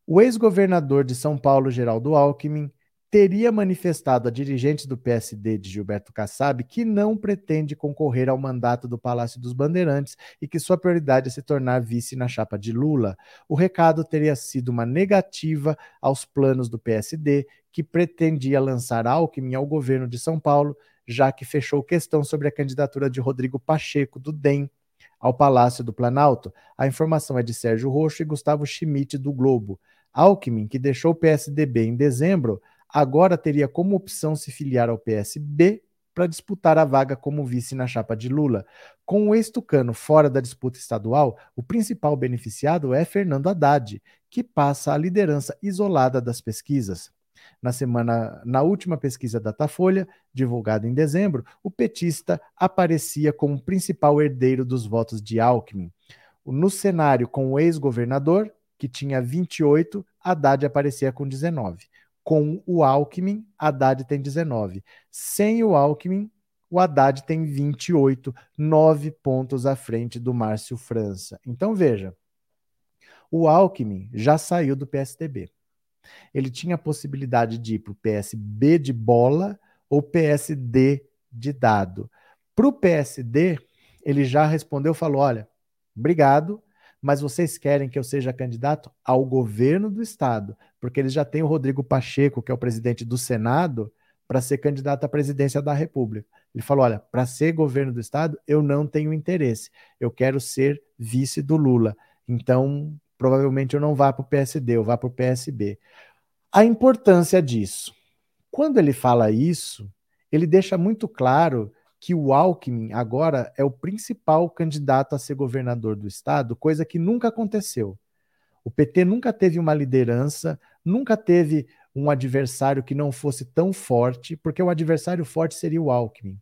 O ex-governador de São Paulo, Geraldo Alckmin, teria manifestado a dirigentes do PSD de Gilberto Kassab que não pretende concorrer ao mandato do Palácio dos Bandeirantes e que sua prioridade é se tornar vice na chapa de Lula. O recado teria sido uma negativa aos planos do PSD, que pretendia lançar Alckmin ao governo de São Paulo, já que fechou questão sobre a candidatura de Rodrigo Pacheco, do DEM, ao Palácio do Planalto. A informação é de Sérgio Roxo e Gustavo Schmidt, do Globo. Alckmin, que deixou o PSDB em dezembro, agora teria como opção se filiar ao PSB para disputar a vaga como vice na chapa de Lula. Com o ex-tucano fora da disputa estadual, o principal beneficiado é Fernando Haddad, que passa a liderança isolada das pesquisas. Na semana, na última pesquisa Datafolha, divulgada em dezembro, o petista aparecia como principal herdeiro dos votos de Alckmin. No cenário com o ex-governador, que tinha 28, Haddad aparecia com 19 com o Alckmin, Haddad tem 19. Sem o Alckmin, o Haddad tem 28, 9 pontos à frente do Márcio França. Então veja, o Alckmin já saiu do PSDB. Ele tinha a possibilidade de ir para o PSB de bola ou PSD de dado. Para o PSD, ele já respondeu, falou: olha, obrigado, mas vocês querem que eu seja candidato ao governo do estado, porque eles já têm o Rodrigo Pacheco, que é o presidente do Senado, para ser candidato à presidência da República. Ele falou: olha, para ser governo do estado, eu não tenho interesse, eu quero ser vice do Lula. Então, provavelmente eu não vá para o PSD, eu vá para o PSB. A importância disso. Quando ele fala isso, ele deixa muito claro que o Alckmin agora é o principal candidato a ser governador do estado, coisa que nunca aconteceu. O PT nunca teve uma liderança, nunca teve um adversário que não fosse tão forte, porque o adversário forte seria o Alckmin.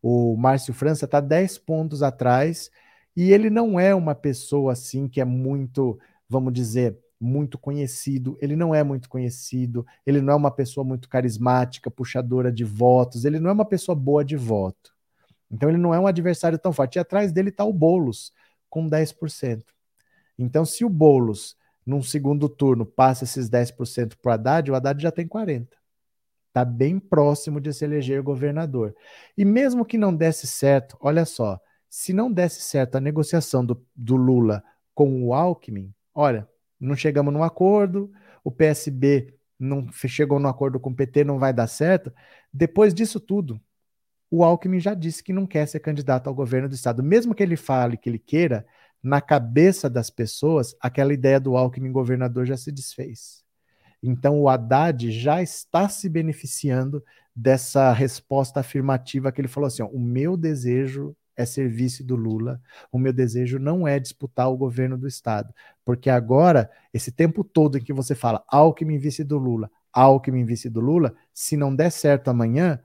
O Márcio França está 10 pontos atrás e ele não é uma pessoa assim que é muito, vamos dizer, muito conhecido, ele não é muito conhecido, ele não é uma pessoa muito carismática, puxadora de votos, ele não é uma pessoa boa de voto. Então ele não é um adversário tão forte. E atrás dele está o Boulos, com 10%. Então, se o Boulos, num segundo turno, passa esses 10% para o Haddad, o Haddad já tem 40%. Está bem próximo de se eleger governador. E mesmo que não desse certo, olha só, se não desse certo a negociação do, do Lula com o Alckmin, olha, não chegamos num acordo, o PSB não chegou no acordo com o PT, não vai dar certo. Depois disso tudo, o Alckmin já disse que não quer ser candidato ao governo do estado. Mesmo que ele fale que ele queira, na cabeça das pessoas, aquela ideia do Alckmin governador já se desfez. Então o Haddad já está se beneficiando dessa resposta afirmativa que ele falou assim: ó, o meu desejo é ser vice do Lula. O meu desejo não é disputar o governo do Estado. Porque agora, esse tempo todo em que você fala Alckmin vice do Lula, Alckmin vice do Lula, se não der certo amanhã,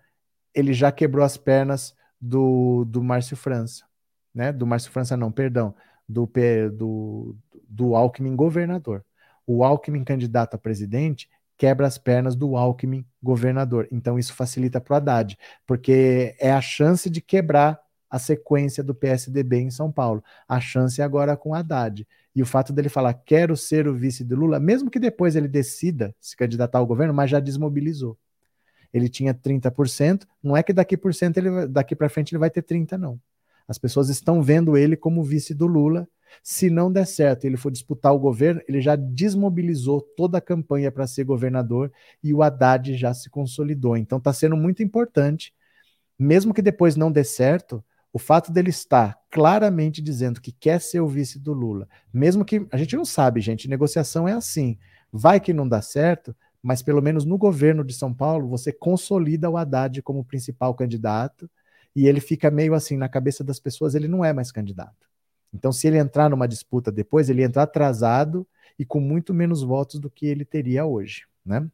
ele já quebrou as pernas do, do Márcio França. Né? Do Márcio França, não, perdão. Do, do, do Alckmin governador. O Alckmin candidato a presidente quebra as pernas do Alckmin governador. Então isso facilita para o Haddad, porque é a chance de quebrar a sequência do PSDB em São Paulo. A chance é agora com Haddad. E o fato dele falar, quero ser o vice do Lula, mesmo que depois ele decida se candidatar ao governo, mas já desmobilizou. Ele tinha 30%, não é que daqui por cento ele daqui para frente ele vai ter 30 não. As pessoas estão vendo ele como vice do Lula. Se não der certo, ele for disputar o governo, ele já desmobilizou toda a campanha para ser governador e o Haddad já se consolidou. Então está sendo muito importante, mesmo que depois não dê certo, o fato dele estar claramente dizendo que quer ser o vice do Lula, mesmo que a gente não sabe, gente, negociação é assim. Vai que não dá certo, mas pelo menos no governo de São Paulo você consolida o Haddad como principal candidato e ele fica meio assim na cabeça das pessoas, ele não é mais candidato. Então, se ele entrar numa disputa depois, ele entra atrasado e com muito menos votos do que ele teria hoje, né?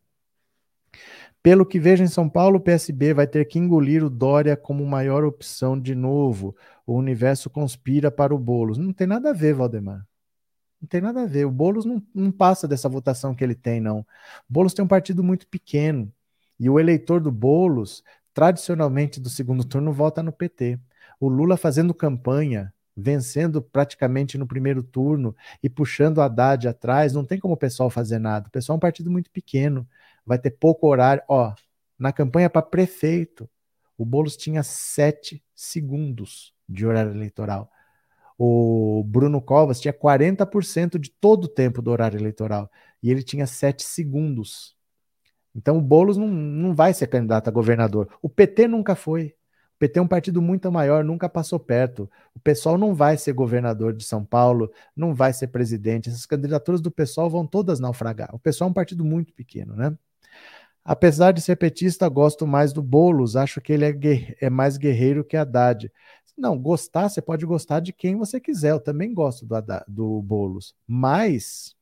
Pelo que vejo em São Paulo, o PSB vai ter que engolir o Dória como maior opção de novo. O universo conspira para o Boulos. Não tem nada a ver, Valdemar. Não tem nada a ver. O Boulos não, não passa dessa votação que ele tem, não. O Boulos tem um partido muito pequeno. E o eleitor do Boulos, tradicionalmente do segundo turno, vota no PT. O Lula fazendo campanha, vencendo praticamente no primeiro turno e puxando a Haddad atrás, não tem como o pessoal fazer nada. O pessoal é um partido muito pequeno vai ter pouco horário. Ó, na campanha para prefeito, o Boulos tinha sete segundos de horário eleitoral. O Bruno Covas tinha 40% de todo o tempo do horário eleitoral e ele tinha sete segundos. Então o Boulos não, não vai ser candidato a governador. O PT nunca foi. O PT é um partido muito maior, nunca passou perto. O pessoal não vai ser governador de São Paulo, não vai ser presidente. Essas candidaturas do pessoal vão todas naufragar. O pessoal é um partido muito pequeno, né? Apesar de ser petista, gosto mais do Boulos. Acho que ele é, é mais guerreiro que Haddad. Não, gostar, você pode gostar de quem você quiser. Eu também gosto do, do Boulos. Mas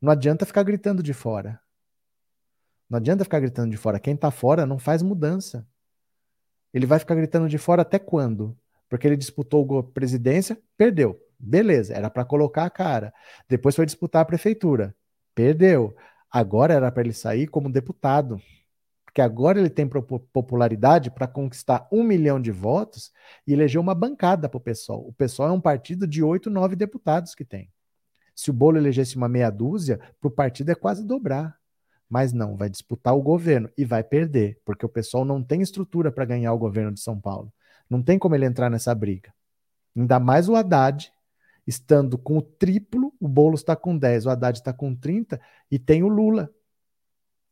não adianta ficar gritando de fora. Não adianta ficar gritando de fora. Quem está fora não faz mudança. Ele vai ficar gritando de fora até quando? Porque ele disputou a presidência, perdeu. Beleza, era para colocar a cara. Depois foi disputar a prefeitura, perdeu. Agora era para ele sair como deputado. Porque agora ele tem popularidade para conquistar um milhão de votos e eleger uma bancada para o PSOL. O PSOL é um partido de oito, nove deputados que tem. Se o Bolo elegesse uma meia dúzia, para o partido é quase dobrar. Mas não, vai disputar o governo e vai perder, porque o pessoal não tem estrutura para ganhar o governo de São Paulo. Não tem como ele entrar nessa briga. Ainda mais o Haddad, estando com o triplo, o Boulos está com 10, o Haddad está com 30, e tem o Lula.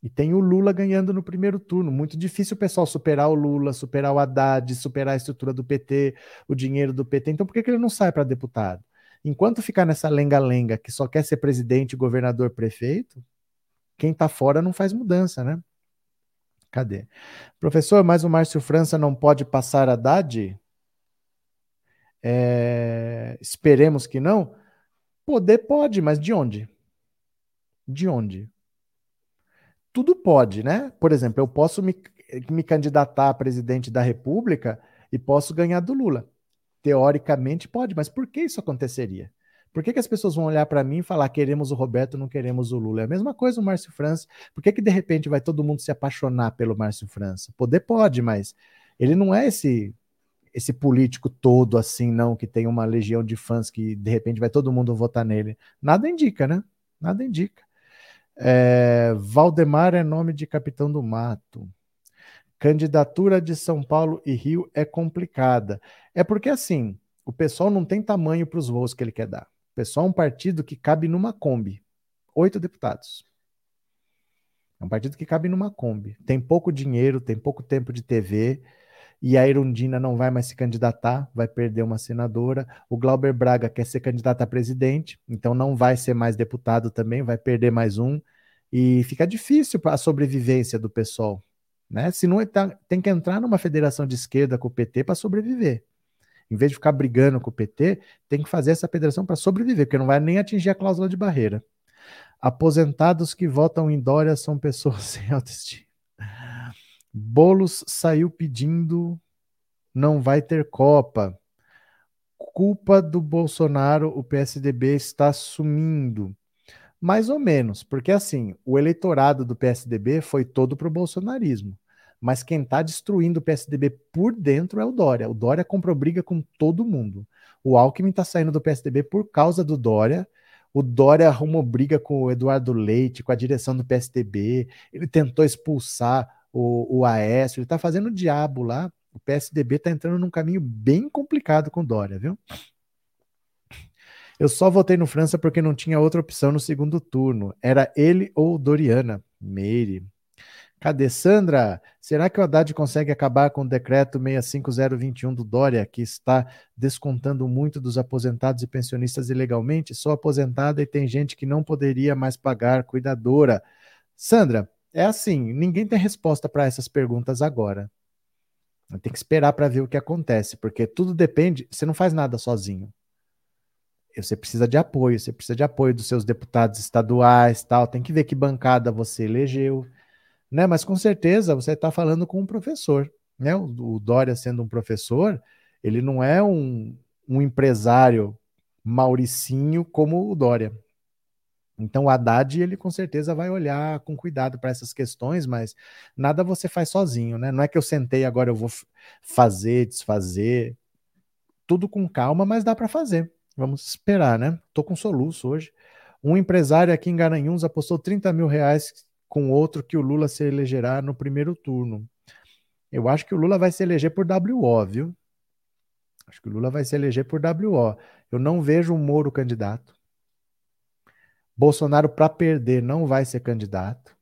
E tem o Lula ganhando no primeiro turno. Muito difícil o pessoal superar o Lula, superar o Haddad, superar a estrutura do PT, o dinheiro do PT. Então por que, que ele não sai para deputado? Enquanto ficar nessa lenga-lenga que só quer ser presidente, governador, prefeito, quem está fora não faz mudança, né? Cadê? Professor, mas o Márcio França não pode passar Haddad? É, esperemos que não. Poder pode, mas de onde? De onde? Tudo pode, né? Por exemplo, eu posso me, me candidatar a presidente da República e posso ganhar do Lula. Teoricamente pode, mas por que isso aconteceria? Por que, que as pessoas vão olhar para mim e falar queremos o Roberto, não queremos o Lula? É a mesma coisa o Márcio França. Por que, que de repente vai todo mundo se apaixonar pelo Márcio França? Poder pode, mas ele não é esse esse político todo assim, não, que tem uma legião de fãs que de repente vai todo mundo votar nele. Nada indica, né? Nada indica. É, Valdemar é nome de capitão do mato. Candidatura de São Paulo e Rio é complicada. É porque assim, o pessoal não tem tamanho para os voos que ele quer dar. O pessoal é um partido que cabe numa Kombi. Oito deputados. É um partido que cabe numa Kombi. Tem pouco dinheiro, tem pouco tempo de TV e a Irundina não vai mais se candidatar, vai perder uma senadora. O Glauber Braga quer ser candidato a presidente, então não vai ser mais deputado também, vai perder mais um. E fica difícil a sobrevivência do pessoal. Né? Se não tá, tem que entrar numa federação de esquerda com o PT para sobreviver. Em vez de ficar brigando com o PT, tem que fazer essa federação para sobreviver, porque não vai nem atingir a cláusula de barreira. Aposentados que votam em Dória são pessoas sem autoestima. Bolos saiu pedindo não vai ter Copa. Culpa do Bolsonaro, o PSDB está sumindo. Mais ou menos, porque assim, o eleitorado do PSDB foi todo para o bolsonarismo. Mas quem está destruindo o PSDB por dentro é o Dória. O Dória comprou briga com todo mundo. O Alckmin está saindo do PSDB por causa do Dória. O Dória arrumou briga com o Eduardo Leite, com a direção do PSDB. Ele tentou expulsar o, o Aécio, ele está fazendo o diabo lá. O PSDB está entrando num caminho bem complicado com Dória, viu? Eu só votei no França porque não tinha outra opção no segundo turno. Era ele ou Doriana. Meire. Cadê Sandra? Será que o Haddad consegue acabar com o decreto 65021 do Dória, que está descontando muito dos aposentados e pensionistas ilegalmente? Sou aposentada e tem gente que não poderia mais pagar cuidadora. Sandra, é assim, ninguém tem resposta para essas perguntas agora. Tem que esperar para ver o que acontece, porque tudo depende. Você não faz nada sozinho. Você precisa de apoio, você precisa de apoio dos seus deputados estaduais, tal. Tem que ver que bancada você elegeu, né? Mas com certeza você está falando com um professor, né? O, o, Dória sendo um professor, ele não é um, um empresário mauricinho como o Dória. Então o Haddad, ele com certeza vai olhar com cuidado para essas questões, mas nada você faz sozinho, né? Não é que eu sentei agora eu vou fazer, desfazer, tudo com calma, mas dá para fazer. Vamos esperar, né? Tô com soluço hoje. Um empresário aqui em Garanhuns apostou 30 mil reais com outro que o Lula se elegerá no primeiro turno. Eu acho que o Lula vai se eleger por WO, viu? Acho que o Lula vai se eleger por WO. Eu não vejo um Moro candidato. Bolsonaro, para perder, não vai ser candidato.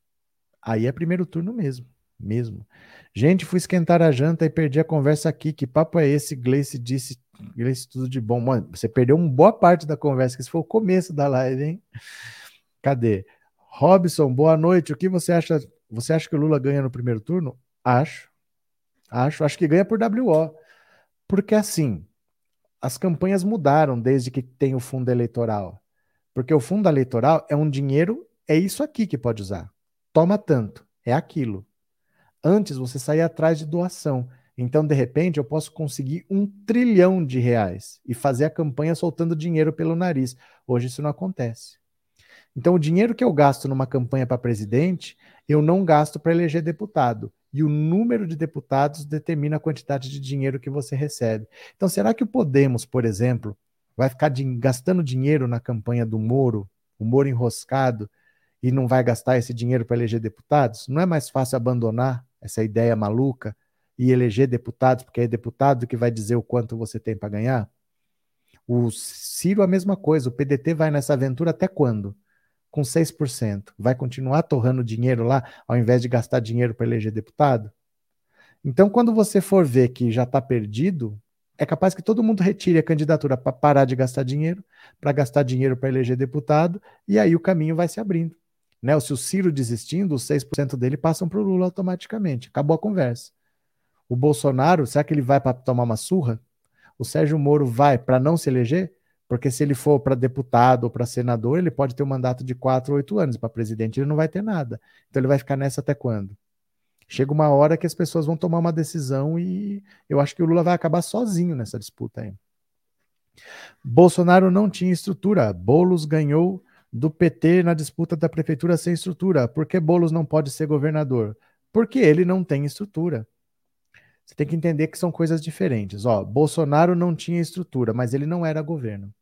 Aí é primeiro turno mesmo. Mesmo. Gente, fui esquentar a janta e perdi a conversa aqui. Que papo é esse? Gleice disse. Gleice, tudo de bom. Mano, você perdeu uma boa parte da conversa, que esse foi o começo da live, hein? Cadê? Robson, boa noite. O que você acha Você acha que o Lula ganha no primeiro turno? Acho. Acho. Acho que ganha por WO. Porque assim, as campanhas mudaram desde que tem o fundo eleitoral. Porque o fundo eleitoral é um dinheiro, é isso aqui que pode usar. Toma tanto, é aquilo. Antes você saía atrás de doação. Então, de repente, eu posso conseguir um trilhão de reais e fazer a campanha soltando dinheiro pelo nariz. Hoje isso não acontece. Então, o dinheiro que eu gasto numa campanha para presidente, eu não gasto para eleger deputado. E o número de deputados determina a quantidade de dinheiro que você recebe. Então, será que o Podemos, por exemplo, vai ficar de, gastando dinheiro na campanha do Moro, o Moro enroscado, e não vai gastar esse dinheiro para eleger deputados? Não é mais fácil abandonar essa ideia maluca e eleger deputados, porque é deputado que vai dizer o quanto você tem para ganhar? O Ciro, a mesma coisa. O PDT vai nessa aventura até quando? Com 6%. Vai continuar torrando dinheiro lá, ao invés de gastar dinheiro para eleger deputado? Então, quando você for ver que já está perdido, é capaz que todo mundo retire a candidatura para parar de gastar dinheiro, para gastar dinheiro para eleger deputado, e aí o caminho vai se abrindo. Né? Se o Ciro desistindo, os 6% dele passam para o Lula automaticamente. Acabou a conversa. O Bolsonaro, será que ele vai para tomar uma surra? O Sérgio Moro vai para não se eleger? Porque se ele for para deputado ou para senador, ele pode ter um mandato de 4 ou 8 anos. Para presidente, ele não vai ter nada. Então ele vai ficar nessa até quando? Chega uma hora que as pessoas vão tomar uma decisão e eu acho que o Lula vai acabar sozinho nessa disputa aí. Bolsonaro não tinha estrutura. Bolos ganhou do PT na disputa da prefeitura sem estrutura. Por que Bolos não pode ser governador? Porque ele não tem estrutura. Você tem que entender que são coisas diferentes. Ó, Bolsonaro não tinha estrutura, mas ele não era governo.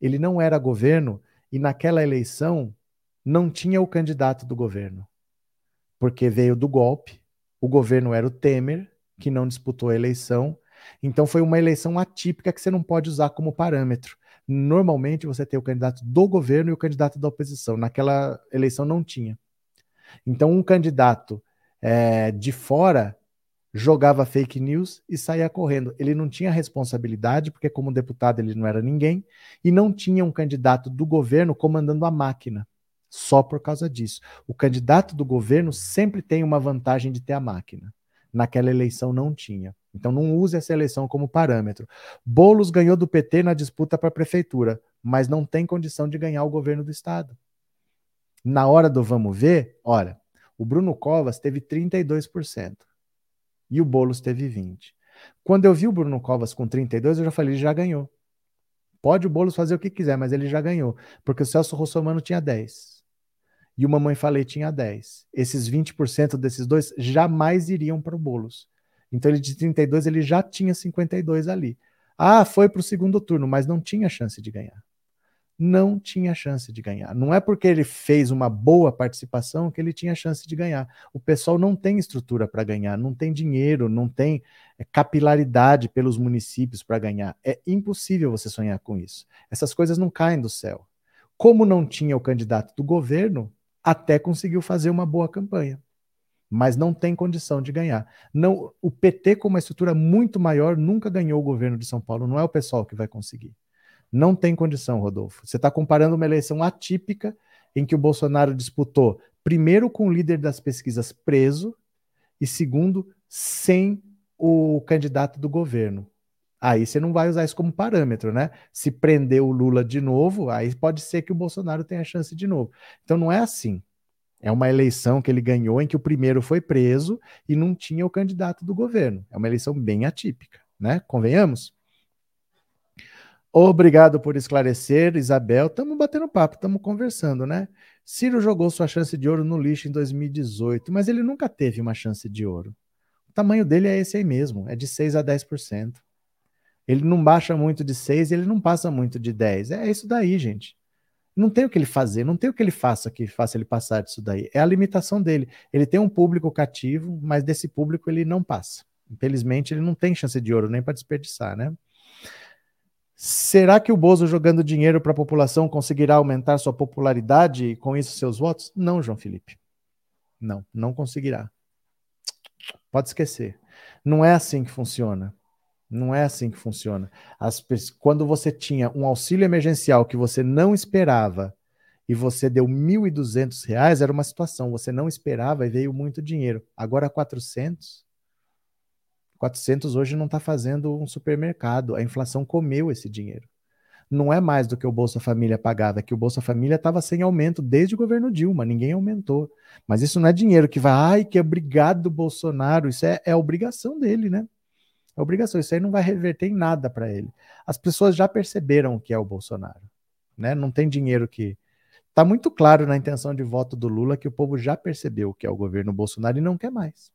Ele não era governo e naquela eleição não tinha o candidato do governo. Porque veio do golpe, o governo era o Temer, que não disputou a eleição. Então foi uma eleição atípica que você não pode usar como parâmetro. Normalmente você tem o candidato do governo e o candidato da oposição. Naquela eleição não tinha. Então um candidato é, de fora jogava fake news e saía correndo. Ele não tinha responsabilidade, porque como deputado ele não era ninguém, e não tinha um candidato do governo comandando a máquina. Só por causa disso. O candidato do governo sempre tem uma vantagem de ter a máquina. Naquela eleição não tinha. Então não use essa eleição como parâmetro. Bolos ganhou do PT na disputa para a prefeitura, mas não tem condição de ganhar o governo do estado. Na hora do vamos ver, olha, o Bruno Covas teve 32% e o Boulos teve 20. Quando eu vi o Bruno Covas com 32, eu já falei, ele já ganhou. Pode o Boulos fazer o que quiser, mas ele já ganhou, porque o Celso Russomano tinha 10. E o Mamãe Falei tinha 10. Esses 20% desses dois jamais iriam para o Boulos. Então ele de 32 ele já tinha 52 ali. Ah, foi para o segundo turno, mas não tinha chance de ganhar não tinha chance de ganhar. Não é porque ele fez uma boa participação que ele tinha chance de ganhar. O pessoal não tem estrutura para ganhar, não tem dinheiro, não tem é, capilaridade pelos municípios para ganhar. É impossível você sonhar com isso. Essas coisas não caem do céu. Como não tinha o candidato do governo, até conseguiu fazer uma boa campanha. Mas não tem condição de ganhar. Não, o PT, com uma estrutura muito maior, nunca ganhou o governo de São Paulo. Não é o pessoal que vai conseguir. Não tem condição, Rodolfo. Você está comparando uma eleição atípica em que o Bolsonaro disputou, primeiro, com o líder das pesquisas preso, e segundo, sem o candidato do governo. Aí você não vai usar isso como parâmetro, né? Se prender o Lula de novo, aí pode ser que o Bolsonaro tenha chance de novo. Então não é assim. É uma eleição que ele ganhou em que o primeiro foi preso e não tinha o candidato do governo. É uma eleição bem atípica, né? Convenhamos? Obrigado por esclarecer, Isabel. Estamos batendo papo, estamos conversando, né? Ciro jogou sua chance de ouro no lixo em 2018, mas ele nunca teve uma chance de ouro. O tamanho dele é esse aí mesmo, é de 6 a 10%. Ele não baixa muito de 6 e ele não passa muito de 10. É isso daí, gente. Não tem o que ele fazer, não tem o que ele faça que faça ele passar disso daí. É a limitação dele. Ele tem um público cativo, mas desse público ele não passa. Infelizmente, ele não tem chance de ouro nem para desperdiçar, né? Será que o Bozo jogando dinheiro para a população conseguirá aumentar sua popularidade e com isso seus votos? Não, João Felipe. Não, não conseguirá. Pode esquecer. Não é assim que funciona. Não é assim que funciona. As, quando você tinha um auxílio emergencial que você não esperava e você deu R$ 1.200, era uma situação, você não esperava e veio muito dinheiro. Agora 400, 400 hoje não está fazendo um supermercado, a inflação comeu esse dinheiro. Não é mais do que o Bolsa Família pagava, que o Bolsa Família estava sem aumento desde o governo Dilma, ninguém aumentou. Mas isso não é dinheiro que vai, ai, que obrigado Bolsonaro, isso é, é obrigação dele, né? É obrigação, isso aí não vai reverter em nada para ele. As pessoas já perceberam o que é o Bolsonaro, né? Não tem dinheiro que Está muito claro na intenção de voto do Lula que o povo já percebeu o que é o governo Bolsonaro e não quer mais.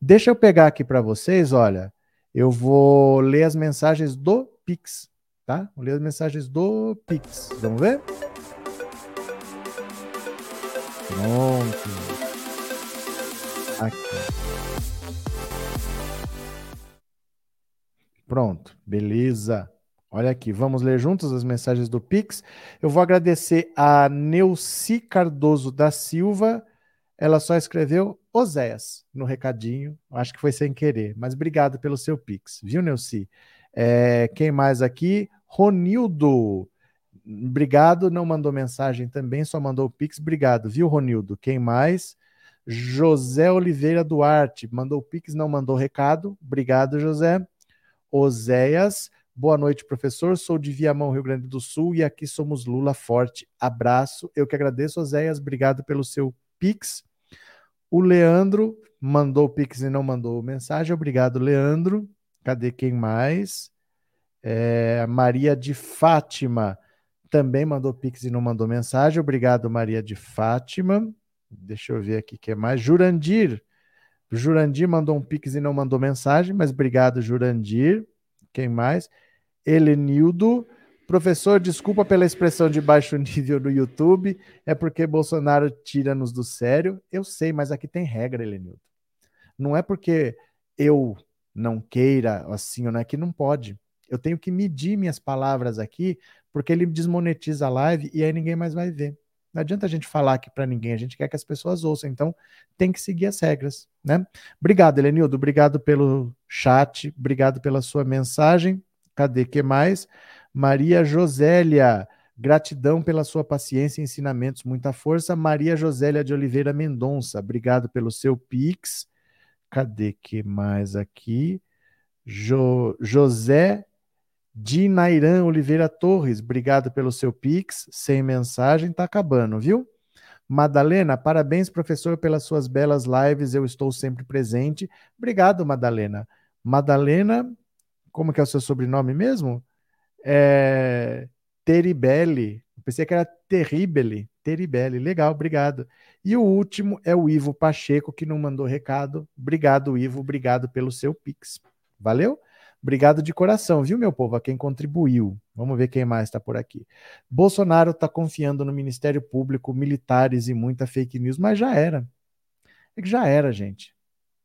Deixa eu pegar aqui para vocês, olha, eu vou ler as mensagens do Pix, tá? Vou ler as mensagens do Pix. Vamos ver? Pronto. Aqui. Pronto, beleza. Olha aqui, vamos ler juntos as mensagens do Pix. Eu vou agradecer a Neuci Cardoso da Silva. Ela só escreveu Oséias no recadinho. Acho que foi sem querer, mas obrigado pelo seu Pix, viu, Neuci? É, quem mais aqui? Ronildo. Obrigado, não mandou mensagem também, só mandou o Pix. Obrigado, viu, Ronildo? Quem mais? José Oliveira Duarte mandou o Pix, não mandou recado. Obrigado, José. Oséias. Boa noite, professor. Sou de Viamão, Rio Grande do Sul, e aqui somos Lula Forte. Abraço. Eu que agradeço, Oséias. Obrigado pelo seu Pix. O Leandro mandou o Pix e não mandou mensagem. Obrigado, Leandro. Cadê quem mais? É, Maria de Fátima também mandou Pix e não mandou mensagem. Obrigado, Maria de Fátima. Deixa eu ver aqui que é mais. Jurandir. Jurandir mandou um Pix e não mandou mensagem, mas obrigado, Jurandir. Quem mais? Helenildo. Professor, desculpa pela expressão de baixo nível no YouTube, é porque Bolsonaro tira-nos do sério. Eu sei, mas aqui tem regra, Helenildo. Não é porque eu não queira assim, ou não é que não pode. Eu tenho que medir minhas palavras aqui, porque ele desmonetiza a live e aí ninguém mais vai ver. Não adianta a gente falar aqui para ninguém, a gente quer que as pessoas ouçam, então tem que seguir as regras, né? Obrigado, Helenildo, obrigado pelo chat, obrigado pela sua mensagem. Cadê que mais? Maria Josélia, gratidão pela sua paciência e ensinamentos, muita força. Maria Josélia de Oliveira Mendonça, obrigado pelo seu pix. Cadê que mais aqui? Jo, José Dinairan Oliveira Torres, obrigado pelo seu pix, sem mensagem, tá acabando, viu? Madalena, parabéns, professor, pelas suas belas lives, eu estou sempre presente. Obrigado, Madalena. Madalena, como que é o seu sobrenome mesmo? É... Teribelli. Pensei que era Terribele. Teribelli. Legal, obrigado. E o último é o Ivo Pacheco, que não mandou recado. Obrigado, Ivo. Obrigado pelo seu Pix. Valeu? Obrigado de coração, viu, meu povo, a quem contribuiu. Vamos ver quem mais está por aqui. Bolsonaro está confiando no Ministério Público, militares e muita fake news, mas já era. É que já era, gente.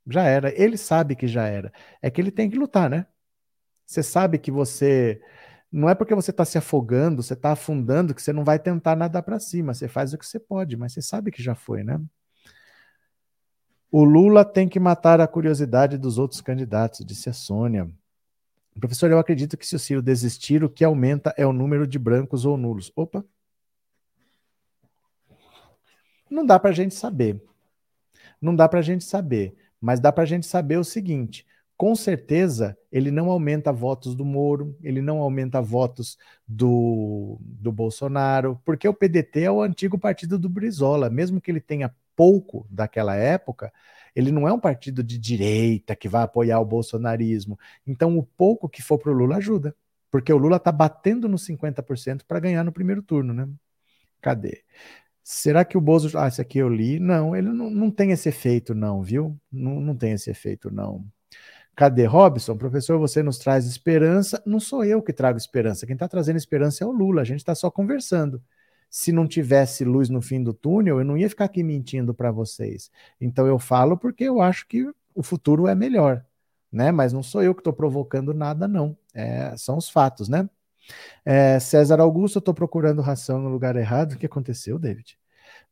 Já era. Ele sabe que já era. É que ele tem que lutar, né? Você sabe que você. Não é porque você está se afogando, você está afundando, que você não vai tentar nadar para cima. Você faz o que você pode, mas você sabe que já foi, né? O Lula tem que matar a curiosidade dos outros candidatos, disse a Sônia. Professor, eu acredito que se o Ciro desistir, o que aumenta é o número de brancos ou nulos. Opa! Não dá para a gente saber. Não dá para a gente saber. Mas dá para a gente saber o seguinte: com certeza ele não aumenta votos do Moro, ele não aumenta votos do, do Bolsonaro, porque o PDT é o antigo partido do Brizola. Mesmo que ele tenha pouco daquela época, ele não é um partido de direita que vai apoiar o bolsonarismo. Então, o pouco que for para o Lula ajuda, porque o Lula está batendo nos 50% para ganhar no primeiro turno, né? Cadê? Será que o Bozo. Ah, esse aqui eu li. Não, ele não, não tem esse efeito, não, viu? Não, não tem esse efeito, não. Cadê Robson? Professor, você nos traz esperança. Não sou eu que trago esperança. Quem está trazendo esperança é o Lula. A gente está só conversando se não tivesse luz no fim do túnel, eu não ia ficar aqui mentindo para vocês. Então eu falo porque eu acho que o futuro é melhor, né? Mas não sou eu que estou provocando nada, não. É, são os fatos, né? É, César Augusto, eu estou procurando ração no lugar errado. O que aconteceu, David?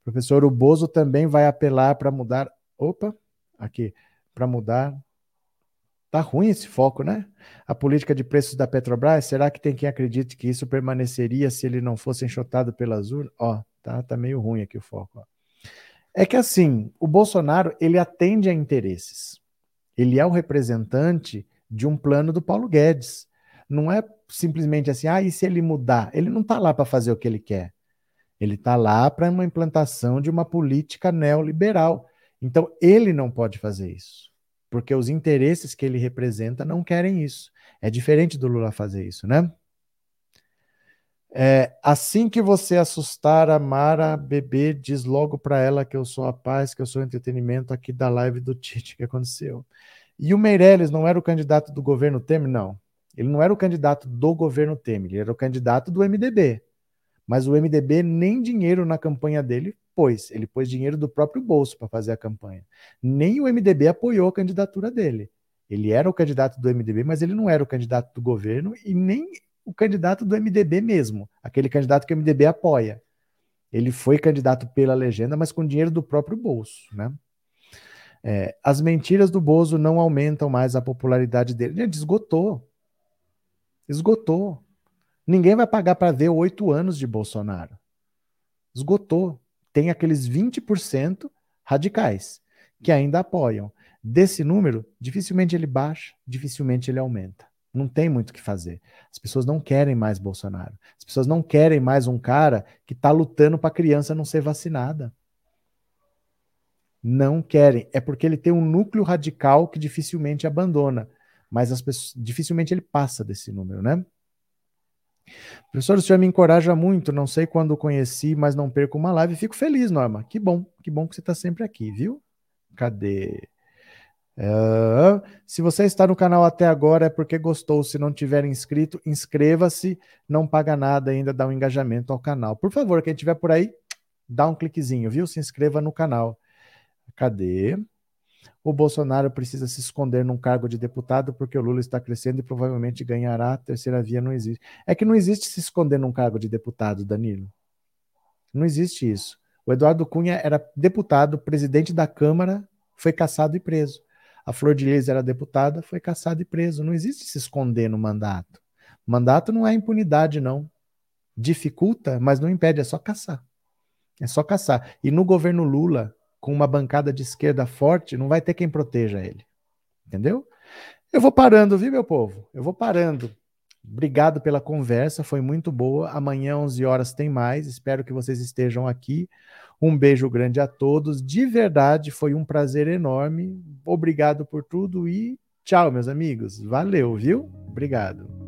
Professor, o Bozo também vai apelar para mudar. Opa, aqui, para mudar Tá ruim esse foco, né? A política de preços da Petrobras, será que tem quem acredite que isso permaneceria se ele não fosse enxotado pela Azul? Ó, Tá, tá meio ruim aqui o foco. Ó. É que assim, o Bolsonaro, ele atende a interesses. Ele é o representante de um plano do Paulo Guedes. Não é simplesmente assim, ah, e se ele mudar? Ele não está lá para fazer o que ele quer. Ele está lá para uma implantação de uma política neoliberal. Então, ele não pode fazer isso, porque os interesses que ele representa não querem isso. É diferente do Lula fazer isso, né? É, assim que você assustar a Mara bebê, diz logo para ela que eu sou a paz, que eu sou o entretenimento aqui da live do Tite que aconteceu. E o Meirelles não era o candidato do governo Temer? Não. Ele não era o candidato do governo Temer, ele era o candidato do MDB. Mas o MDB nem dinheiro na campanha dele pôs. Ele pôs dinheiro do próprio bolso para fazer a campanha. Nem o MDB apoiou a candidatura dele. Ele era o candidato do MDB, mas ele não era o candidato do governo e nem o candidato do MDB mesmo, aquele candidato que o MDB apoia. Ele foi candidato pela legenda, mas com dinheiro do próprio bolso, né? É, as mentiras do Bozo não aumentam mais a popularidade dele. Gente, esgotou. Esgotou. Ninguém vai pagar para ver oito anos de Bolsonaro. Esgotou. Tem aqueles 20% radicais que ainda apoiam. Desse número, dificilmente ele baixa, dificilmente ele aumenta. Não tem muito o que fazer. As pessoas não querem mais Bolsonaro. As pessoas não querem mais um cara que está lutando para a criança não ser vacinada. Não querem. É porque ele tem um núcleo radical que dificilmente abandona. Mas as pessoas, dificilmente ele passa desse número, né? Professor, o senhor me encoraja muito. Não sei quando conheci, mas não perco uma live. Fico feliz, Norma. Que bom, que bom que você está sempre aqui, viu? Cadê? Uh, se você está no canal até agora é porque gostou. Se não tiver inscrito, inscreva-se. Não paga nada ainda, dá um engajamento ao canal. Por favor, quem estiver por aí, dá um cliquezinho, viu? Se inscreva no canal. Cadê? O Bolsonaro precisa se esconder num cargo de deputado porque o Lula está crescendo e provavelmente ganhará. A terceira via não existe. É que não existe se esconder num cargo de deputado, Danilo. Não existe isso. O Eduardo Cunha era deputado, presidente da Câmara, foi caçado e preso. A Flor de Lis era deputada, foi caçada e preso. Não existe se esconder no mandato. Mandato não é impunidade, não. Dificulta, mas não impede, é só caçar. É só caçar. E no governo Lula, com uma bancada de esquerda forte, não vai ter quem proteja ele. Entendeu? Eu vou parando, viu, meu povo? Eu vou parando. Obrigado pela conversa, foi muito boa. Amanhã, 11 horas, tem mais. Espero que vocês estejam aqui. Um beijo grande a todos. De verdade, foi um prazer enorme. Obrigado por tudo e tchau, meus amigos. Valeu, viu? Obrigado.